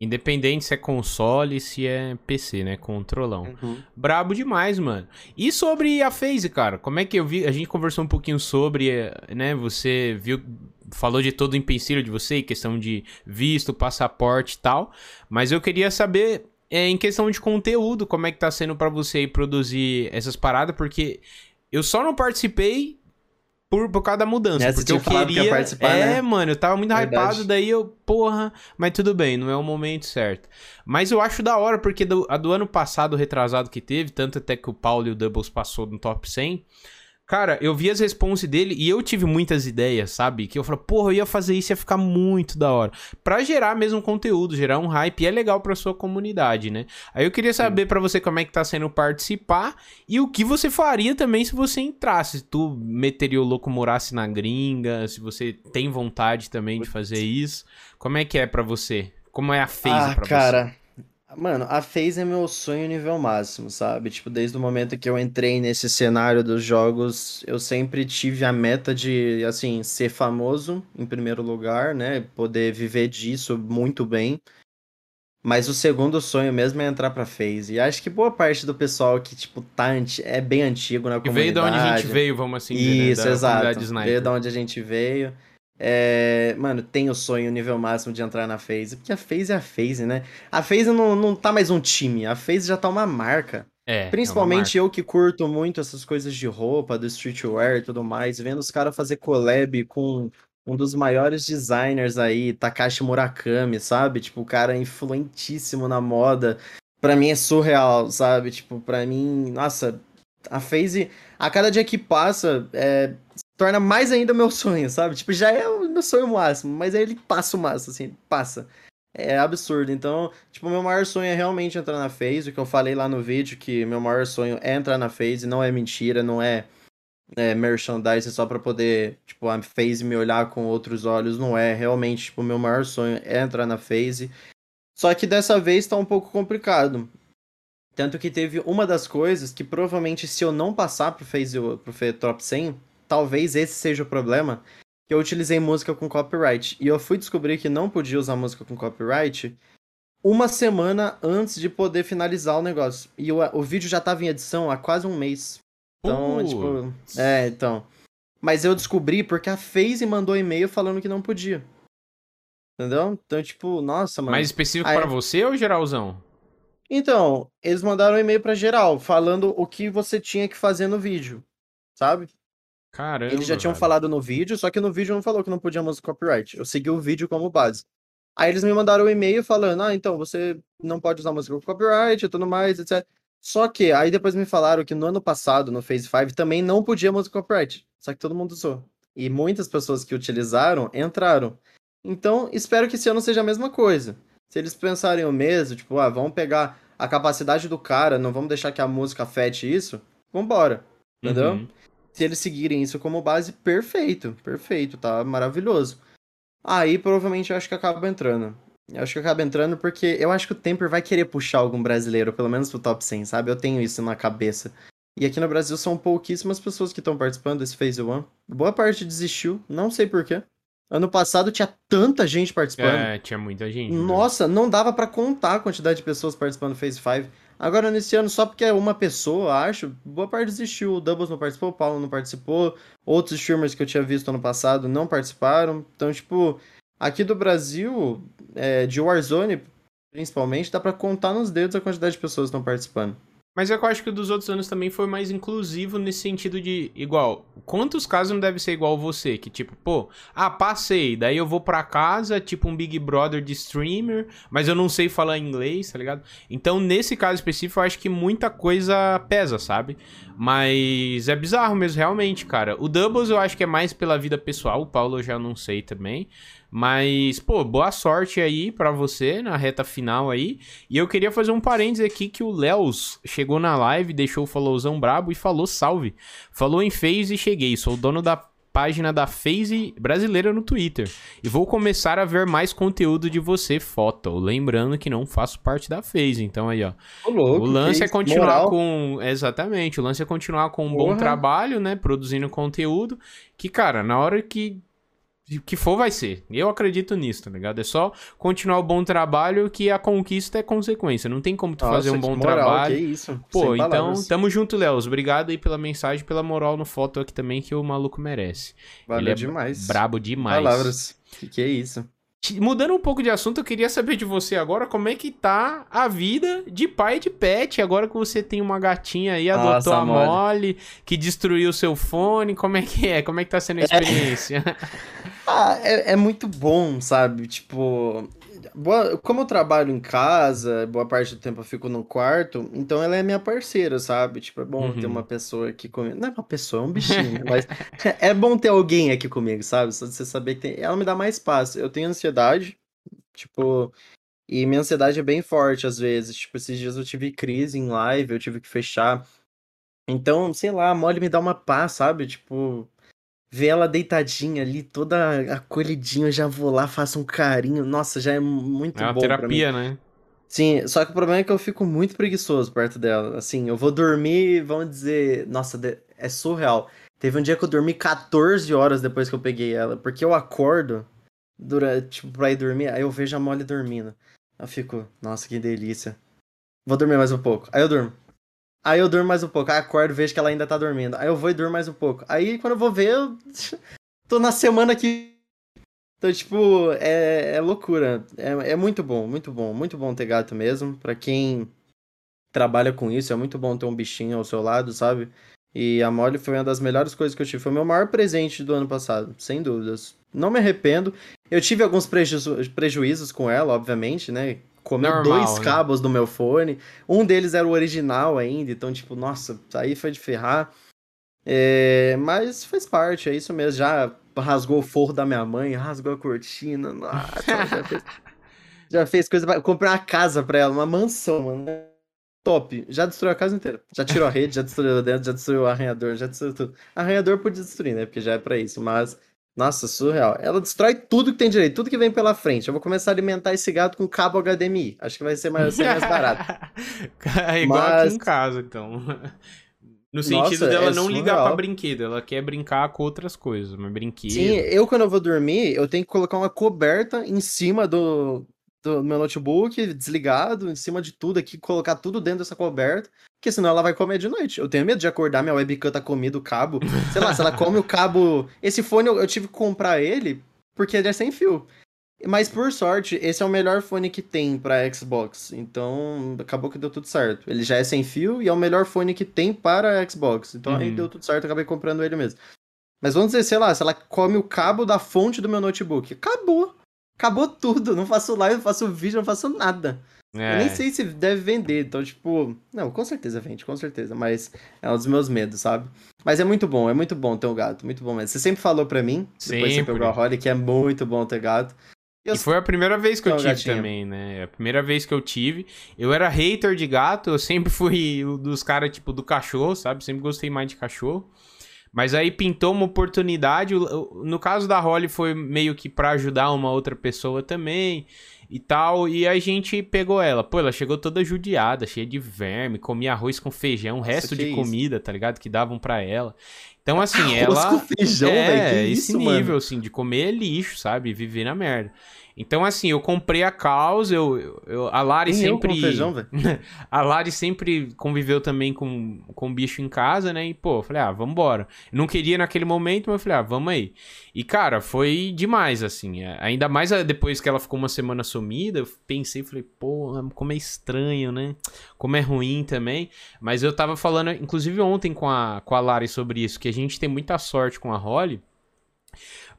Independente se é console, se é PC, né? Controlão. Uhum. Brabo demais, mano. E sobre a phase, cara? Como é que eu vi? A gente conversou um pouquinho sobre, né? Você viu, falou de todo o empecilho de você, questão de visto, passaporte e tal. Mas eu queria saber, é, em questão de conteúdo, como é que tá sendo para você produzir essas paradas, porque eu só não participei por, por causa da mudança. É, porque eu queria. Que participar, é, né? mano, eu tava muito Verdade. hypado, daí eu, porra, mas tudo bem, não é o momento certo. Mas eu acho da hora, porque do, a do ano passado, retrasado que teve, tanto até que o Paulo e o Doubles passou no top 100. Cara, eu vi as respostas dele e eu tive muitas ideias, sabe? Que eu falei, porra, eu ia fazer isso, ia ficar muito da hora. Pra gerar mesmo conteúdo, gerar um hype, e é legal pra sua comunidade, né? Aí eu queria saber para você como é que tá sendo participar e o que você faria também se você entrasse. Se tu meteria o louco, morasse na gringa, se você tem vontade também de fazer isso. Como é que é para você? Como é a phase ah, pra cara. você? Mano, a FaZe é meu sonho nível máximo, sabe? Tipo, desde o momento que eu entrei nesse cenário dos jogos, eu sempre tive a meta de, assim, ser famoso em primeiro lugar, né? Poder viver disso muito bem. Mas o segundo sonho mesmo é entrar pra FaZe. E acho que boa parte do pessoal que, tipo, tá é bem antigo na comunidade. E veio de onde a gente veio, vamos assim dizer, né? Isso, né? exato. Veio de onde a gente veio. É, mano, tem o sonho nível máximo de entrar na FaZe, porque a FaZe é a FaZe, né? A FaZe não, não tá mais um time, a FaZe já tá uma marca. É, Principalmente é eu que curto muito essas coisas de roupa, do streetwear e tudo mais, vendo os caras fazer collab com um dos maiores designers aí, Takashi Murakami, sabe? Tipo, o cara influentíssimo na moda. Pra mim é surreal, sabe? Tipo, pra mim, nossa, a FaZe, a cada dia que passa, é, torna mais ainda meu sonho, sabe? Tipo, já é o meu sonho máximo, mas aí ele passa o máximo, assim, passa. É absurdo. Então, tipo, meu maior sonho é realmente entrar na phase. O que eu falei lá no vídeo, que meu maior sonho é entrar na phase, não é mentira, não é, é merchandise só pra poder, tipo, a phase me olhar com outros olhos. Não é. Realmente, tipo, meu maior sonho é entrar na phase. Só que dessa vez tá um pouco complicado. Tanto que teve uma das coisas que provavelmente se eu não passar pro phase, pro top 100, talvez esse seja o problema, que eu utilizei música com copyright. E eu fui descobrir que não podia usar música com copyright uma semana antes de poder finalizar o negócio. E o, o vídeo já tava em edição há quase um mês. Então, uh. tipo. É, então. Mas eu descobri porque a FaZe mandou e-mail falando que não podia. Entendeu? Então, tipo, nossa, mano. Mais específico Aí... para você ou geralzão? Então, eles mandaram um e-mail para geral, falando o que você tinha que fazer no vídeo, sabe? Caramba. Eles já tinham velho. falado no vídeo, só que no vídeo não falou que não podia música copyright. Eu segui o vídeo como base. Aí eles me mandaram um e-mail falando, ah, então você não pode usar música com copyright e tudo mais, etc. Só que aí depois me falaram que no ano passado, no Phase 5, também não podia música copyright. Só que todo mundo usou. E muitas pessoas que utilizaram entraram. Então, espero que esse ano seja a mesma coisa. Se eles pensarem o mesmo, tipo, ah, vamos pegar a capacidade do cara, não vamos deixar que a música afete isso, vambora. Entendeu? Uhum. Se eles seguirem isso como base, perfeito, perfeito, tá maravilhoso. Aí provavelmente eu acho que acaba entrando. Eu acho que acaba entrando porque eu acho que o Temper vai querer puxar algum brasileiro, pelo menos pro top 100, sabe? Eu tenho isso na cabeça. E aqui no Brasil são pouquíssimas pessoas que estão participando desse Phase One. Boa parte desistiu, não sei porquê. Ano passado tinha tanta gente participando. É, tinha muita gente. Né? Nossa, não dava para contar a quantidade de pessoas participando do Phase 5. Agora, nesse ano, só porque é uma pessoa, acho, boa parte desistiu. O Doubles não participou, o Paulo não participou. Outros streamers que eu tinha visto ano passado não participaram. Então, tipo, aqui do Brasil, é, de Warzone, principalmente, dá para contar nos dedos a quantidade de pessoas que estão participando. Mas eu acho que o dos outros anos também foi mais inclusivo nesse sentido de, igual, quantos casos não deve ser igual você? Que tipo, pô, ah, passei, daí eu vou pra casa, tipo um Big Brother de streamer, mas eu não sei falar inglês, tá ligado? Então, nesse caso específico, eu acho que muita coisa pesa, sabe? Mas é bizarro mesmo, realmente, cara. O Doubles eu acho que é mais pela vida pessoal, o Paulo eu já não sei também. Mas, pô, boa sorte aí para você na reta final aí. E eu queria fazer um parênteses aqui que o Léos chegou na live, deixou o followzão brabo e falou salve. Falou em Phase e cheguei. Sou o dono da página da Phase brasileira no Twitter. E vou começar a ver mais conteúdo de você, foto. Lembrando que não faço parte da Phase. Então aí, ó. louco, o lance é continuar moral. com. Exatamente. O lance é continuar com um Porra. bom trabalho, né? Produzindo conteúdo. Que, cara, na hora que que for, vai ser. Eu acredito nisso, tá ligado? É só continuar o bom trabalho que a conquista é consequência. Não tem como tu Nossa, fazer um bom moral, trabalho. Que isso. Pô, Sem então, palavras. tamo junto, Léo. Obrigado aí pela mensagem, pela moral no foto aqui também que o maluco merece. Valeu Ele é demais. Brabo demais. Palavras. Que, que é isso. Mudando um pouco de assunto, eu queria saber de você agora como é que tá a vida de pai de pet, agora que você tem uma gatinha aí, adotou Nossa, a Molly, que destruiu o seu fone, como é que é? Como é que tá sendo a é. experiência? É... <laughs> ah, é, é, muito bom, sabe? Tipo, boa, como eu trabalho em casa, boa parte do tempo eu fico no quarto, então ela é minha parceira, sabe? Tipo, é bom uhum. ter uma pessoa aqui comigo. Não é uma pessoa, é um <laughs> bichinho, mas <laughs> é bom ter alguém aqui comigo, sabe? Só você saber que tem... ela me dá mais paz. Eu tenho ansiedade, tipo, e minha ansiedade é bem forte às vezes. Tipo, esses dias eu tive crise em live, eu tive que fechar. Então, sei lá, a Molly me dá uma paz, sabe? Tipo, ver ela deitadinha ali, toda acolhidinha, eu já vou lá, faço um carinho. Nossa, já é muito é uma bom terapia, né? Sim, só que o problema é que eu fico muito preguiçoso perto dela. Assim, eu vou dormir, vamos dizer, nossa, é surreal. Teve um dia que eu dormi 14 horas depois que eu peguei ela, porque eu acordo durante, tipo, pra ir dormir, aí eu vejo a Molly dormindo. Eu fico, nossa, que delícia. Vou dormir mais um pouco. Aí eu durmo. Aí eu durmo mais um pouco. Aí acordo, vejo que ela ainda tá dormindo. Aí eu vou e durmo mais um pouco. Aí quando eu vou ver, eu <laughs> tô na semana que. Então, tipo, é, é loucura. É, é muito bom, muito bom. Muito bom ter gato mesmo. Pra quem trabalha com isso, é muito bom ter um bichinho ao seu lado, sabe? E a Molly foi uma das melhores coisas que eu tive. Foi o meu maior presente do ano passado, sem dúvidas. Não me arrependo. Eu tive alguns preju prejuízos com ela, obviamente, né? Comeu Normal, dois né? cabos do meu fone. Um deles era o original ainda, então, tipo, nossa, aí foi de ferrar. É, mas faz parte, é isso mesmo. Já rasgou o forro da minha mãe, rasgou a cortina. Nossa, já, fez, <laughs> já fez coisa. Pra, comprei uma casa pra ela, uma mansão, mano. Top. Já destruiu a casa inteira. Já tirou a rede, já destruiu dentro, já destruiu o arranhador, já destruiu tudo. Arranhador podia destruir, né? Porque já é pra isso, mas nossa, surreal. Ela destrói tudo que tem direito, tudo que vem pela frente. Eu vou começar a alimentar esse gato com cabo HDMI. Acho que vai ser mais, ser mais barato. <laughs> é igual Mas... aqui em casa, então. <laughs> No sentido Nossa, dela é não surreal. ligar pra brinquedo, ela quer brincar com outras coisas, mas brinquedo. Sim, eu quando eu vou dormir, eu tenho que colocar uma coberta em cima do, do meu notebook, desligado, em cima de tudo aqui, colocar tudo dentro dessa coberta. Porque senão ela vai comer de noite. Eu tenho medo de acordar, minha webcam tá comida o cabo. Sei lá, se ela come o cabo. Esse fone eu, eu, tive que comprar ele porque ele é sem fio. Mas por sorte, esse é o melhor fone que tem pra Xbox. Então acabou que deu tudo certo. Ele já é sem fio e é o melhor fone que tem para Xbox. Então uhum. aí deu tudo certo, acabei comprando ele mesmo. Mas vamos dizer, sei lá, se ela come o cabo da fonte do meu notebook. Acabou. acabou tudo. Não faço live, não faço vídeo, não faço nada. É. Eu nem sei se deve vender, então, tipo, não, com certeza vende, com certeza, mas é um dos meus medos, sabe? Mas é muito bom, é muito bom ter um gato, muito bom mesmo. Você sempre falou pra mim, depois você Sempre. pegou a Holly, que é muito bom ter gato. Eu E foi a primeira vez que eu tive gatinho. também, né? A primeira vez que eu tive. Eu era hater de gato, eu sempre <laughs> fui dos caras, tipo, do cachorro, sabe? Sempre gostei mais de cachorro. Mas aí pintou uma oportunidade. No caso da Holly, foi meio que pra ajudar uma outra pessoa também e tal. E a gente pegou ela. Pô, ela chegou toda judiada, cheia de verme, comia arroz com feijão, resto de isso? comida, tá ligado? Que davam pra ela. Então, <laughs> assim, Arroz ela. com feijão, é, velho, que esse isso, nível, mano? assim, de comer lixo, sabe? Viver na merda. Então, assim, eu comprei a causa, eu, eu- eu- a Lari Nem eu sempre. como feijão, <laughs> a Lari sempre conviveu também com, com bicho em casa, né? E, pô, eu falei, ah, vambora. Não queria naquele momento, mas eu falei, ah, vamos aí. E, cara, foi demais, assim. é, Ainda mais ah, depois que ela ficou uma semana sumida, eu pensei, falei, pô, como é estranho, né? Como é ruim também. Mas eu tava falando, inclusive ontem com a, com a Lari sobre isso, que a gente tem muita sorte com a Holly.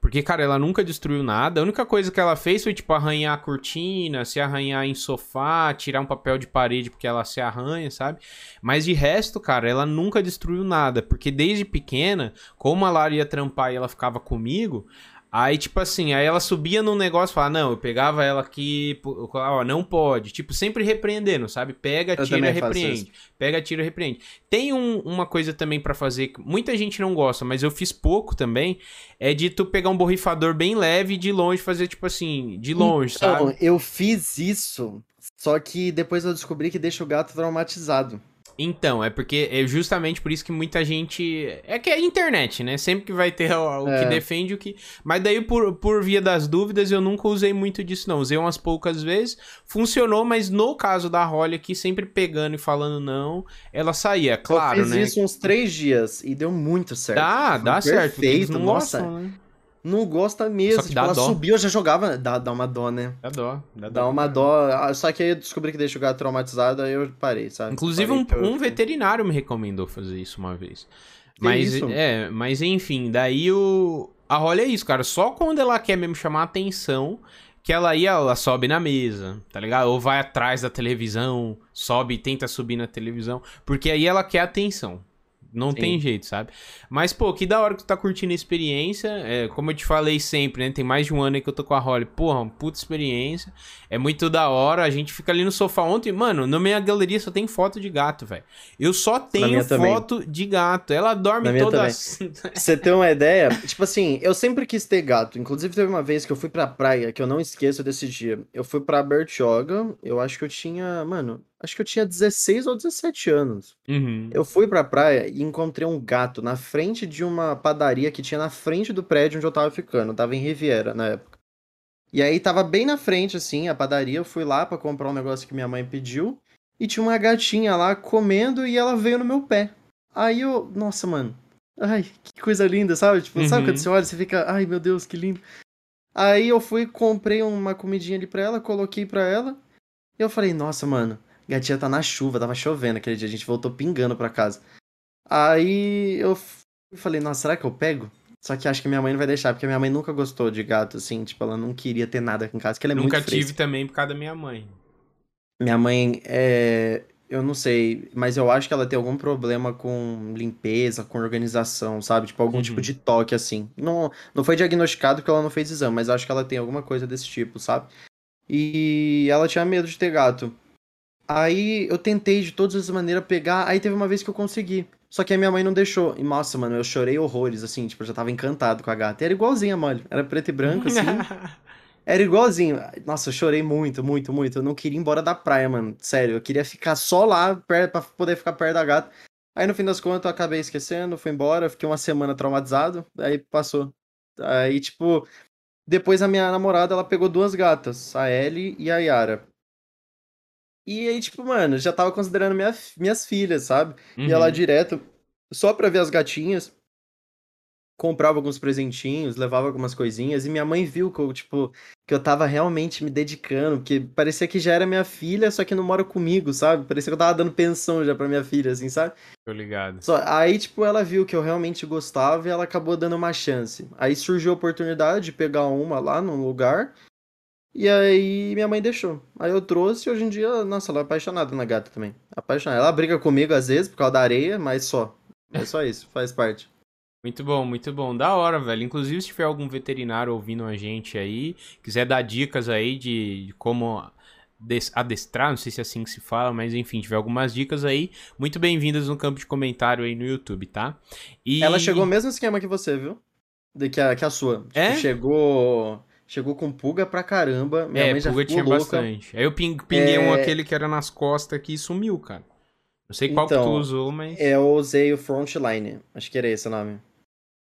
Porque, cara, ela nunca destruiu nada. A única coisa que ela fez foi, tipo, arranhar a cortina, se arranhar em sofá, tirar um papel de parede porque ela se arranha, sabe? Mas de resto, cara, ela nunca destruiu nada. Porque desde pequena, como a Lara ia trampar e ela ficava comigo. Aí, tipo assim, aí ela subia num negócio e falava, não, eu pegava ela aqui, ó, não pode. Tipo, sempre repreendendo, sabe? Pega, Eu tira, repreende. Pega, tira, repreende. Tem um- uma coisa também pra fazer, que muita gente não gosta, mas eu fiz pouco também, é de tu pegar um borrifador bem leve e de longe fazer, tipo assim, de longe, Então, sabe? eu fiz isso, só que depois eu descobri que deixa o gato traumatizado. Então, é porque é justamente por isso que muita gente. É que é a internet, né? Sempre que vai ter o, o que É. defende o que. Mas daí, por, por via das dúvidas, eu nunca usei muito disso, não. Usei umas poucas vezes. Funcionou, mas no caso da Holly aqui, sempre pegando e falando não, ela saía, claro, eu fiz né? isso uns três dias e deu muito certo. Dá, Foi dá certo. Perfeito, não nossa. gostam, né? Não gosta mesmo. Só que tipo, dá ela dó. subiu, eu já jogava. Dá, dá uma dó, né? Dá dó. Dá, Dá uma dó. Ah, Só que aí eu descobri que deixa o gato traumatizado, aí eu parei, sabe? Inclusive, Parei um, eu- um veterinário me recomendou fazer isso uma vez. Mas, isso? é, mas enfim, daí o. A Holly é isso, cara. Só quando ela quer mesmo chamar atenção que ela aí, ela sobe na mesa, tá ligado? Ou vai atrás da televisão, sobe e tenta subir na televisão. Porque aí ela quer atenção. Não Sim. tem jeito, sabe? Mas, pô, que da hora que tu tá curtindo a experiência. É, como eu te falei sempre, né? Tem mais de um ano aí que eu tô com a Holly. Porra, uma puta experiência. É muito da hora. A gente fica ali no sofá ontem. Mano, na minha galeria só tem foto de gato, velho. Eu só tenho minha também. foto de gato. Ela dorme toda. assim. Pra você ter uma ideia, tipo assim, eu sempre quis ter gato. Inclusive, teve uma vez que eu fui pra praia, que eu não esqueço desse dia. Eu fui pra Bertioga, eu acho que eu tinha, mano, acho que eu tinha 16 ou 17 anos. Uhum. Eu fui pra praia e encontrei um gato na frente de uma padaria que tinha na frente do prédio onde eu tava ficando. Eu tava em Riviera na época. E aí tava bem na frente, assim, a padaria. Eu fui lá pra comprar um negócio que minha mãe pediu. E tinha uma gatinha lá comendo e ela veio no meu pé. Aí eu, nossa, mano. Ai, que coisa linda, sabe? Tipo, sabe Uhum. quando você olha, você fica, ai meu Deus, que lindo. Aí eu fui, comprei uma comidinha ali pra ela, coloquei pra ela. E eu falei, nossa, mano, gatinha tá na chuva, tava chovendo aquele dia, a gente voltou pingando pra casa. Aí eu falei, nossa, será que eu pego? Só que acho que minha mãe não vai deixar, porque minha mãe nunca gostou de gato, assim, tipo, ela não queria ter nada aqui em casa, porque ela é Nunca muito tive fresca. também por causa da minha mãe. Minha mãe é. Eu não sei, mas eu acho que ela tem algum problema com limpeza, com organização, sabe? Tipo, algum Uhum. tipo de toque, assim. Não, não foi diagnosticado porque ela não fez exame, mas acho que ela tem alguma coisa desse tipo, sabe? E ela tinha medo de ter gato. Aí eu tentei de todas as maneiras pegar, aí teve uma vez que eu consegui. Só que a minha mãe não deixou. E nossa, mano, eu chorei horrores, assim, tipo, eu já tava encantado com a gata. E era igualzinha a Molly. Era preto e branco, assim. <laughs> Era igualzinho. Nossa, eu chorei muito, muito, muito. Eu não queria ir embora da praia, mano. Sério, eu queria ficar só lá perto, pra poder ficar perto da gata. Aí no fim das contas eu acabei esquecendo, fui embora, fiquei uma semana traumatizado, aí passou. Aí, tipo, depois a minha namorada, ela pegou duas gatas, a Ellie e a Yara. E aí, tipo, mano, já tava considerando minha, minhas filhas, sabe? Ia lá Uhum. direto, só pra ver as gatinhas. Comprava alguns presentinhos, levava algumas coisinhas. E minha mãe viu que eu, tipo, que eu tava realmente me dedicando. Porque parecia que já era minha filha, só que não mora comigo, sabe? Parecia que eu tava dando pensão já pra minha filha, assim, sabe? Tô ligado. Só, aí, tipo, ela viu que eu realmente gostava e ela acabou dando uma chance. Aí surgiu a oportunidade de pegar uma lá num lugar. E aí minha mãe deixou. Aí eu trouxe e hoje em dia, nossa, ela é apaixonada na gata também. Apaixonada. Ela briga comigo às vezes por causa da areia, mas só. É só isso, <laughs> faz parte. Muito bom, muito bom. Da hora, velho. Inclusive, se tiver algum veterinário ouvindo a gente aí, quiser dar dicas aí de como adestrar, não sei se é assim que se fala, mas enfim, tiver algumas dicas aí, muito bem-vindas no campo de comentário aí no YouTube, tá? E... Ela chegou no mesmo esquema que você, viu? De que a, que a sua. Tipo, é? Chegou. Chegou com pulga pra caramba. Minha é, mãe já pulga tinha louca. bastante. Aí eu pinguei é... um aquele que era nas costas aqui e sumiu, cara. Não sei qual então, que tu usou, mas. Eu usei o Frontline. Acho que era esse o nome.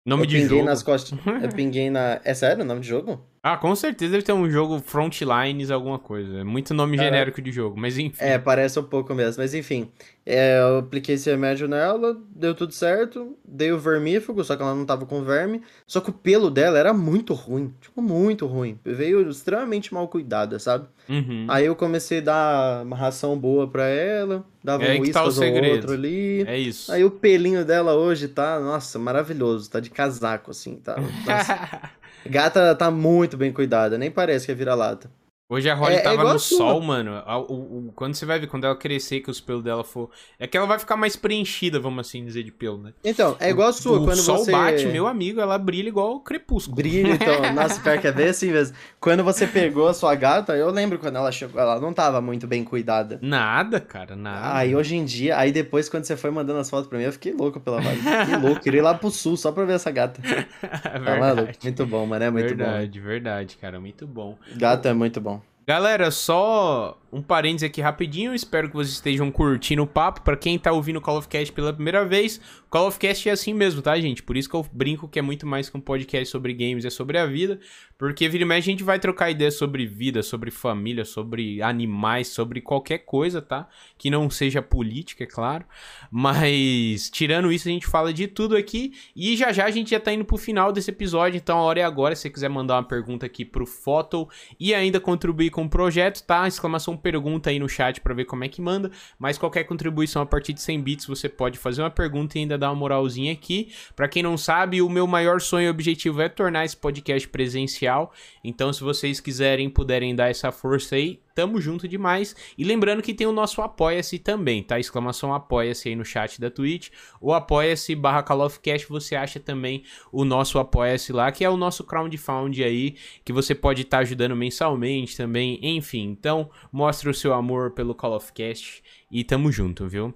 Nome eu de pinguei nas costas. eu <laughs> pinguei na. É sério o nome de jogo? Ah, com certeza deve ter um jogo Frontlines, alguma coisa. É muito nome genérico de jogo, mas enfim. É, parece um pouco mesmo, mas enfim. É, eu apliquei esse remédio nela, deu tudo certo, dei o vermífugo, só que ela não tava com verme. Só que o pelo dela era muito ruim, tipo, muito ruim. Veio extremamente mal cuidada, sabe? Uhum. Aí eu comecei a dar uma ração boa pra ela, dava é um tá ou outro ali. É isso. Aí o pelinho dela hoje tá, nossa, maravilhoso, tá de casaco, assim, tá. <laughs> Gata tá muito bem cuidada, nem parece que é vira-lata. Hoje a Holly é, é tava é no sol, mano. O, o, quando você vai ver, quando ela crescer, que os pelos dela for. É que ela vai ficar mais preenchida, vamos assim dizer, de pelo, né? Então, é igual a sua. O quando sol você... bate, meu amigo, ela brilha igual o crepúsculo. Brilha, então. <laughs> Nossa, pior que é bem assim mesmo. Quando você pegou a sua gata, eu lembro quando ela chegou, ela não tava muito bem cuidada. Nada, cara, nada. Aí hoje em dia, aí depois quando você foi mandando as fotos pra mim, eu fiquei louco pela Holly. Fiquei louco, queria ir lá pro sul só pra ver essa gata. <laughs> é verdade. Tá muito bom, mano, é muito verdade, bom. Verdade, verdade, cara, muito bom. Gato é muito bom. Galera, só um parênteses aqui rapidinho. Espero que vocês estejam curtindo o papo. Para quem tá ouvindo o Call of Cast pela primeira vez, o Call of Cast é assim mesmo, tá, gente? Por isso que eu brinco que é muito mais que um podcast sobre games, é sobre a vida. Porque vira e a gente vai trocar ideias sobre vida, sobre família, sobre animais, sobre qualquer coisa, tá? Que não seja política, é claro. Mas, tirando isso, a gente fala de tudo aqui. E já já a gente já tá indo pro final desse episódio. Então a hora é agora. Se você quiser mandar uma pergunta aqui pro Photo e ainda contribuir com o projeto, tá? Exclamação pergunta aí no chat para ver como é que manda. Mas qualquer contribuição a partir de 100 bits, você pode fazer uma pergunta e ainda dar uma moralzinha aqui. Para quem não sabe, o meu maior sonho e objetivo é tornar esse podcast presencial. Então, se vocês quiserem, puderem dar essa força aí, tamo junto demais. E lembrando que tem o nosso Apoia-se também, tá? Exclamação Apoia-se aí no chat da Twitch. O Apoia-se barra Call of Cash, você acha também o nosso Apoia-se lá, que é o nosso crowdfund aí, que você pode estar tá ajudando mensalmente também, enfim. Então, mostre o seu amor pelo Call of Cast e tamo junto, viu?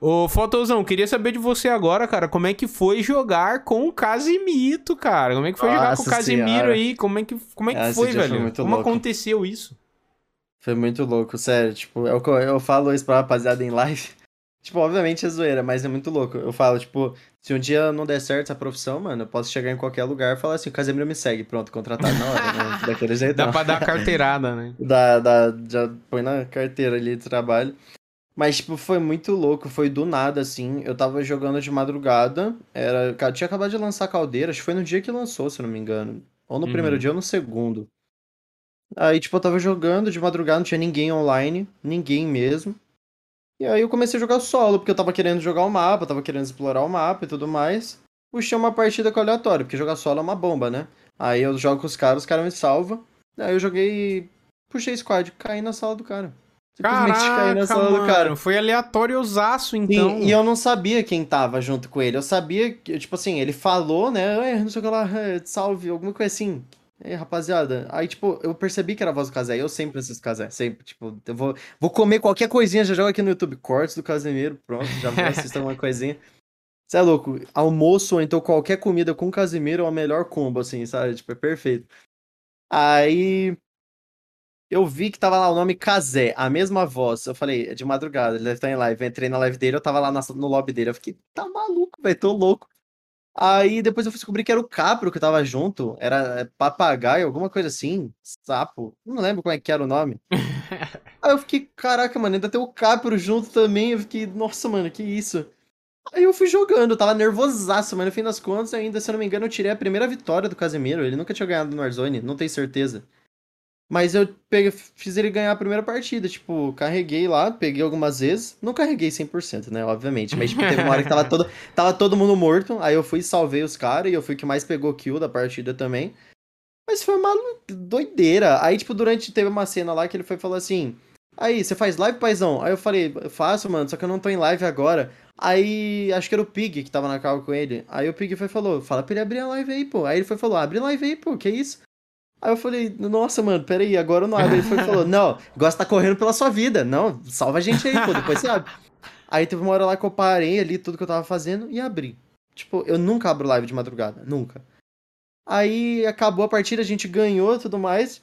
Ô, Fotozão, queria saber de você agora, cara, como é que foi jogar com o Casimito, cara? Como é que foi Nossa jogar com o Casimiro senhora. aí? Como é que, como é que foi, velho? Foi como louco. aconteceu isso? Foi muito louco, sério. Tipo, eu, eu falo isso pra rapaziada em live. <laughs> Tipo, obviamente é zoeira, mas é muito louco. Eu falo, tipo, se um dia não der certo essa profissão, mano, eu posso chegar em qualquer lugar e falar assim, o Casemiro me segue, pronto, contratado na hora, né? <laughs> Daquele jeito. Dá pra dar carteirada, né? <laughs> Dá, dá, já põe na carteira ali de trabalho. Mas, tipo, foi muito louco, foi do nada, assim. Eu tava jogando de madrugada, era. Tinha acabado de lançar Caldeira, acho que foi no dia que lançou, se não me engano. Ou no uhum. primeiro dia ou no segundo. Aí, tipo, eu tava jogando de madrugada, não tinha ninguém online, ninguém mesmo. E aí eu comecei a jogar solo, porque eu tava querendo jogar o mapa, tava querendo explorar o mapa e tudo mais. Puxei uma partida com aleatório, porque jogar solo é uma bomba, né? Aí eu jogo com os caras, os caras me salvam. Aí eu joguei. Puxei squad, caí na sala do cara. Simplesmente Caraca, caí na sala mano, do cara. Foi aleatóriozaço, então. E, e, eu não sabia quem tava junto com ele. Eu sabia que, tipo assim, ele falou, né? Não sei o que lá, <laughs> salve, alguma coisa assim. Ei, rapaziada. Aí, tipo, eu percebi que era a voz do Casé. Eu sempre assisto Casé. Sempre. Tipo, eu vou, vou comer qualquer coisinha, já jogo aqui no YouTube. Cortes do Casemiro. Pronto, já vou <laughs> assistir alguma coisinha. Você é louco. Almoço ou então qualquer comida com Casimiro é o melhor combo, assim, sabe? Tipo, é perfeito. Aí. Eu vi que tava lá o nome Casé, a mesma voz. Eu falei, é de madrugada, ele deve estar em live. Eu entrei na live dele, eu tava lá no lobby dele. Eu fiquei, tá maluco, velho, tô louco. Aí depois eu descobri que era o Capro que tava junto. Era é, papagaio, alguma coisa assim. Sapo. Não lembro como é que era o nome. <laughs> Aí eu fiquei, caraca, mano, ainda tem o Capro junto também. Eu fiquei, nossa, mano, que isso? Aí eu fui jogando, eu tava nervosaço, mas no fim das contas, ainda, se eu não me engano, eu tirei a primeira vitória do Casemiro. Ele nunca tinha ganhado no Warzone, não tenho certeza. Mas eu peguei, fiz ele ganhar a primeira partida. Tipo, carreguei lá, peguei algumas vezes. Não carreguei 100%, né? Obviamente. Mas tipo, teve uma hora que tava <laughs> todo, tava todo mundo morto. Aí eu fui salvei os caras e eu fui que mais pegou kill da partida também. Mas foi uma doideira. Aí, tipo, durante, teve uma cena lá que ele foi falar assim, aí, você faz live, paizão? Aí eu falei, faço, mano, só que eu não tô em live agora. Aí, acho que era o Pig que tava na cal com ele. Aí o Pig foi e falou, fala pra ele abrir a live aí, pô. Aí ele foi e falou, abre live aí, pô, que isso? Aí eu falei, nossa, mano, peraí, agora eu não abro. Ele foi falou, não, gosta tá correndo pela sua vida. Não, salva a gente aí, pô, depois você abre. Aí teve uma hora lá que eu parei ali tudo que eu tava fazendo e abri. Tipo, eu nunca abro live de madrugada, nunca. Aí acabou a partida, a gente ganhou tudo mais.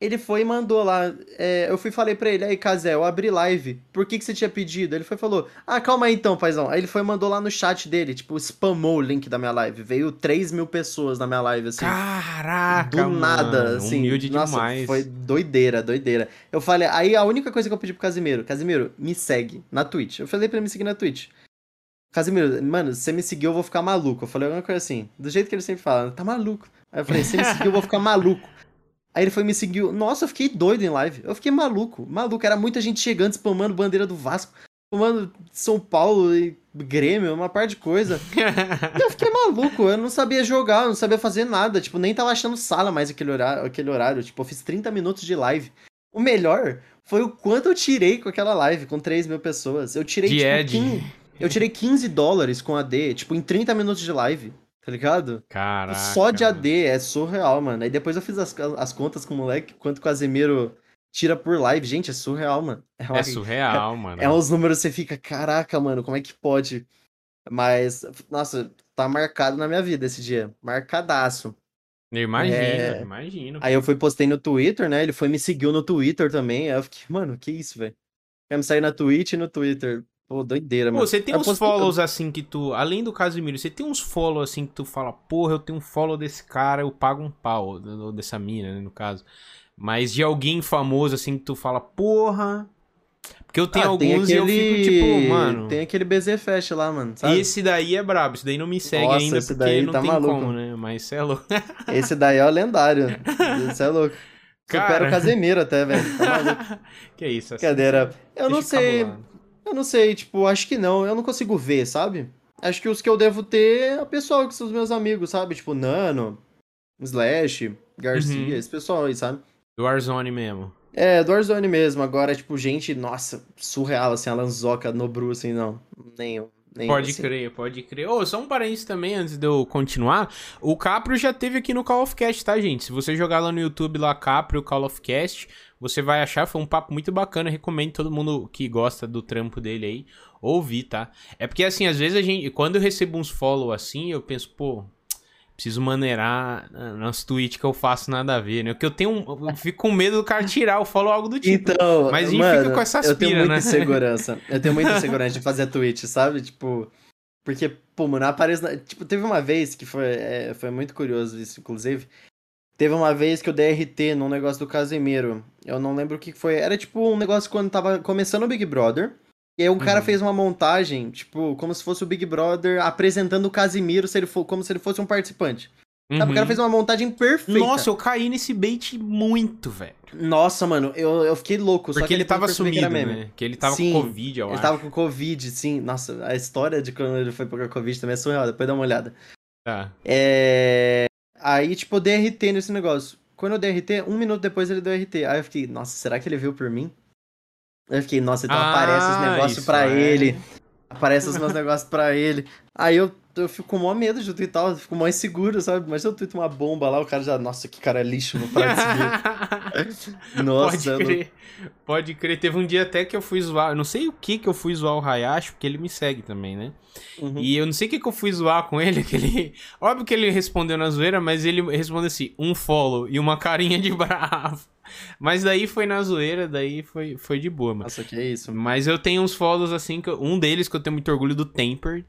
Ele foi e mandou lá. É, eu fui e falei pra ele, aí, Casé, eu abri live. Por que, que você tinha pedido? Ele foi e falou, ah, calma aí então, paizão. Aí ele foi e mandou lá no chat dele, tipo, spamou o link da minha live. Veio 3 mil pessoas na minha live, assim. Caraca! Do mano, nada, assim. Humilde nossa, demais. Foi doideira, doideira. Eu falei, aí a única coisa que eu pedi pro Casimiro, Casimiro, me segue na Twitch. Eu falei pra ele me seguir na Twitch. Casimiro, mano, se você me seguir, eu vou ficar maluco. Eu falei alguma coisa assim, do jeito que ele sempre fala, tá maluco. Aí eu falei, se me seguir, eu vou ficar maluco. Aí ele foi me seguiu. Nossa, eu fiquei doido em live. Eu fiquei maluco, maluco. Era muita gente chegando, spamando bandeira do Vasco, spamando São Paulo e Grêmio, uma par de coisa. Eu fiquei maluco, eu não sabia jogar, eu não sabia fazer nada. Tipo, nem tava achando sala mais aquele horário. Aquele horário. Tipo, eu fiz 30 minutos de live. O melhor foi o quanto eu tirei com aquela live, com 3 mil pessoas. Eu tirei, De tipo, Ed. 15, eu tirei 15 dólares com AD, tipo, em 30 minutos de live. Tá ligado? Caraca. Só de. AD, é surreal, mano. Aí depois eu fiz as, as contas com o moleque, quanto o Casemiro tira por live. Gente, é surreal, mano. É, uma- É surreal, <laughs> mano. é uns números que você fica, caraca, mano, como é que pode? Mas, nossa, tá marcado na minha vida esse dia. Marcadaço. Eu imagino, É. imagino. Aí eu fui postei no Twitter, né? Ele foi me seguiu no Twitter também. Aí eu fiquei, mano, que isso, velho? Quer me sair na Twitch e no Twitter. Pô, doideira, Pô, mano. você tem Eu uns postei follows assim que tu, além do Casimiro, você tem uns follows assim que tu fala, porra, eu tenho um follow desse cara, eu pago um pau, ou dessa mina, né, no caso. Mas de alguém famoso assim que tu fala, porra. Porque eu tenho Ah, tem alguns e eu fico tipo, mano. Tem aquele BZ Fest lá, mano, sabe? Esse daí é brabo, esse daí não me segue Nossa, ainda esse porque daí não tá tem maluco. como, né? Mas cê é louco. <laughs> Esse daí é o lendário. Isso é louco. Supera Cara. o Casemiro até, velho. Tá maluco. <laughs> que isso, assim, Brincadeira. Eu não sei. cabulado. Eu não sei, tipo, acho que não. Eu não consigo ver, sabe? Acho que os que eu devo ter é o pessoal que são os meus amigos, sabe? Tipo, Nano, Slash, Garcia, Uhum. esse pessoal aí, sabe? Do Warzone mesmo. É, do Warzone mesmo. Agora, tipo, gente, nossa, surreal, assim, a Lanzoca, Nobru, assim, não. Nenhum. nenhum Pode assim. crer, pode crer. Ô, só um parênteses também, antes de eu continuar. O Caprio já teve aqui no Call of Cast, tá, gente? Se você jogar lá no YouTube, lá, Caprio Call of Cast, você vai achar, foi um papo muito bacana. Recomendo todo mundo que gosta do trampo dele aí, ouvir, tá? É porque, assim, às vezes a gente, quando eu recebo uns follow assim, eu penso, pô, preciso maneirar nas tweets que eu faço nada a ver, né? Porque eu tenho um, eu fico com medo do cara tirar o follow algo do tipo. Então, Mas a gente mano, fica com eu tenho muita né? insegurança. Eu tenho muita <laughs> insegurança de fazer Twitch, sabe? Tipo, porque, pô, mano, aparece. Tipo, teve uma vez que foi, é, foi muito curioso isso, inclusive. Teve uma vez que eu dei RT num negócio do Casemiro. Eu não lembro o que foi. Era tipo um negócio quando tava começando o Big Brother. E aí um cara Uhum. fez uma montagem, tipo, como se fosse o Big Brother apresentando o Casimiro se ele for, como se ele fosse um participante. Sabe? O cara Uhum. fez uma montagem perfeita. Nossa, eu caí nesse bait muito, velho. Nossa, mano, eu, eu fiquei louco. só Porque que ele tava sumido, né? Que ele tava Sim, com Covid, eu Ele acho. tava com Covid, sim. Nossa, a história de quando ele foi pegar Covid também é surreal, depois dá uma olhada. Tá. É... Aí, tipo, eu dei RT nesse negócio. Quando eu dei RT, um minuto depois ele deu RT. Aí eu fiquei, nossa, será que ele viu por mim? Aí eu fiquei, nossa, então Ah, aparece os negócios isso pra é. ele. Aparece os meus negócios pra ele. Aí eu, eu fico com o maior medo de twittar, eu fico mais inseguro, sabe? Mas eu twito uma bomba lá, o cara já, nossa, que cara lixo, não seguir. <laughs> Nossa, Pode não- crer. Pode crer. Teve um dia até que eu fui zoar. Eu não sei o que que eu fui zoar o Hayashi, porque ele me segue também, né? Uhum. E eu não sei o que que eu fui zoar com ele. <laughs> Que ele... Óbvio que ele respondeu na zoeira, mas ele respondeu assim: um follow e uma carinha de <laughs> bravo. Mas daí foi na zoeira, daí foi, foi de boa, mano. Nossa, que isso. Mas eu tenho uns follows assim, que eu- um deles que eu tenho muito orgulho do Temper.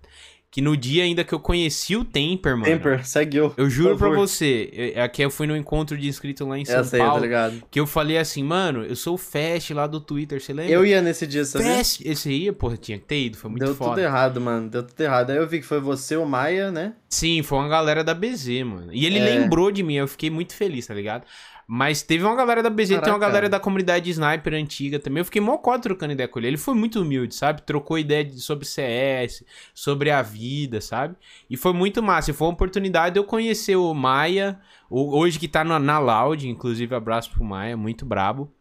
Que no dia ainda que eu conheci o Temper, mano. Temper, segue eu. Eu juro pra você, eu- aqui eu fui no encontro de inscrito lá em São Eu sei, tá Paulo, ligado? que eu falei assim, mano, eu sou o Fast lá do Twitter, você lembra? Eu ia nesse dia, sabia? Fast, esse aí, porra, tinha que ter ido, foi muito Deu foda. tudo errado, mano. Deu tudo errado. Aí eu vi que foi você, o Maia, né? Sim, foi uma galera da BZ, mano. E ele É. lembrou de mim, eu fiquei muito feliz, tá ligado? Mas teve uma galera da BZ, tem uma Caraca. galera da comunidade sniper antiga também. Eu fiquei mó cota trocando ideia com ele. Ele foi muito humilde, sabe? Trocou ideia de- sobre CS, sobre a vida, sabe? E foi muito massa. E foi uma oportunidade de eu conhecer o Maia, o- hoje que tá na, na Loud, inclusive abraço pro Maia, muito brabo.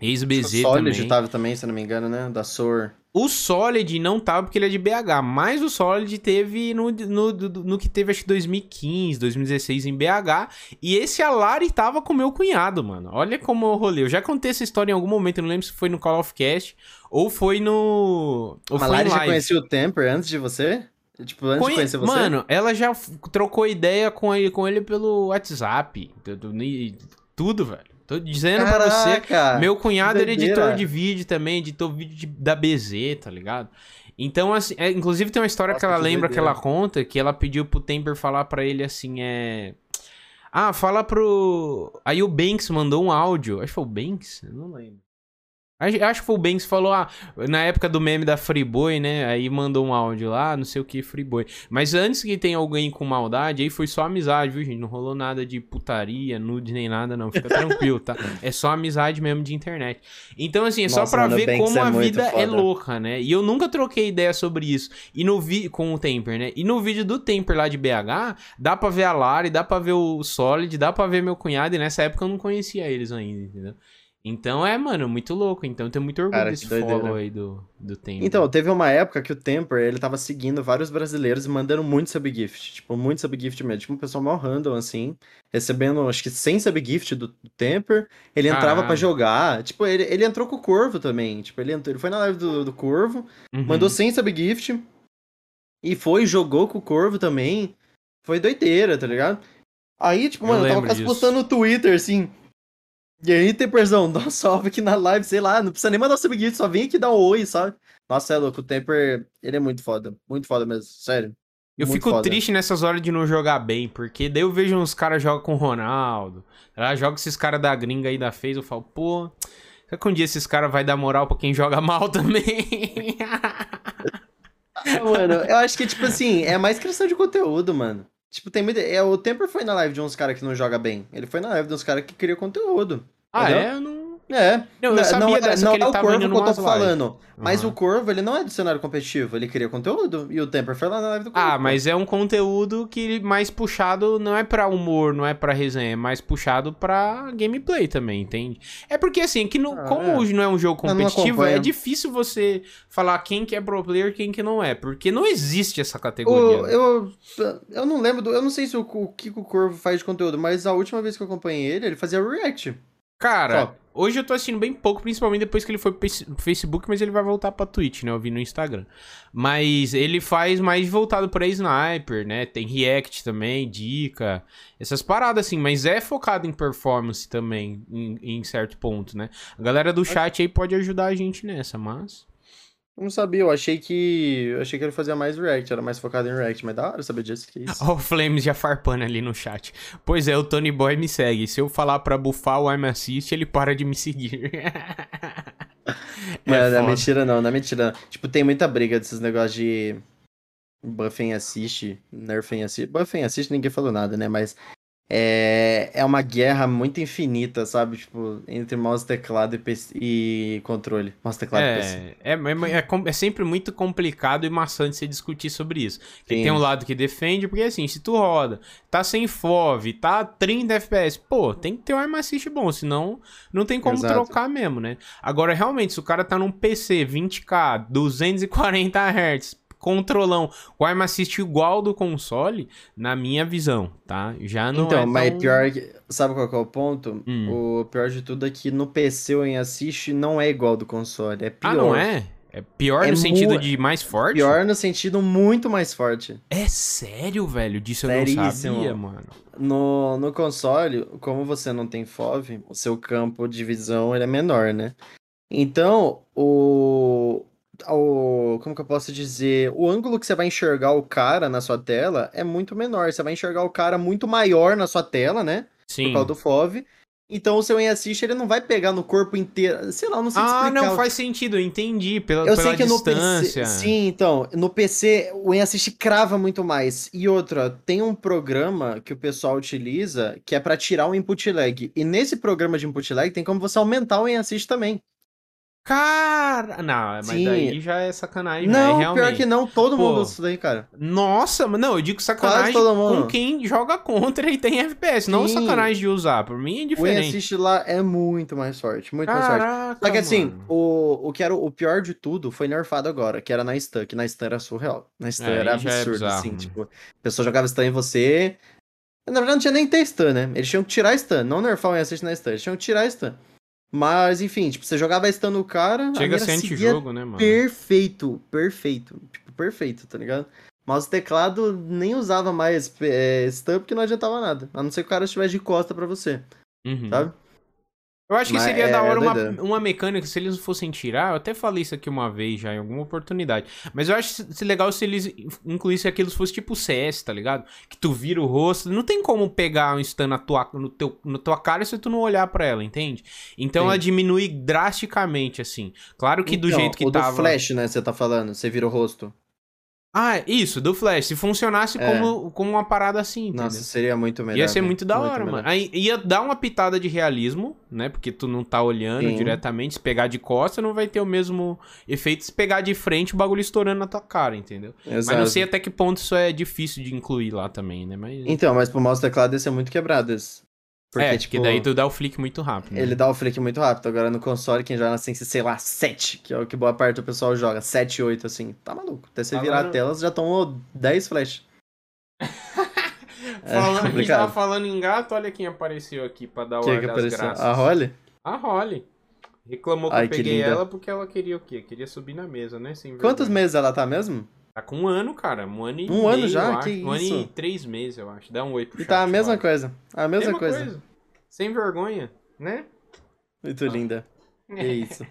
O Ex-BZ Solid também. tava também, se não me engano, né? Da SOR. O Solid não tava porque ele é de BH, mas o Solid teve no, no, no, que teve acho que 2015, 2016 em BH. E esse Alari tava com meu cunhado, mano. Olha como eu rolei. Eu já contei essa história em algum momento, não lembro se foi no Call of Cast ou foi no. Ou A foi Lari em já conhecia o Temper antes de você? Tipo, antes de Conhe- conhecer você? Mano, ela já trocou ideia com ele, com ele pelo WhatsApp. do- do- Tudo, velho. Tô dizendo pra você. Meu cunhado que era editor de vídeo também, editor vídeo de- da BZ, tá ligado? Então, assim, é, inclusive tem uma história Nossa, que ela que lembra que doideira. ela conta, que ela pediu pro Temper falar pra ele assim, é... Ah, fala pro... Aí o Banks mandou um áudio, acho que foi o Banks? Eu não lembro. Acho, acho que foi o Banks que falou, ah, na época do meme da Freeboy, né? Aí mandou um áudio lá, não sei o que, Freeboy. Mas antes que tenha alguém com maldade, aí foi só amizade, viu, gente? Não rolou nada de putaria, nude nem nada, não. Fica tranquilo, tá? <laughs> É só amizade mesmo de internet. Então, assim, é só Nossa, pra mano, o ver como é a vida é foda. louca, né? E eu nunca troquei ideia sobre isso. E no vi com o Temper, né? E no vídeo do Temper lá de BH, dá pra ver a Lari, dá pra ver o Solid, dá pra ver meu cunhado. E nessa época eu não conhecia eles ainda, entendeu? Então é, mano, muito louco. Então eu tenho muito orgulho Cara, desse doideira. follow aí do, do Temper. Então, teve uma época que o Temper, ele tava seguindo vários brasileiros e mandando muito subgift. Tipo, muito subgift mesmo. Tipo, um pessoal mal random, assim. Recebendo, acho que 100 subgift do, do Temper. Ele entrava Caralho. pra jogar. Tipo, ele, ele entrou com o Corvo também. Tipo, ele, entrou, ele foi na live do, do Corvo. Uhum. Mandou 100 subgift. E foi, jogou com o Corvo também. Foi doideira, tá ligado? Aí, tipo, mano, eu tava quase postando no Twitter, assim. E aí, Temperzão, <laughs> dá um salve aqui na live, sei lá, não precisa nem mandar subgift, só vem aqui dar um oi, sabe? Nossa, é louco, o Temper, ele é muito foda. Muito foda mesmo, sério. Eu Muito fico foda. triste nessas horas de não jogar bem, porque daí eu vejo uns caras jogam com o Ronaldo, ela joga esses caras da gringa aí da fez, eu falo, pô, será que um dia esses caras vai dar moral pra quem joga <laughs> mal também? <laughs> Ah, mano, eu acho que, tipo assim, é mais questão de conteúdo, mano. Tipo, tem muita. É, o Temper foi na live de uns caras que não joga bem. Ele foi na live de uns caras que criam conteúdo. ah, Entendeu? é? Eu não... É. Não, eu sabia é- dessa não que ele é o Corvo que eu tô falando. Mas Aham. o Corvo, ele não é do cenário competitivo, ele cria conteúdo. E o Temper foi lá na live do Corvo. Ah, mas é um conteúdo que mais puxado não é pra humor, não é pra resenha, é mais puxado pra gameplay também, entende? É porque assim, que não, Ah, como é. hoje não é um jogo não competitivo, é difícil você falar quem que é pro player e quem que não é, porque não existe essa O- categoria. né? eu, eu não lembro, do, eu não sei se o, o que o Corvo faz de conteúdo, mas a última vez que eu acompanhei ele, ele fazia react. Cara, Só. Hoje eu tô assistindo bem pouco, principalmente depois que ele foi pro Face- pro Facebook, mas ele vai voltar pra Twitch, né? Eu vi no Instagram. Mas ele faz mais voltado pra sniper, né? Tem react também, dica, essas paradas assim, mas é focado em performance também, em, em certo ponto, né? A galera do chat aí pode ajudar a gente nessa, mas. Eu não sabia, eu achei que. Eu achei que ele fazia mais react, era mais focado em react, mas da hora saber disso, que isso. <laughs> Ó, o Flames já farpando ali no chat. Pois é, o Tony Boy me segue. Se eu falar pra bufar o I'm Assist, ele para de me seguir. <laughs> Mano, não é mentira não, não é mentira. não. Tipo, tem muita briga desses negócios de buffem assist, nerfem assist. Buffem assist ninguém falou nada, né? Mas é, é uma guerra muito infinita, sabe? Tipo, entre mouse, teclado e, PC e controle. Mouse, teclado e PC. É, é, é, é é sempre muito complicado e maçante você discutir sobre isso. Porque Sim. tem um lado que defende, porque assim, se tu roda, tá sem FOV, tá 30 FPS, pô, tem que ter um arma assist bom, senão não tem como Exato. trocar mesmo, né? Agora, realmente, se o cara tá num PC 20k, 240 Hz, controlão, o arma assist igual do console, na minha visão, tá? Já não então, é mas tão... pior que. Sabe qual que é o ponto? Hum. O pior de tudo é que no PC o em assist não é igual do console. É pior. Ah, não é? É pior É no sentido de mais forte? Pior no sentido muito mais forte. É sério, velho? Disso eu não Seríssimo. sabia, mano. No, no console, como você não tem FOV, o seu campo de visão é menor, né? Então, o, Como que eu posso dizer? O ângulo que você vai enxergar o cara na sua tela é muito menor. Você vai enxergar o cara muito maior na sua tela, né? Por Sim. causa do FOV. Então o seu assist ele não vai pegar no corpo inteiro. Sei lá, não sei Ah, explicar. não, faz sentido, eu entendi. Pela, Eu pela sei que no distância. PC. Sim, então, no PC o assist crava muito mais. E outra, tem um programa que o pessoal utiliza que é pra tirar o input lag. E nesse programa de input lag tem como você aumentar o assist também. Cara, não, mas Sim. daí já é sacanagem, né? Não, Realmente. pior que não, todo mundo Pô. usa isso daí, cara. Nossa, mas não, eu digo sacanagem todo mundo. com quem joga contra e tem FPS, não Sim. sacanagem de usar. Por mim é em diferente. assist lá é muito mais forte, muito mais forte. Caraca, Só que assim, mano. o, o que era o pior de tudo foi nerfado agora, que era na stun, que na stun era surreal. Na stun É, era é absurdo, bizarro, assim, né? tipo, a pessoa jogava stun em você. Na verdade, não tinha nem ter stun, né? Eles tinham que tirar a stun, não nerfar o assist na stun, eles tinham que tirar a stun. Mas, enfim, tipo, você jogava a stun no cara, Chega a mira ser seguia antijogo, né, mano? perfeito, perfeito. Tipo, perfeito, tá ligado? Mas o teclado nem usava mais é, stun porque não adiantava nada. A não ser que o cara estivesse de costa pra você, Uhum. sabe? Eu acho que Mas seria é- da hora é uma, doideira. uma mecânica, se eles fossem tirar, eu até falei isso aqui uma vez já, em alguma oportunidade. Mas eu acho se- legal se eles incluíssem aquilo se fosse tipo CS, tá ligado? Que tu vira o rosto, não tem como pegar um stun na tua, no teu, na tua cara se tu não olhar pra ela, entende? Então Sim. ela diminui drasticamente, assim. Claro que do Então, jeito que o tava... do Flash, né, você tá falando, você vira o rosto. Ah, isso, do Flash. Se funcionasse É. como, como uma parada assim, entendeu? Nossa, seria muito melhor. Ia ser velho. muito da hora, melhor. mano. Aí ia dar uma pitada de realismo, né? Porque tu não tá olhando Sim. diretamente. Se pegar de costa, não vai ter o mesmo efeito se pegar de frente o bagulho estourando na tua cara, entendeu? Mas não Exato. sei até que ponto isso é difícil de incluir lá também, né? Mas. Então, mas pro mouse teclado ia ser muito quebrado esse. Porque, é, tipo, que daí tu dá o flick muito rápido. né? ele dá o flick muito rápido. Agora no console, quem joga assim, sei lá, 7, que é o que boa parte do pessoal joga. 7, 8, assim. Tá maluco. Até você virar Agora- a tela, você já tomou 10 flash. <laughs> É Falando, a gente tava falando em gato, olha quem apareceu aqui pra dar o Quem ar que das apareceu? graças. A Holly? A Holly. Reclamou que Ai, eu que peguei linda. ela porque ela queria o quê? Queria subir na mesa, né? Sem Quantos meses ela tá mesmo? Tá com um ano, cara. Um ano e Um ano meio, já? eu Que. Um ano e isso? três meses, eu acho. Dá um oi pro E tá a chat, mesma coisa. A mesma, coisa. Sem vergonha, né? Muito linda. Que <laughs> isso.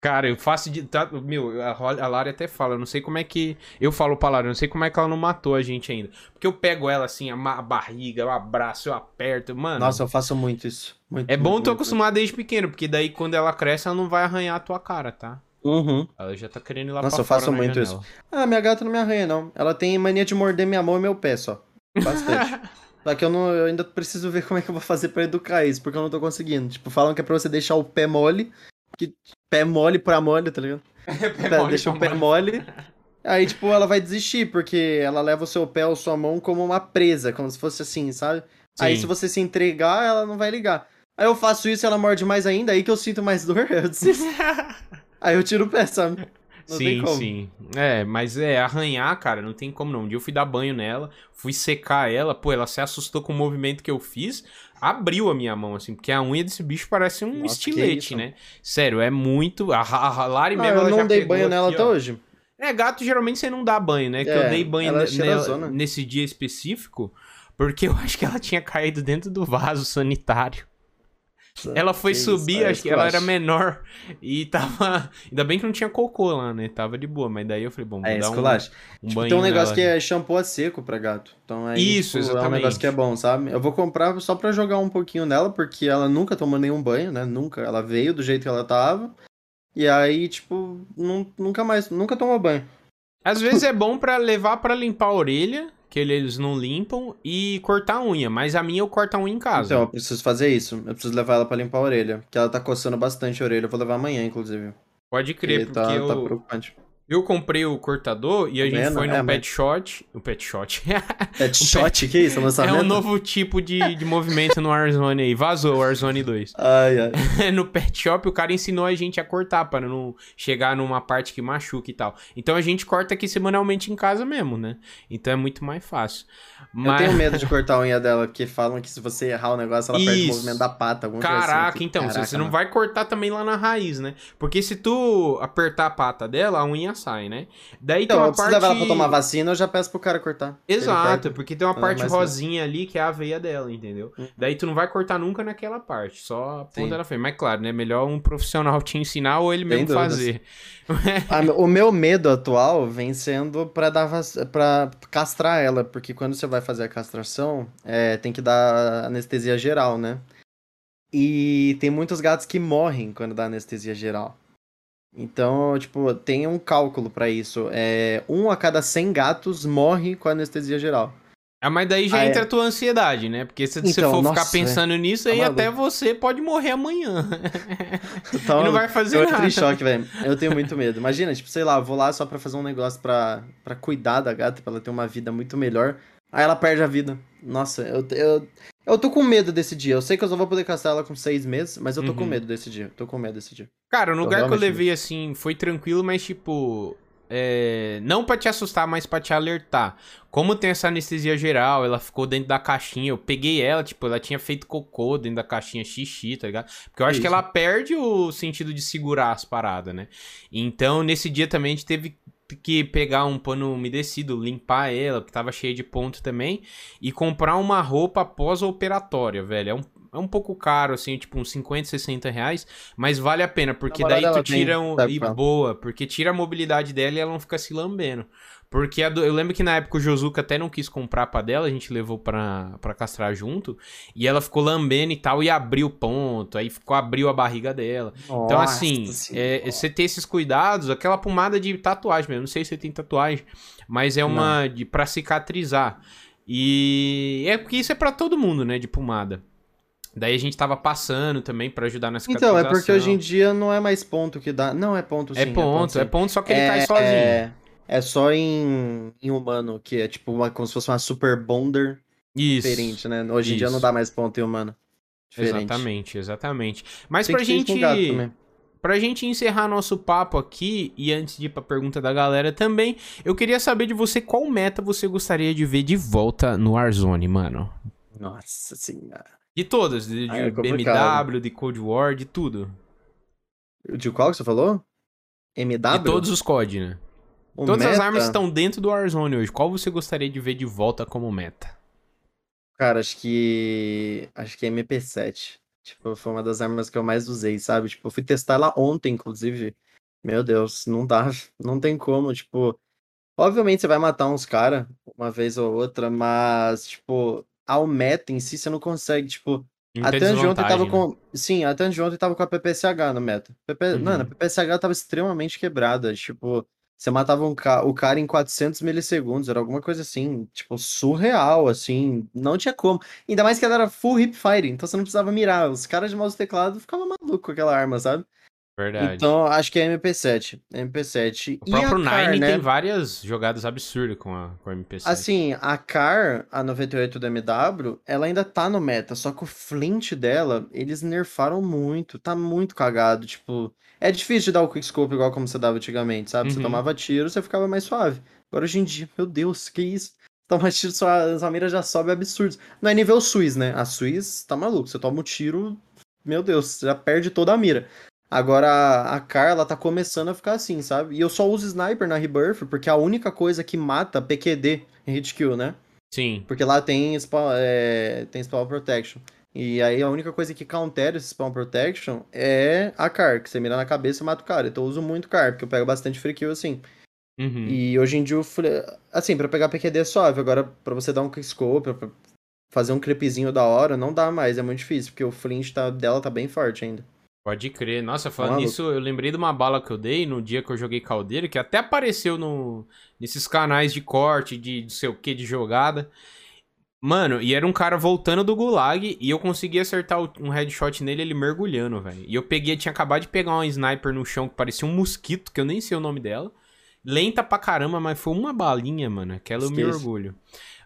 Cara, eu faço de. Tá, meu, a, Holly- a Lari até fala, eu não sei como é que. Eu falo pra Lari, eu não sei como é que ela não matou a gente ainda. Porque eu pego ela assim, a, ma- a barriga, eu abraço, eu aperto. Mano, Nossa, eu faço muito isso. Muito, é bom muito, tu muito, acostumar desde pequeno, porque daí quando ela cresce, ela não vai arranhar a tua cara, tá? Uhum. Ela já tá querendo ir lá Nossa, pra eu faço muito janela. Ah, minha gata não me arranha, não. Ela tem mania de morder minha mão e meu pé só. Bastante. <laughs> Só que eu, não, eu ainda preciso ver como é que eu vou fazer pra educar isso, porque eu não tô conseguindo. Tipo, falam que é pra você deixar o pé mole. Que pé mole pra mole, tá ligado? <laughs> Pé- mole deixa o pé mole. <laughs> Aí, tipo, ela vai desistir, porque ela leva o seu pé ou sua mão como uma presa, como se fosse assim, sabe? Aí, Sim. se você se entregar, ela não vai ligar. Aí eu faço isso e ela morde mais ainda, aí que eu sinto mais dor, eu desisto. Aí eu tiro o pé, sabe? Não tem sim, como. sim. É, mas é, arranhar, cara, não tem como não. Um dia eu fui dar banho nela, fui secar ela, pô, ela se assustou com o movimento que eu fiz, abriu a minha mão, assim, porque a unha desse bicho parece um Nossa, que estilete, né? Sério, é muito. A, a, a Lari mesmo, eu não dei banho nela aqui, até ó. hoje. É, gato geralmente você não dá banho, né? Que É, eu dei banho é nela nesse dia específico, porque eu <laughs> acho que ela tinha caído dentro do vaso sanitário. Ela foi Que subir, isso, é acho que ela era esculacho. menor e tava. Ainda bem que não tinha cocô lá, né? Tava de boa, mas daí eu falei, bom, vou É, dar um, esculacho. um Tipo, banho tem um negócio que é shampoo a seco pra gato. Então aí, Isso, tipo, é um exatamente. negócio que é bom, sabe? Eu vou comprar só pra jogar um pouquinho nela, porque ela nunca tomou nenhum banho, né? Nunca. Ela veio do jeito que ela tava. E aí, tipo, nun- nunca mais, nunca tomou banho. Às vezes é bom pra levar pra limpar a orelha, que eles não limpam, e cortar a unha, mas a minha eu corto a unha em casa. Então, eu preciso fazer isso. Eu preciso levar ela pra limpar a orelha. Que ela tá coçando bastante a orelha. Eu vou levar amanhã, inclusive. Pode crer, Porque porque tá, eu, tá preocupante. Eu comprei o cortador e a Tá gente vendo? foi num É, mas- pet shot. O pet shot. <laughs> Pet shot, que isso? é um novo tipo de, de movimento no Warzone aí. Vazou o Warzone 2. <laughs> Ai, ai. <laughs> no pet shop, o cara ensinou a gente a cortar para não chegar numa parte que machuca e tal. Então a gente corta aqui semanalmente em casa mesmo, né? Então é muito mais fácil. Mas... Eu tenho medo de cortar a unha dela, porque falam que se você errar o negócio, ela perde o Isso. movimento da pata. Assim. Caraca, Que- então, você- Caraca, você não mano. vai cortar também lá na raiz, né? Porque se tu apertar a pata dela, a unha sai, né? Daí Então, tem eu uma preciso parte... levar ela pra tomar vacina, eu já peço pro cara cortar. Exato, porque tem uma Não, parte mas não. rosinha ali que é a veia dela, entendeu? Uhum. Daí tu não vai cortar nunca naquela parte, só a ponta Sim. da frente. Mas claro, né? Melhor um profissional te ensinar ou ele mesmo dúvidas. fazer. <laughs> Ah, o meu medo atual vem sendo pra dar vac- pra castrar ela, porque quando você vai fazer a castração, é, tem que dar anestesia geral, né? E tem muitos gatos que morrem quando dá anestesia geral. Então, tipo, tem um cálculo pra isso. É, um a cada 100 gatos morre com anestesia geral. Ah, mas daí já Ah, é. entra a tua ansiedade, né? Porque se você Então, for nossa, ficar pensando nisso, tá aí maluco. até você pode morrer amanhã. Então, <laughs> <laughs> E não vai fazer eu nada. choque, velho. Eu tenho muito medo. Imagina, tipo, sei lá, vou lá só pra fazer um negócio pra, pra cuidar da gata, pra ela ter uma vida muito melhor. Aí ela perde a vida. Nossa, eu, eu, eu tô com medo desse dia. Eu sei que eu só vou poder castrar ela com seis meses, mas eu tô com Uhum. medo desse dia. Tô com medo desse dia. Cara, Tô lugar que eu levei assim, foi tranquilo, mas tipo. é, Não pra te assustar, mas pra te alertar. Como tem essa anestesia geral, ela ficou dentro da caixinha. Eu peguei ela, tipo, ela tinha feito cocô dentro da caixinha xixi, tá ligado? Porque eu acho que Isso. ela perde o sentido de segurar as paradas, né? Então, nesse dia também a gente teve que pegar um pano umedecido, limpar ela, que tava cheia de ponto também, e comprar uma roupa pós-operatória, velho. É um, é um pouco caro, assim, tipo uns 50, 60 reais, mas vale a pena, porque daí tu tira um, e boa, porque tira a mobilidade dela e ela não fica se lambendo. Porque do- eu lembro que na época o Josuka até não quis comprar pra dela, a gente levou pra, pra castrar junto, e ela ficou lambendo e tal, e abriu o ponto, aí ficou, abriu a barriga dela. Então, Nossa assim, Senhora. é, você ter esses cuidados, aquela pomada de tatuagem mesmo, não sei se você tem tatuagem, mas é uma de para cicatrizar. E é porque isso é pra todo mundo, né, de pomada. Daí a gente tava passando também pra ajudar na cicatrização. Então, é porque hoje em dia não é mais ponto que dá. Não, é ponto sim. É ponto, é sim. ponto, só que ele cai sozinho. É, é só em, em humano, que é tipo uma, como se fosse uma super bonder Isso. diferente, né? Hoje em dia não dá mais ponto em humano. Diferente. Exatamente, exatamente. Mas Tem pra gente, pra gente encerrar nosso papo aqui, e antes de ir pra pergunta da galera também, eu queria saber de você qual meta você gostaria de ver de volta no Warzone, mano. Nossa senhora. De todas, de, de é. BMW, de Cold War, de tudo. De qual que você falou? MW? De todos os COD, né? O Todas as meta? armas estão dentro do Warzone hoje. Qual você gostaria de ver de volta como meta? Cara, acho que. Acho que é MP7. Tipo, foi uma das armas que eu mais usei, sabe? Tipo, eu fui testar ela ontem, inclusive. Meu Deus, não dá. <laughs> Não tem como, tipo. Obviamente você vai matar uns caras uma vez ou outra, mas, tipo, ao meta em si você não consegue, tipo. Muita Até de ontem tava né? com. Sim, até antes de ontem tava com a PPSH no meta. PP... Uhum. Mano, a PPSH tava extremamente quebrada. Tipo, você matava um ca... o cara em 400 milissegundos, era alguma coisa assim, tipo, surreal, assim. Não tinha como. Ainda mais que ela era full hip fire, então você não precisava mirar. Os caras de mouse teclado ficavam malucos com aquela arma, sabe? Verdade. Então, acho que é MP7. MP7. o E a próprio Car, Nine né? tem várias jogadas absurdas com a, com a MP7. Assim, a Car, a 98 do MW, ela ainda tá no meta, só que o flint dela, eles nerfaram muito, tá muito cagado, tipo, é difícil de dar o quickscope igual como você dava antigamente, sabe? Você Uhum. tomava tiro, você ficava mais suave. Agora hoje em dia, meu Deus, que isso? Toma tiro, sua, sua mira já sobe absurdo. Não é nível Suiz, né? A Suiz tá maluco, você toma um tiro, meu Deus, você já perde toda a mira. Agora a- a Car, ela tá começando a ficar assim, sabe? E eu só uso sniper na Rebirth porque é a única coisa que mata PQD em hit kill, né? Sim. Porque lá tem spawn, é, tem spawn protection. E aí a única coisa que countera esse spawn protection é a Car, que você mira na cabeça e mata o cara. Então eu uso muito Car, porque eu pego bastante free kill assim. Uhum. E hoje em dia, assim, pra pegar PQD é suave. Agora, pra você dar um quickscope, pra fazer um creepzinho da hora, não dá mais, é muito difícil, porque o flint tá, dela tá bem forte ainda. Pode crer. Nossa, falando maluco. nisso, eu lembrei de uma bala que eu dei no dia que eu joguei caldeira, que até apareceu no, nesses canais de corte, de não sei o que, de jogada. Mano, e era um cara voltando do gulag e eu consegui acertar um headshot nele, ele mergulhando, velho. E eu peguei, tinha acabado de pegar uma sniper no chão que parecia um mosquito, que eu nem sei o nome dela. Lenta pra caramba, mas foi uma balinha, mano. Aquela eu me orgulho.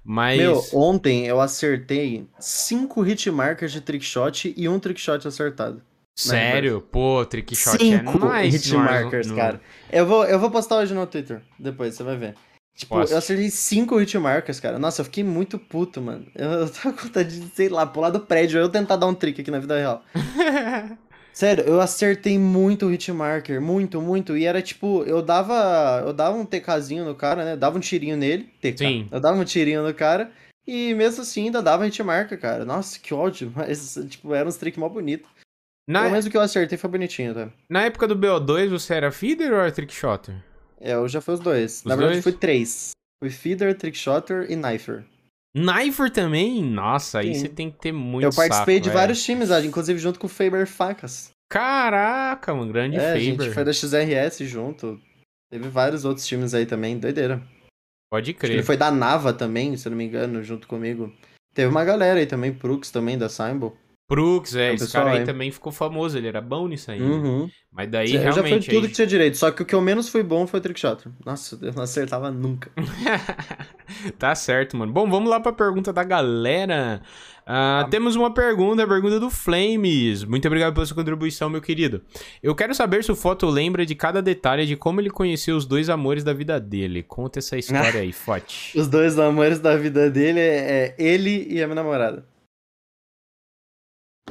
Mas. Meu, ontem eu acertei cinco hitmarkers de trickshot e um trickshot acertado. Sério? Pô, trick shot Cinco é nice. no hitmarkers, Warzone- cara. Eu vou, eu vou postar hoje no Twitter, depois você vai ver. Tipo, eu acertei cinco hitmarkers, cara. Nossa, eu fiquei muito puto, mano. Eu, eu tava com vontade de, sei lá, pular do prédio, eu tentar dar um trick aqui na vida real. <laughs> Sério, eu acertei muito hitmarker, muito, muito. E era tipo, eu dava, eu dava um TKzinho no cara, né? Dava um tirinho nele, TK. Sim. Eu dava um tirinho no cara e mesmo assim ainda dava hitmarker, cara. Nossa, que ódio. <laughs> Mas, tipo, era uns trick mó bonito. Na, Pelo menos o que eu acertei foi bonitinho, tá? na época do BO2, você era feeder ou era trickshotter? É, eu já fui os dois. Os Na verdade, dois? fui três. Fui feeder, trickshotter e knifer. Knifer também? Nossa, aí Sim. você tem que ter muito Eu participei saco, de vários times, ah, inclusive junto com o Faber Facas. Caraca, mano, grande é, a Faber. gente foi da XRS junto. Teve vários outros times aí também, doideira. Pode crer. ele foi da Nava também, se eu não me engano, junto comigo. Teve uma galera aí também, Prux também, da Symbol. Brooks, é, É esse pessoal cara aí aí. também ficou famoso, ele era bom nisso aí. né? Uhum. Mas daí eu já fui realmente. tudo aí- que tinha direito, só que o que eu menos fui bom foi o Trickshot. Nossa, eu não acertava nunca. <laughs> tá certo, mano. Bom, vamos lá pra pergunta da galera. Ah, Temos uma pergunta, a pergunta do Flames. Muito obrigado pela sua contribuição, meu querido. Eu quero saber se o Foto lembra de cada detalhe de como ele conheceu os dois amores da vida dele. Conta essa história <laughs> aí, Fote. Os dois amores da vida dele é, é ele e a minha namorada.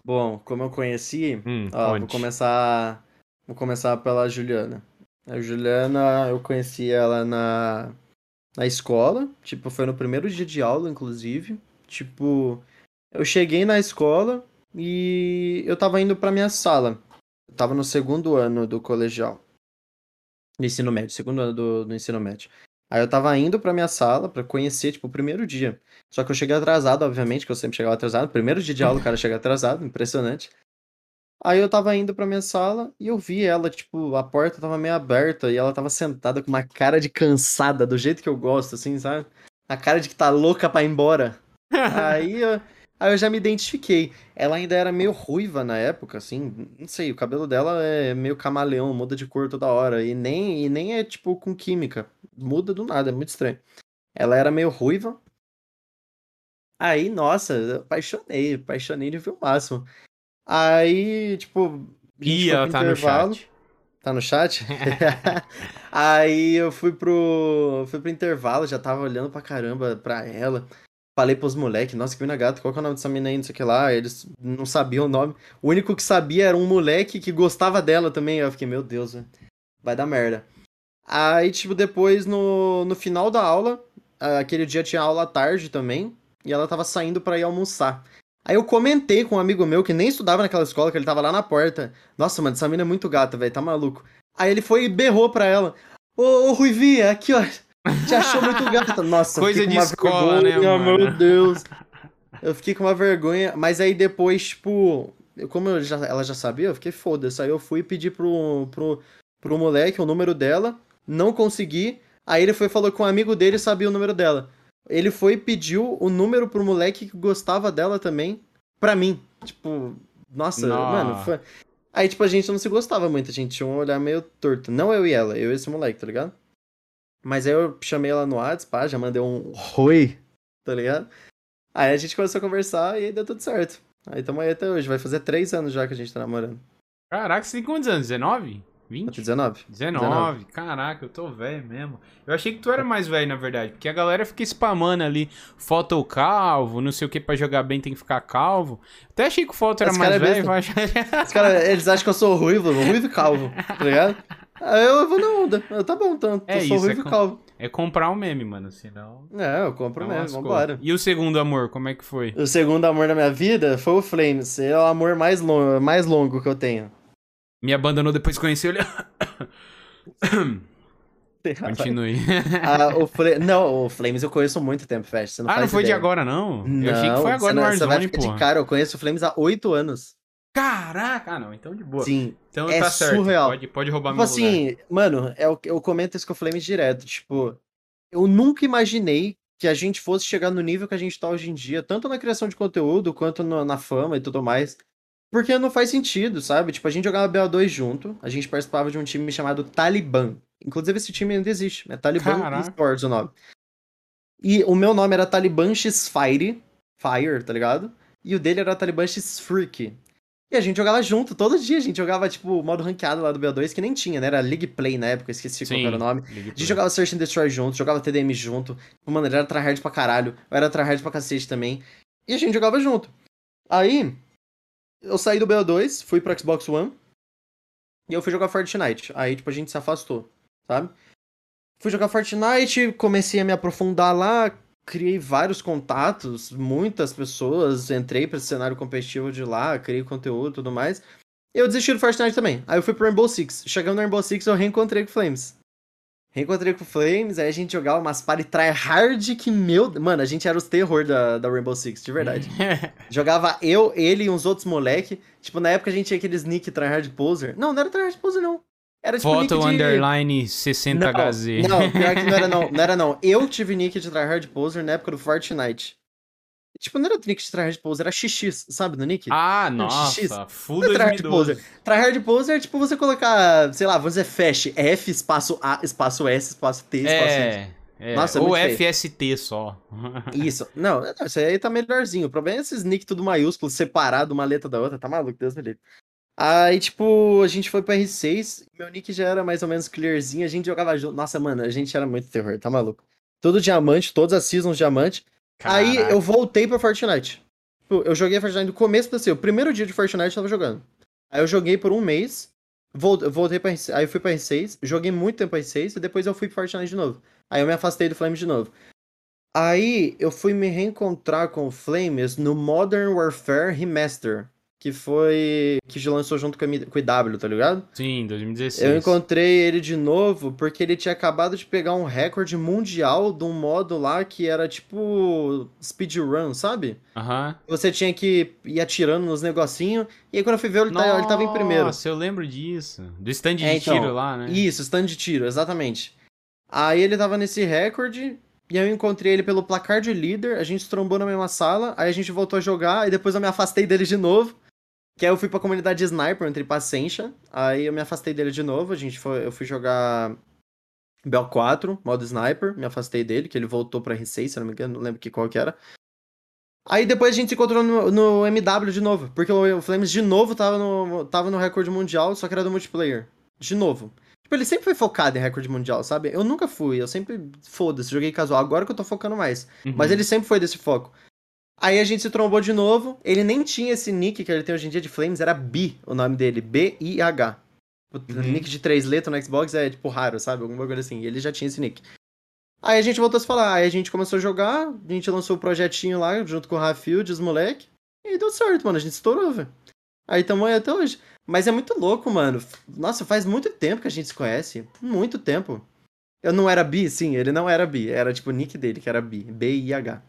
Bom, como eu conheci, Hum, ó, vou começar. Vou começar pela Juliana. A Juliana, eu conheci ela na, na escola. Tipo, foi no primeiro dia de aula, inclusive. Tipo, eu cheguei na escola e eu tava indo pra minha sala. Eu tava no segundo ano do colegial. Do ensino médio, segundo ano do, do ensino médio. Aí eu tava indo pra minha sala pra conhecer, tipo, o primeiro dia. Só que eu cheguei atrasado, obviamente, que eu sempre chegava atrasado. Primeiro dia de aula o cara chega atrasado, impressionante. Aí eu tava indo pra minha sala e eu vi ela, tipo, a porta tava meio aberta e ela tava sentada com uma cara de cansada, do jeito que eu gosto, assim, sabe? A cara de que tá louca pra ir embora. <laughs> Aí eu, aí eu já me identifiquei. Ela ainda era meio ruiva na época, assim, não sei, o cabelo dela é meio camaleão, muda de cor toda hora. E nem, e nem é, tipo, com química. Muda do nada, é muito estranho. Ela era meio ruiva. Aí, nossa, apaixonei, apaixonei de ver o máximo. Aí, tipo, a gente Ih, foi ela pro tá no chat. Tá no chat? <laughs> <laughs> Aí eu fui pro, fui pro intervalo, já tava olhando pra caramba pra ela. Falei pros moleques, nossa, que mina gata, qual que é o nome dessa mina aí, não sei o que lá. Eles não sabiam o nome. O único que sabia era um moleque que gostava dela também. Eu fiquei, meu Deus, velho, vai dar merda. Aí, tipo, depois, no, no final da aula, aquele dia tinha aula tarde também, e ela tava saindo pra ir almoçar. Aí eu comentei com um amigo meu que nem estudava naquela escola, que ele tava lá na porta. Nossa, mano, essa mina é muito gata, velho, tá maluco. Aí ele foi e berrou pra ela. Ô, ô Ruivinha, aqui, ó. Te achou muito <laughs> gata. Nossa, Coisa de com escola, né, vergonha, mano? Meu Deus. Eu fiquei com uma vergonha. Mas aí depois, tipo, como eu já, ela já sabia, eu fiquei foda-se. Aí eu fui pedir pro, pro, pro moleque o número dela. Não consegui. Aí ele foi e falou que um amigo dele sabia o número dela. Ele foi e pediu o número pro moleque que gostava dela também, pra mim. Tipo, nossa, mano, foi. Aí, tipo, a gente não se gostava muito, a gente tinha um olhar meio torto. Não eu e ela, eu e esse moleque, tá ligado? Mas aí eu chamei ela no WhatsApp, pá, já mandei um oi, tá ligado? Aí a gente começou a conversar e aí deu tudo certo. Aí tamo aí até hoje, vai fazer três anos já que a gente tá namorando. Caraca, você tem quantos anos? 19? 20? Até 19. 19. Caraca, eu tô velho mesmo. Eu achei que tu era mais velho, na verdade. Porque a galera fica spamando ali foto calvo, não sei o que, pra jogar bem tem que ficar calvo. Até achei que o foto era Esse mais é velho. mas- Os caras, eles acham que eu sou ruivo, ruivo e calvo, tá ligado? Aí eu vou na onda. Eu, tá bom, então, É eu sou isso, ruivo é e com- calvo. é comprar um meme, mano. Senão. É, eu compro não mesmo, lascou. vambora. E o segundo amor, como é que foi? O segundo amor da minha vida foi o Flames. Ele é o amor mais longo, mais longo que eu tenho. Me abandonou depois que conheceu ele. Continue. Ah, o Fla- Não, o Flames eu conheço há muito tempo, não ah, não foi de agora, não? Não, eu achei que foi agora você no não- você vai Warzone, ficar de cara, eu conheço o Flames há oito anos. Caraca! Ah, não, então de boa. Sim. Então é tá certo. surreal. Pode, pode roubar Tipo meu lugar. assim, mano, é o- eu comento isso com o Flames direto. Tipo, eu nunca imaginei que a gente fosse chegar no nível que a gente tá hoje em dia, tanto na criação de conteúdo quanto no- na fama e tudo mais. Porque não faz sentido, sabe? Tipo, a gente jogava BO2 junto, a gente participava de um time chamado Taliban. Inclusive, esse time ainda existe, é Taliban Caraca. Esports o nome. E o meu nome era Taliban X Fire, Fire, tá ligado? E o dele era Taliban X Freak. E a gente jogava junto, todo dia a gente jogava, tipo, modo ranqueado lá do BO2, que nem tinha, né? Era League Play na época, esqueci qual Sim. que era o nome. A gente jogava Search and Destroy junto, jogava TDM junto. Mano, ele era tryhard pra caralho. Eu era tryhard pra cacete também. E a gente jogava junto. Aí, eu saí do BO2, fui pro Xbox One. E eu fui jogar Fortnite. Aí, tipo, a gente se afastou, sabe? Fui jogar Fortnite, comecei a me aprofundar lá. Criei vários contatos, muitas pessoas. Entrei pra esse cenário competitivo de lá, criei conteúdo e tudo mais. Eu desisti do Fortnite também. Aí eu fui pro Rainbow Six. Chegando no Rainbow Six, eu reencontrei com o Flames. Reencontrei com o Flames, aí a gente jogava umas party tryhard que, meu... Mano, a gente era os terror da, da Rainbow Six, de verdade. <laughs> jogava eu, ele e uns outros moleque. Tipo, na época a gente tinha aqueles nick tryhard poser. Não, não era tryhard poser, não. Era tipo Foto nick de... underline 60HZ. Não, não, pior que não era não. <laughs> Não era não. Eu tive nick de tryhard poser na época do Fortnite. Tipo, não era nick de tryhard poser, era XX, sabe, no nick? Ah, nossa, XX. full Não é tryhard 2012. poser. Tryhard poser é tipo você colocar, sei lá, vamos dizer fast, F, espaço A, espaço S, espaço T, espaço S. É, é. Nossa, é ou feio. FST só. <laughs> Isso. Não, não, isso aí tá melhorzinho. O problema é esses nick tudo maiúsculo, separado uma letra da outra. Tá maluco, Deus me livre. Aí, tipo, a gente foi pro R6, meu nick já era mais ou menos clearzinho, a gente jogava junto. Nossa, mano, a gente era muito terror, tá maluco. Todo diamante, todas as seasons diamante. Aí Caraca. eu voltei pra Fortnite. Tipo, Eu joguei Fortnite no começo da ser, o primeiro dia de Fortnite eu tava jogando. Aí eu joguei por um mês, voltei pra R6, aí eu fui pra R6, joguei muito tempo pra R6 e depois eu fui pro Fortnite de novo. Aí eu me afastei do Flames de novo. Aí eu fui me reencontrar com o Flames no Modern Warfare Remaster, que foi que lançou junto com, a com o IW, tá ligado? Sim, 2016. Eu encontrei ele de novo porque ele tinha acabado de pegar um recorde mundial de um modo lá que era tipo speedrun, sabe? Aham. Você tinha que ir atirando nos negocinhos, e aí quando eu fui ver, ele, tá- ele tava em primeiro. Nossa, eu lembro disso. Do stand de É, então, tiro lá, né? Isso, stand de tiro, exatamente. Aí ele tava nesse recorde, e aí eu encontrei ele pelo placar de líder, a gente trombou na mesma sala, aí a gente voltou a jogar, e depois eu me afastei dele de novo. Que aí eu fui pra comunidade de Sniper, eu entrei pra Ascension, aí eu me afastei dele de novo, a gente foi, eu fui jogar Bell 4, modo Sniper, me afastei dele, que ele voltou pra R6, se eu não me engano, não lembro que qual que era. Aí depois a gente se encontrou no, no MW de novo, porque o, o Flames de novo tava no, tava no recorde mundial, só que era do multiplayer. De novo. Tipo, ele sempre foi focado em recorde mundial, sabe? Eu nunca fui, eu sempre, foda-se, joguei casual. Agora que eu tô focando mais. Uhum. Mas ele sempre foi desse foco. Aí a gente se trombou de novo. Ele nem tinha esse nick que ele tem hoje em dia de Flames, era Bi o nome dele. B-I-H. O Uhum. nick de três letras no Xbox é tipo raro, sabe? Alguma coisa assim. E ele já tinha esse nick. Aí a gente voltou a se falar. Aí a gente começou a jogar. A gente lançou o projetinho lá junto com o Rafield, os moleque. E deu certo, mano. A gente estourou, velho. Aí tamo aí até hoje. Mas é muito louco, mano. Nossa, faz muito tempo que a gente se conhece. Muito tempo. Eu não era bi, sim, ele não era bi. Era tipo o nick dele, que era bi. B-I-H.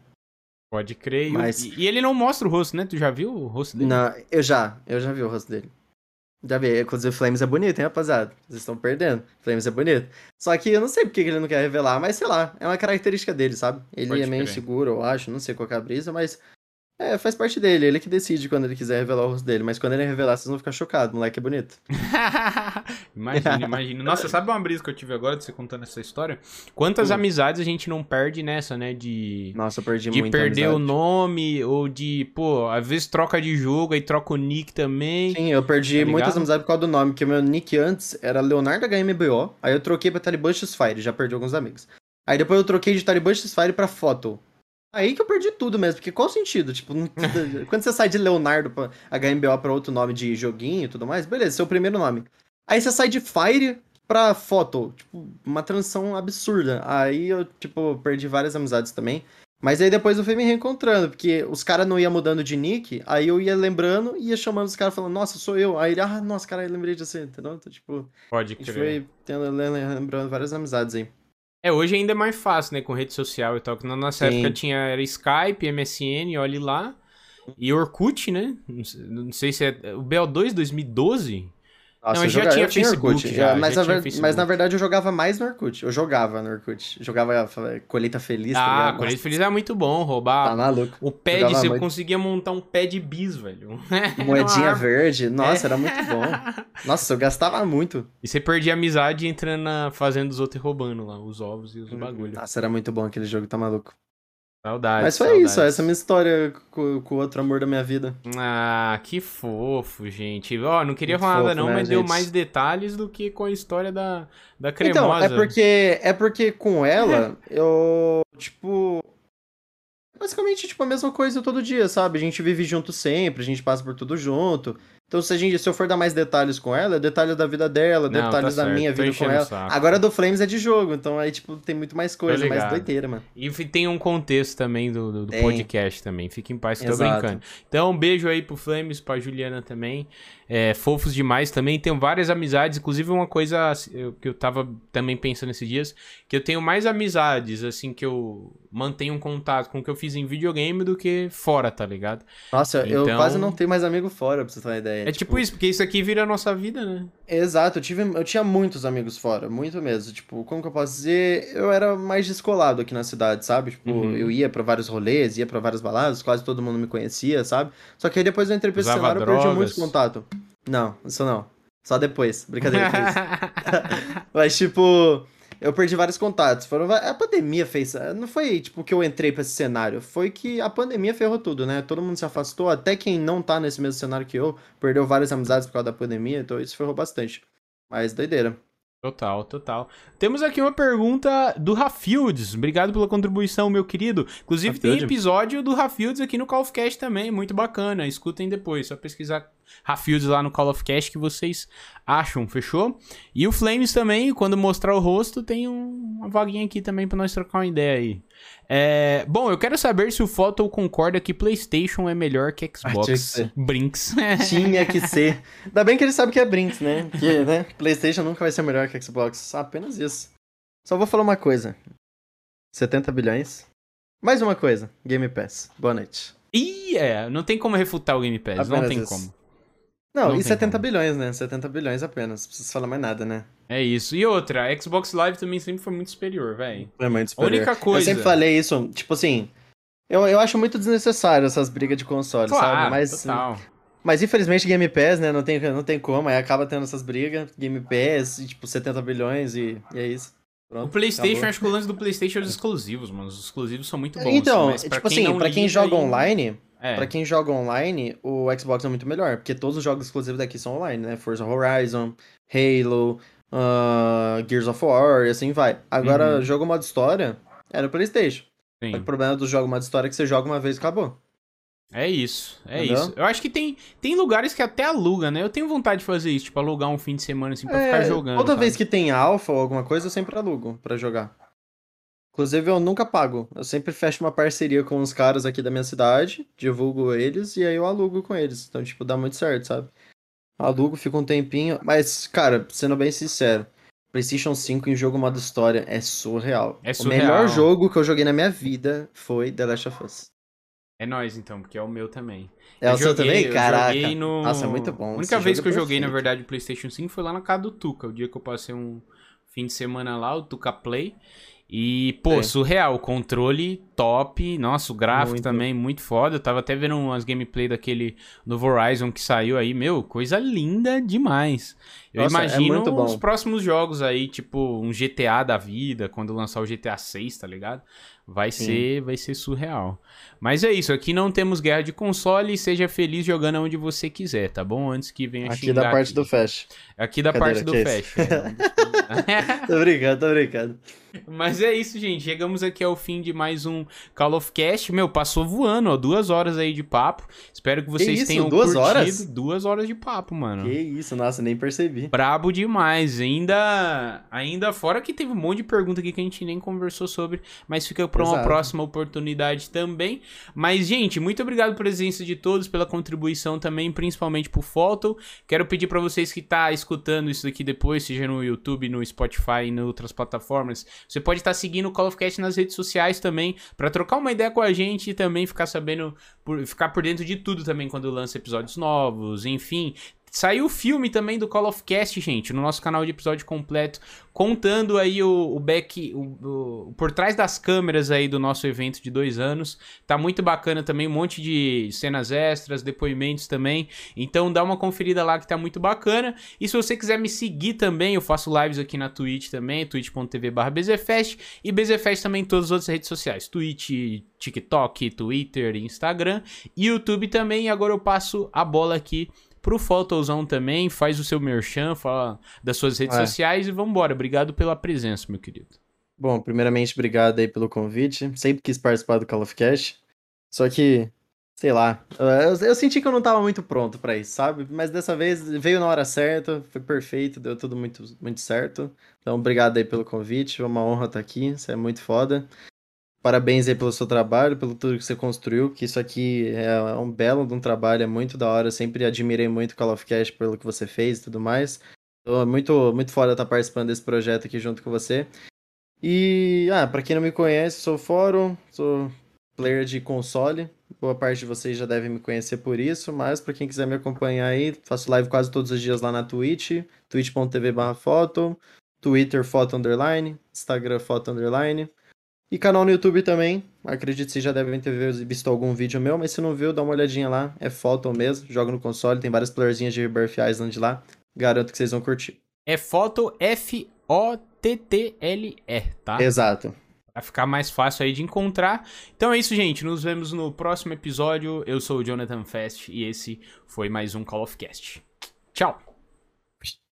Pode crer. O- Mas- E, e ele não mostra o rosto, né? Tu já viu o rosto dele? Não, eu já, eu já vi o rosto dele. Já vi, inclusive Flames é bonito, hein, rapaziada? Vocês estão perdendo. Flames é bonito. Só que eu não sei porque que ele não quer revelar, mas sei lá, é uma característica dele, sabe? Ele Pode é meio crer. inseguro, eu acho, não sei qual é a brisa, mas é, faz parte dele, ele que decide quando ele quiser revelar o rosto dele, mas quando ele revelar, vocês vão ficar chocados, o moleque é bonito. <laughs> imagina, imagina. Nossa, sabe uma brisa que eu tive agora de você contando essa história? Quantas Hum. amizades a gente não perde nessa, né? De. Nossa, eu perdi De perder o amizade. nome, ou de, pô, às vezes troca de jogo, aí troca o nick também. Sim, eu perdi Tá muitas amizades por causa do nome, porque meu nick antes era Leonardo HMBO, aí eu troquei pra Taliban X-Fire, já perdi alguns amigos. Aí depois eu troquei de Taliban X-Fire pra Photo. Aí que eu perdi tudo mesmo, porque qual o sentido? Tipo, não- <laughs> quando você sai de Leonardo pra HMBO pra outro nome de joguinho e tudo mais, beleza, seu primeiro nome. Aí você sai de Fire pra Photo, tipo, uma transição absurda. Aí eu, tipo, perdi várias amizades também. Mas aí depois eu fui me reencontrando, porque os caras não iam mudando de nick, aí eu ia lembrando e ia chamando os caras falando, nossa, sou eu. Aí ele, ah, nossa, cara, eu lembrei de você, entendeu? Então, tipo, Pode a gente crer. foi tendo, lem- lembrando várias amizades aí. É, hoje ainda é mais fácil, né, com rede social e tal. Que na nossa Sim. época tinha era Skype, MSN, olhe lá. E Orkut, né? Não sei, não sei se é. O BO2 2012? Nossa, Não, eu já joga- tinha eu tinha Facebook, Orkut, já, mas, já ver- Facebook. mas na verdade eu jogava mais no Orkut. Eu jogava no Orkut. Jogava Colheita Feliz, tá ah, ligado? Colheita Feliz era muito bom, roubar. Tá maluco. O pad, Jogava você muito. conseguia montar um pad bis, velho. <laughs> Moedinha verde. Nossa, É. era muito bom. <laughs> Nossa, eu gastava muito. E você perdia amizade entrando na fazenda dos outros e roubando lá os ovos e os bagulho. Nossa, era muito bom aquele jogo, tá maluco. Saudades. Mas foi saudades. isso, essa é a minha história com, com o outro amor da minha vida. Ah, que fofo, gente. Ó, não queria Muito falar nada fofo, não, né, mas deu gente? mais detalhes do que com a história da, da Então, cremosa. é porque é porque com ela, eu, tipo, basicamente, tipo, a mesma coisa todo dia, sabe? A gente vive junto sempre, a gente passa por tudo junto. Então, se, a gente, se eu for dar mais detalhes com ela, é detalhe da vida dela, Não, detalhes tá da certo, minha tô vida com ela. Agora do Flames é de jogo, então aí, tipo, tem muito mais coisa, mais doideira, mano. E tem um contexto também do, do- do podcast também. Fique em paz, que tô Exato. brincando. Então, um beijo aí pro Flames, pra Juliana também. É, fofos demais também. Tenho várias amizades, inclusive uma coisa assim, eu- que eu tava também pensando esses dias, que eu tenho mais amizades, assim, que eu mantenho um contato com o que eu fiz em videogame do que fora, tá ligado? Nossa, eu Então- quase não tenho mais amigo fora, pra você ter uma ideia. É tipo isso, porque isso aqui vira a nossa vida, né? Exato, eu, tive, eu tinha muitos amigos fora, muito mesmo. Tipo, como que eu posso dizer? Eu era mais descolado aqui na cidade, sabe? Tipo, Uhum. eu ia pra vários rolês, ia pra várias baladas, quase todo mundo me conhecia, sabe? Só que aí depois eu entrei pra esse Usava cenário e perdi muito contato. Não, isso não. Só depois. Brincadeira. <laughs> <laughs> Mas, tipo, eu perdi vários contatos. Foram, a pandemia fez. Não foi, tipo, que eu entrei pra esse cenário. Foi que a pandemia ferrou tudo, né? Todo mundo se afastou. Até quem não tá nesse mesmo cenário que eu, perdeu várias amizades por causa da pandemia. Então isso ferrou bastante. Mas doideira. Total, total. Temos aqui uma pergunta do Rafields. Obrigado pela contribuição, meu querido. Inclusive, tem episódio do Rafields aqui no Call of Cast também, muito bacana. Escutem depois, só pesquisar Rafields lá no Call of Cast que vocês acham, fechou? E o Flames também, quando mostrar o rosto, tem um- uma vaguinha aqui também pra nós trocar uma ideia aí. É, bom, eu quero saber se o Photo concorda que PlayStation é melhor que Ah, tinha que Xbox. Brinks. <laughs> Tinha que ser. Ainda bem que ele sabe que é Brinks, né? Porque, né? PlayStation nunca vai ser melhor que Xbox. Apenas isso. Só vou falar uma coisa: 70 bilhões. Mais uma coisa: Game Pass. Boa noite. Ih, é, não tem como refutar o Game Pass, não Apenas tem isso. como. Não, Não e tem 70 como. bilhões, né? 70 bilhões apenas. Não preciso falar mais nada, né? É isso. E outra, a Xbox Live também sempre foi muito superior, velho. É muito A superior. única coisa. Eu sempre falei isso, tipo assim. Eu, eu acho muito desnecessário essas brigas de console, Claro, sabe? Mas, total. mas infelizmente Game Pass, né? Não tem, não tem como, aí acaba tendo essas brigas. Game Pass, tipo, 70 bilhões e, e é isso. Pronto, O PlayStation, acabou. acho que o lance do PlayStation é os exclusivos, mano. Os exclusivos são muito bons. Então, mas pra tipo quem assim, pra quem joga aí- online, É. pra quem joga online, o Xbox é muito melhor, porque todos os jogos exclusivos daqui são online, né? Forza Horizon, Halo, ah, Gears of War e assim vai. Agora, Uhum. jogo modo história é no PlayStation. Sim. O problema do jogo modo história é que você joga uma vez e acabou. É isso, é Entendeu? isso. Eu acho que tem, tem lugares que até aluga, né? Eu tenho vontade de fazer isso, tipo, alugar um fim de semana assim pra ficar jogando. É, Toda sabe? vez que tem alpha ou alguma coisa, eu sempre alugo pra jogar. Inclusive, eu nunca pago. Eu sempre fecho uma parceria com os caras aqui da minha cidade, divulgo eles e aí eu alugo com eles. Então, tipo, dá muito certo, sabe? Alugo, fica um tempinho. Mas, cara, sendo bem sincero, PlayStation 5 em jogo modo história é surreal. É O surreal. melhor jogo que eu joguei na minha vida foi The Last of Us. É nóis, então, porque é o meu também. É Eu o seu também? eu Caraca. no- Nossa, é muito bom. A única vez que eu é joguei, na verdade, o PlayStation 5 foi lá na casa do Tuca. O dia que eu passei um fim de semana lá, o Tuca Play. E, pô, É. surreal. Controle top. Nossa, o gráfico Muito. também muito foda. Eu tava até vendo umas gameplay daquele novo Horizon que saiu aí. Meu, coisa linda demais. Eu Nossa, é imagino bom. os próximos jogos aí, tipo um GTA da vida, quando lançar o GTA 6, tá ligado? Vai Sim. ser, vai ser surreal. Mas é isso, aqui não temos guerra de console, seja feliz jogando onde você quiser, tá bom? Antes que venha Aqui da parte aqui. do Fast. Aqui da Cadeira, parte do que é Fast. é. <laughs> <laughs> tô brincando, tô brincando. Mas é isso, gente. Chegamos aqui ao fim de mais um Call of Cast. Meu, passou voando, ó. Duas horas aí de papo. Espero que vocês isso? tenham Duas curtido. horas? Duas horas de papo, mano. Que isso, nossa, nem percebi. Brabo demais. Ainda, ainda fora que teve um monte de pergunta aqui que a gente nem conversou sobre, mas fica para uma próxima oportunidade também. Mas, gente, muito obrigado pela presença de todos, pela contribuição também, principalmente pro Photo. Quero pedir para vocês que tá escutando isso daqui depois, seja no YouTube, no Spotify e em outras plataformas, você pode estar seguindo o Call of Cast nas redes sociais também, para trocar uma ideia com a gente e também ficar sabendo, por, ficar por dentro de tudo também quando lança episódios novos, enfim. Saiu o filme também do Call of Cast, gente, no nosso canal de episódio completo, contando aí o, o back, o, o- por trás das câmeras aí do nosso evento de dois anos. Tá muito bacana também, um monte de cenas extras, depoimentos também. Então dá uma conferida lá que tá muito bacana. E se você quiser me seguir também, eu faço lives aqui na Twitch também, twitch.tv barra BZFest. E BZFest também em todas as outras redes sociais, Twitch, TikTok, Twitter, Instagram, YouTube também. E agora eu passo a bola aqui pro Fotozão também, faz o seu merchan, fala das suas redes É. sociais e vambora. Obrigado pela presença, meu querido. Bom, primeiramente, obrigado aí pelo convite. Sempre quis participar do Call of Cast. Só que sei lá. Eu, eu, senti que eu não tava muito pronto para isso, sabe? Mas dessa vez veio na hora certa, foi perfeito, deu tudo muito, muito certo. Então, obrigado aí pelo convite, é uma honra estar aqui, você é muito foda. Parabéns aí pelo seu trabalho, pelo tudo que você construiu, que isso aqui é um belo de um trabalho, é muito da hora. Eu sempre admirei muito o Call of Cast pelo que você fez e tudo mais. Tô muito, muito foda estar participando desse projeto aqui junto com você. E, ah, pra quem não me conhece, sou Fórum, sou player de console. Boa parte de vocês já devem me conhecer por isso, mas para quem quiser me acompanhar aí, faço live quase todos os dias lá na Twitch, twitch.tv/foto, Twitter foto underline, Instagram foto underline. E canal no YouTube também. Acredito que vocês já devem ter visto algum vídeo meu, mas se não viu, dá uma olhadinha lá. É foto mesmo. Joga no console, tem várias playerzinhas de Rebirth Island lá. Garanto que vocês vão curtir. É foto F-O-T-T-L-E, tá? Exato. Pra ficar mais fácil aí de encontrar. Então é isso, gente. Nos vemos no próximo episódio. Eu sou o Jonathan Fest e esse foi mais um Call of Cast. Tchau!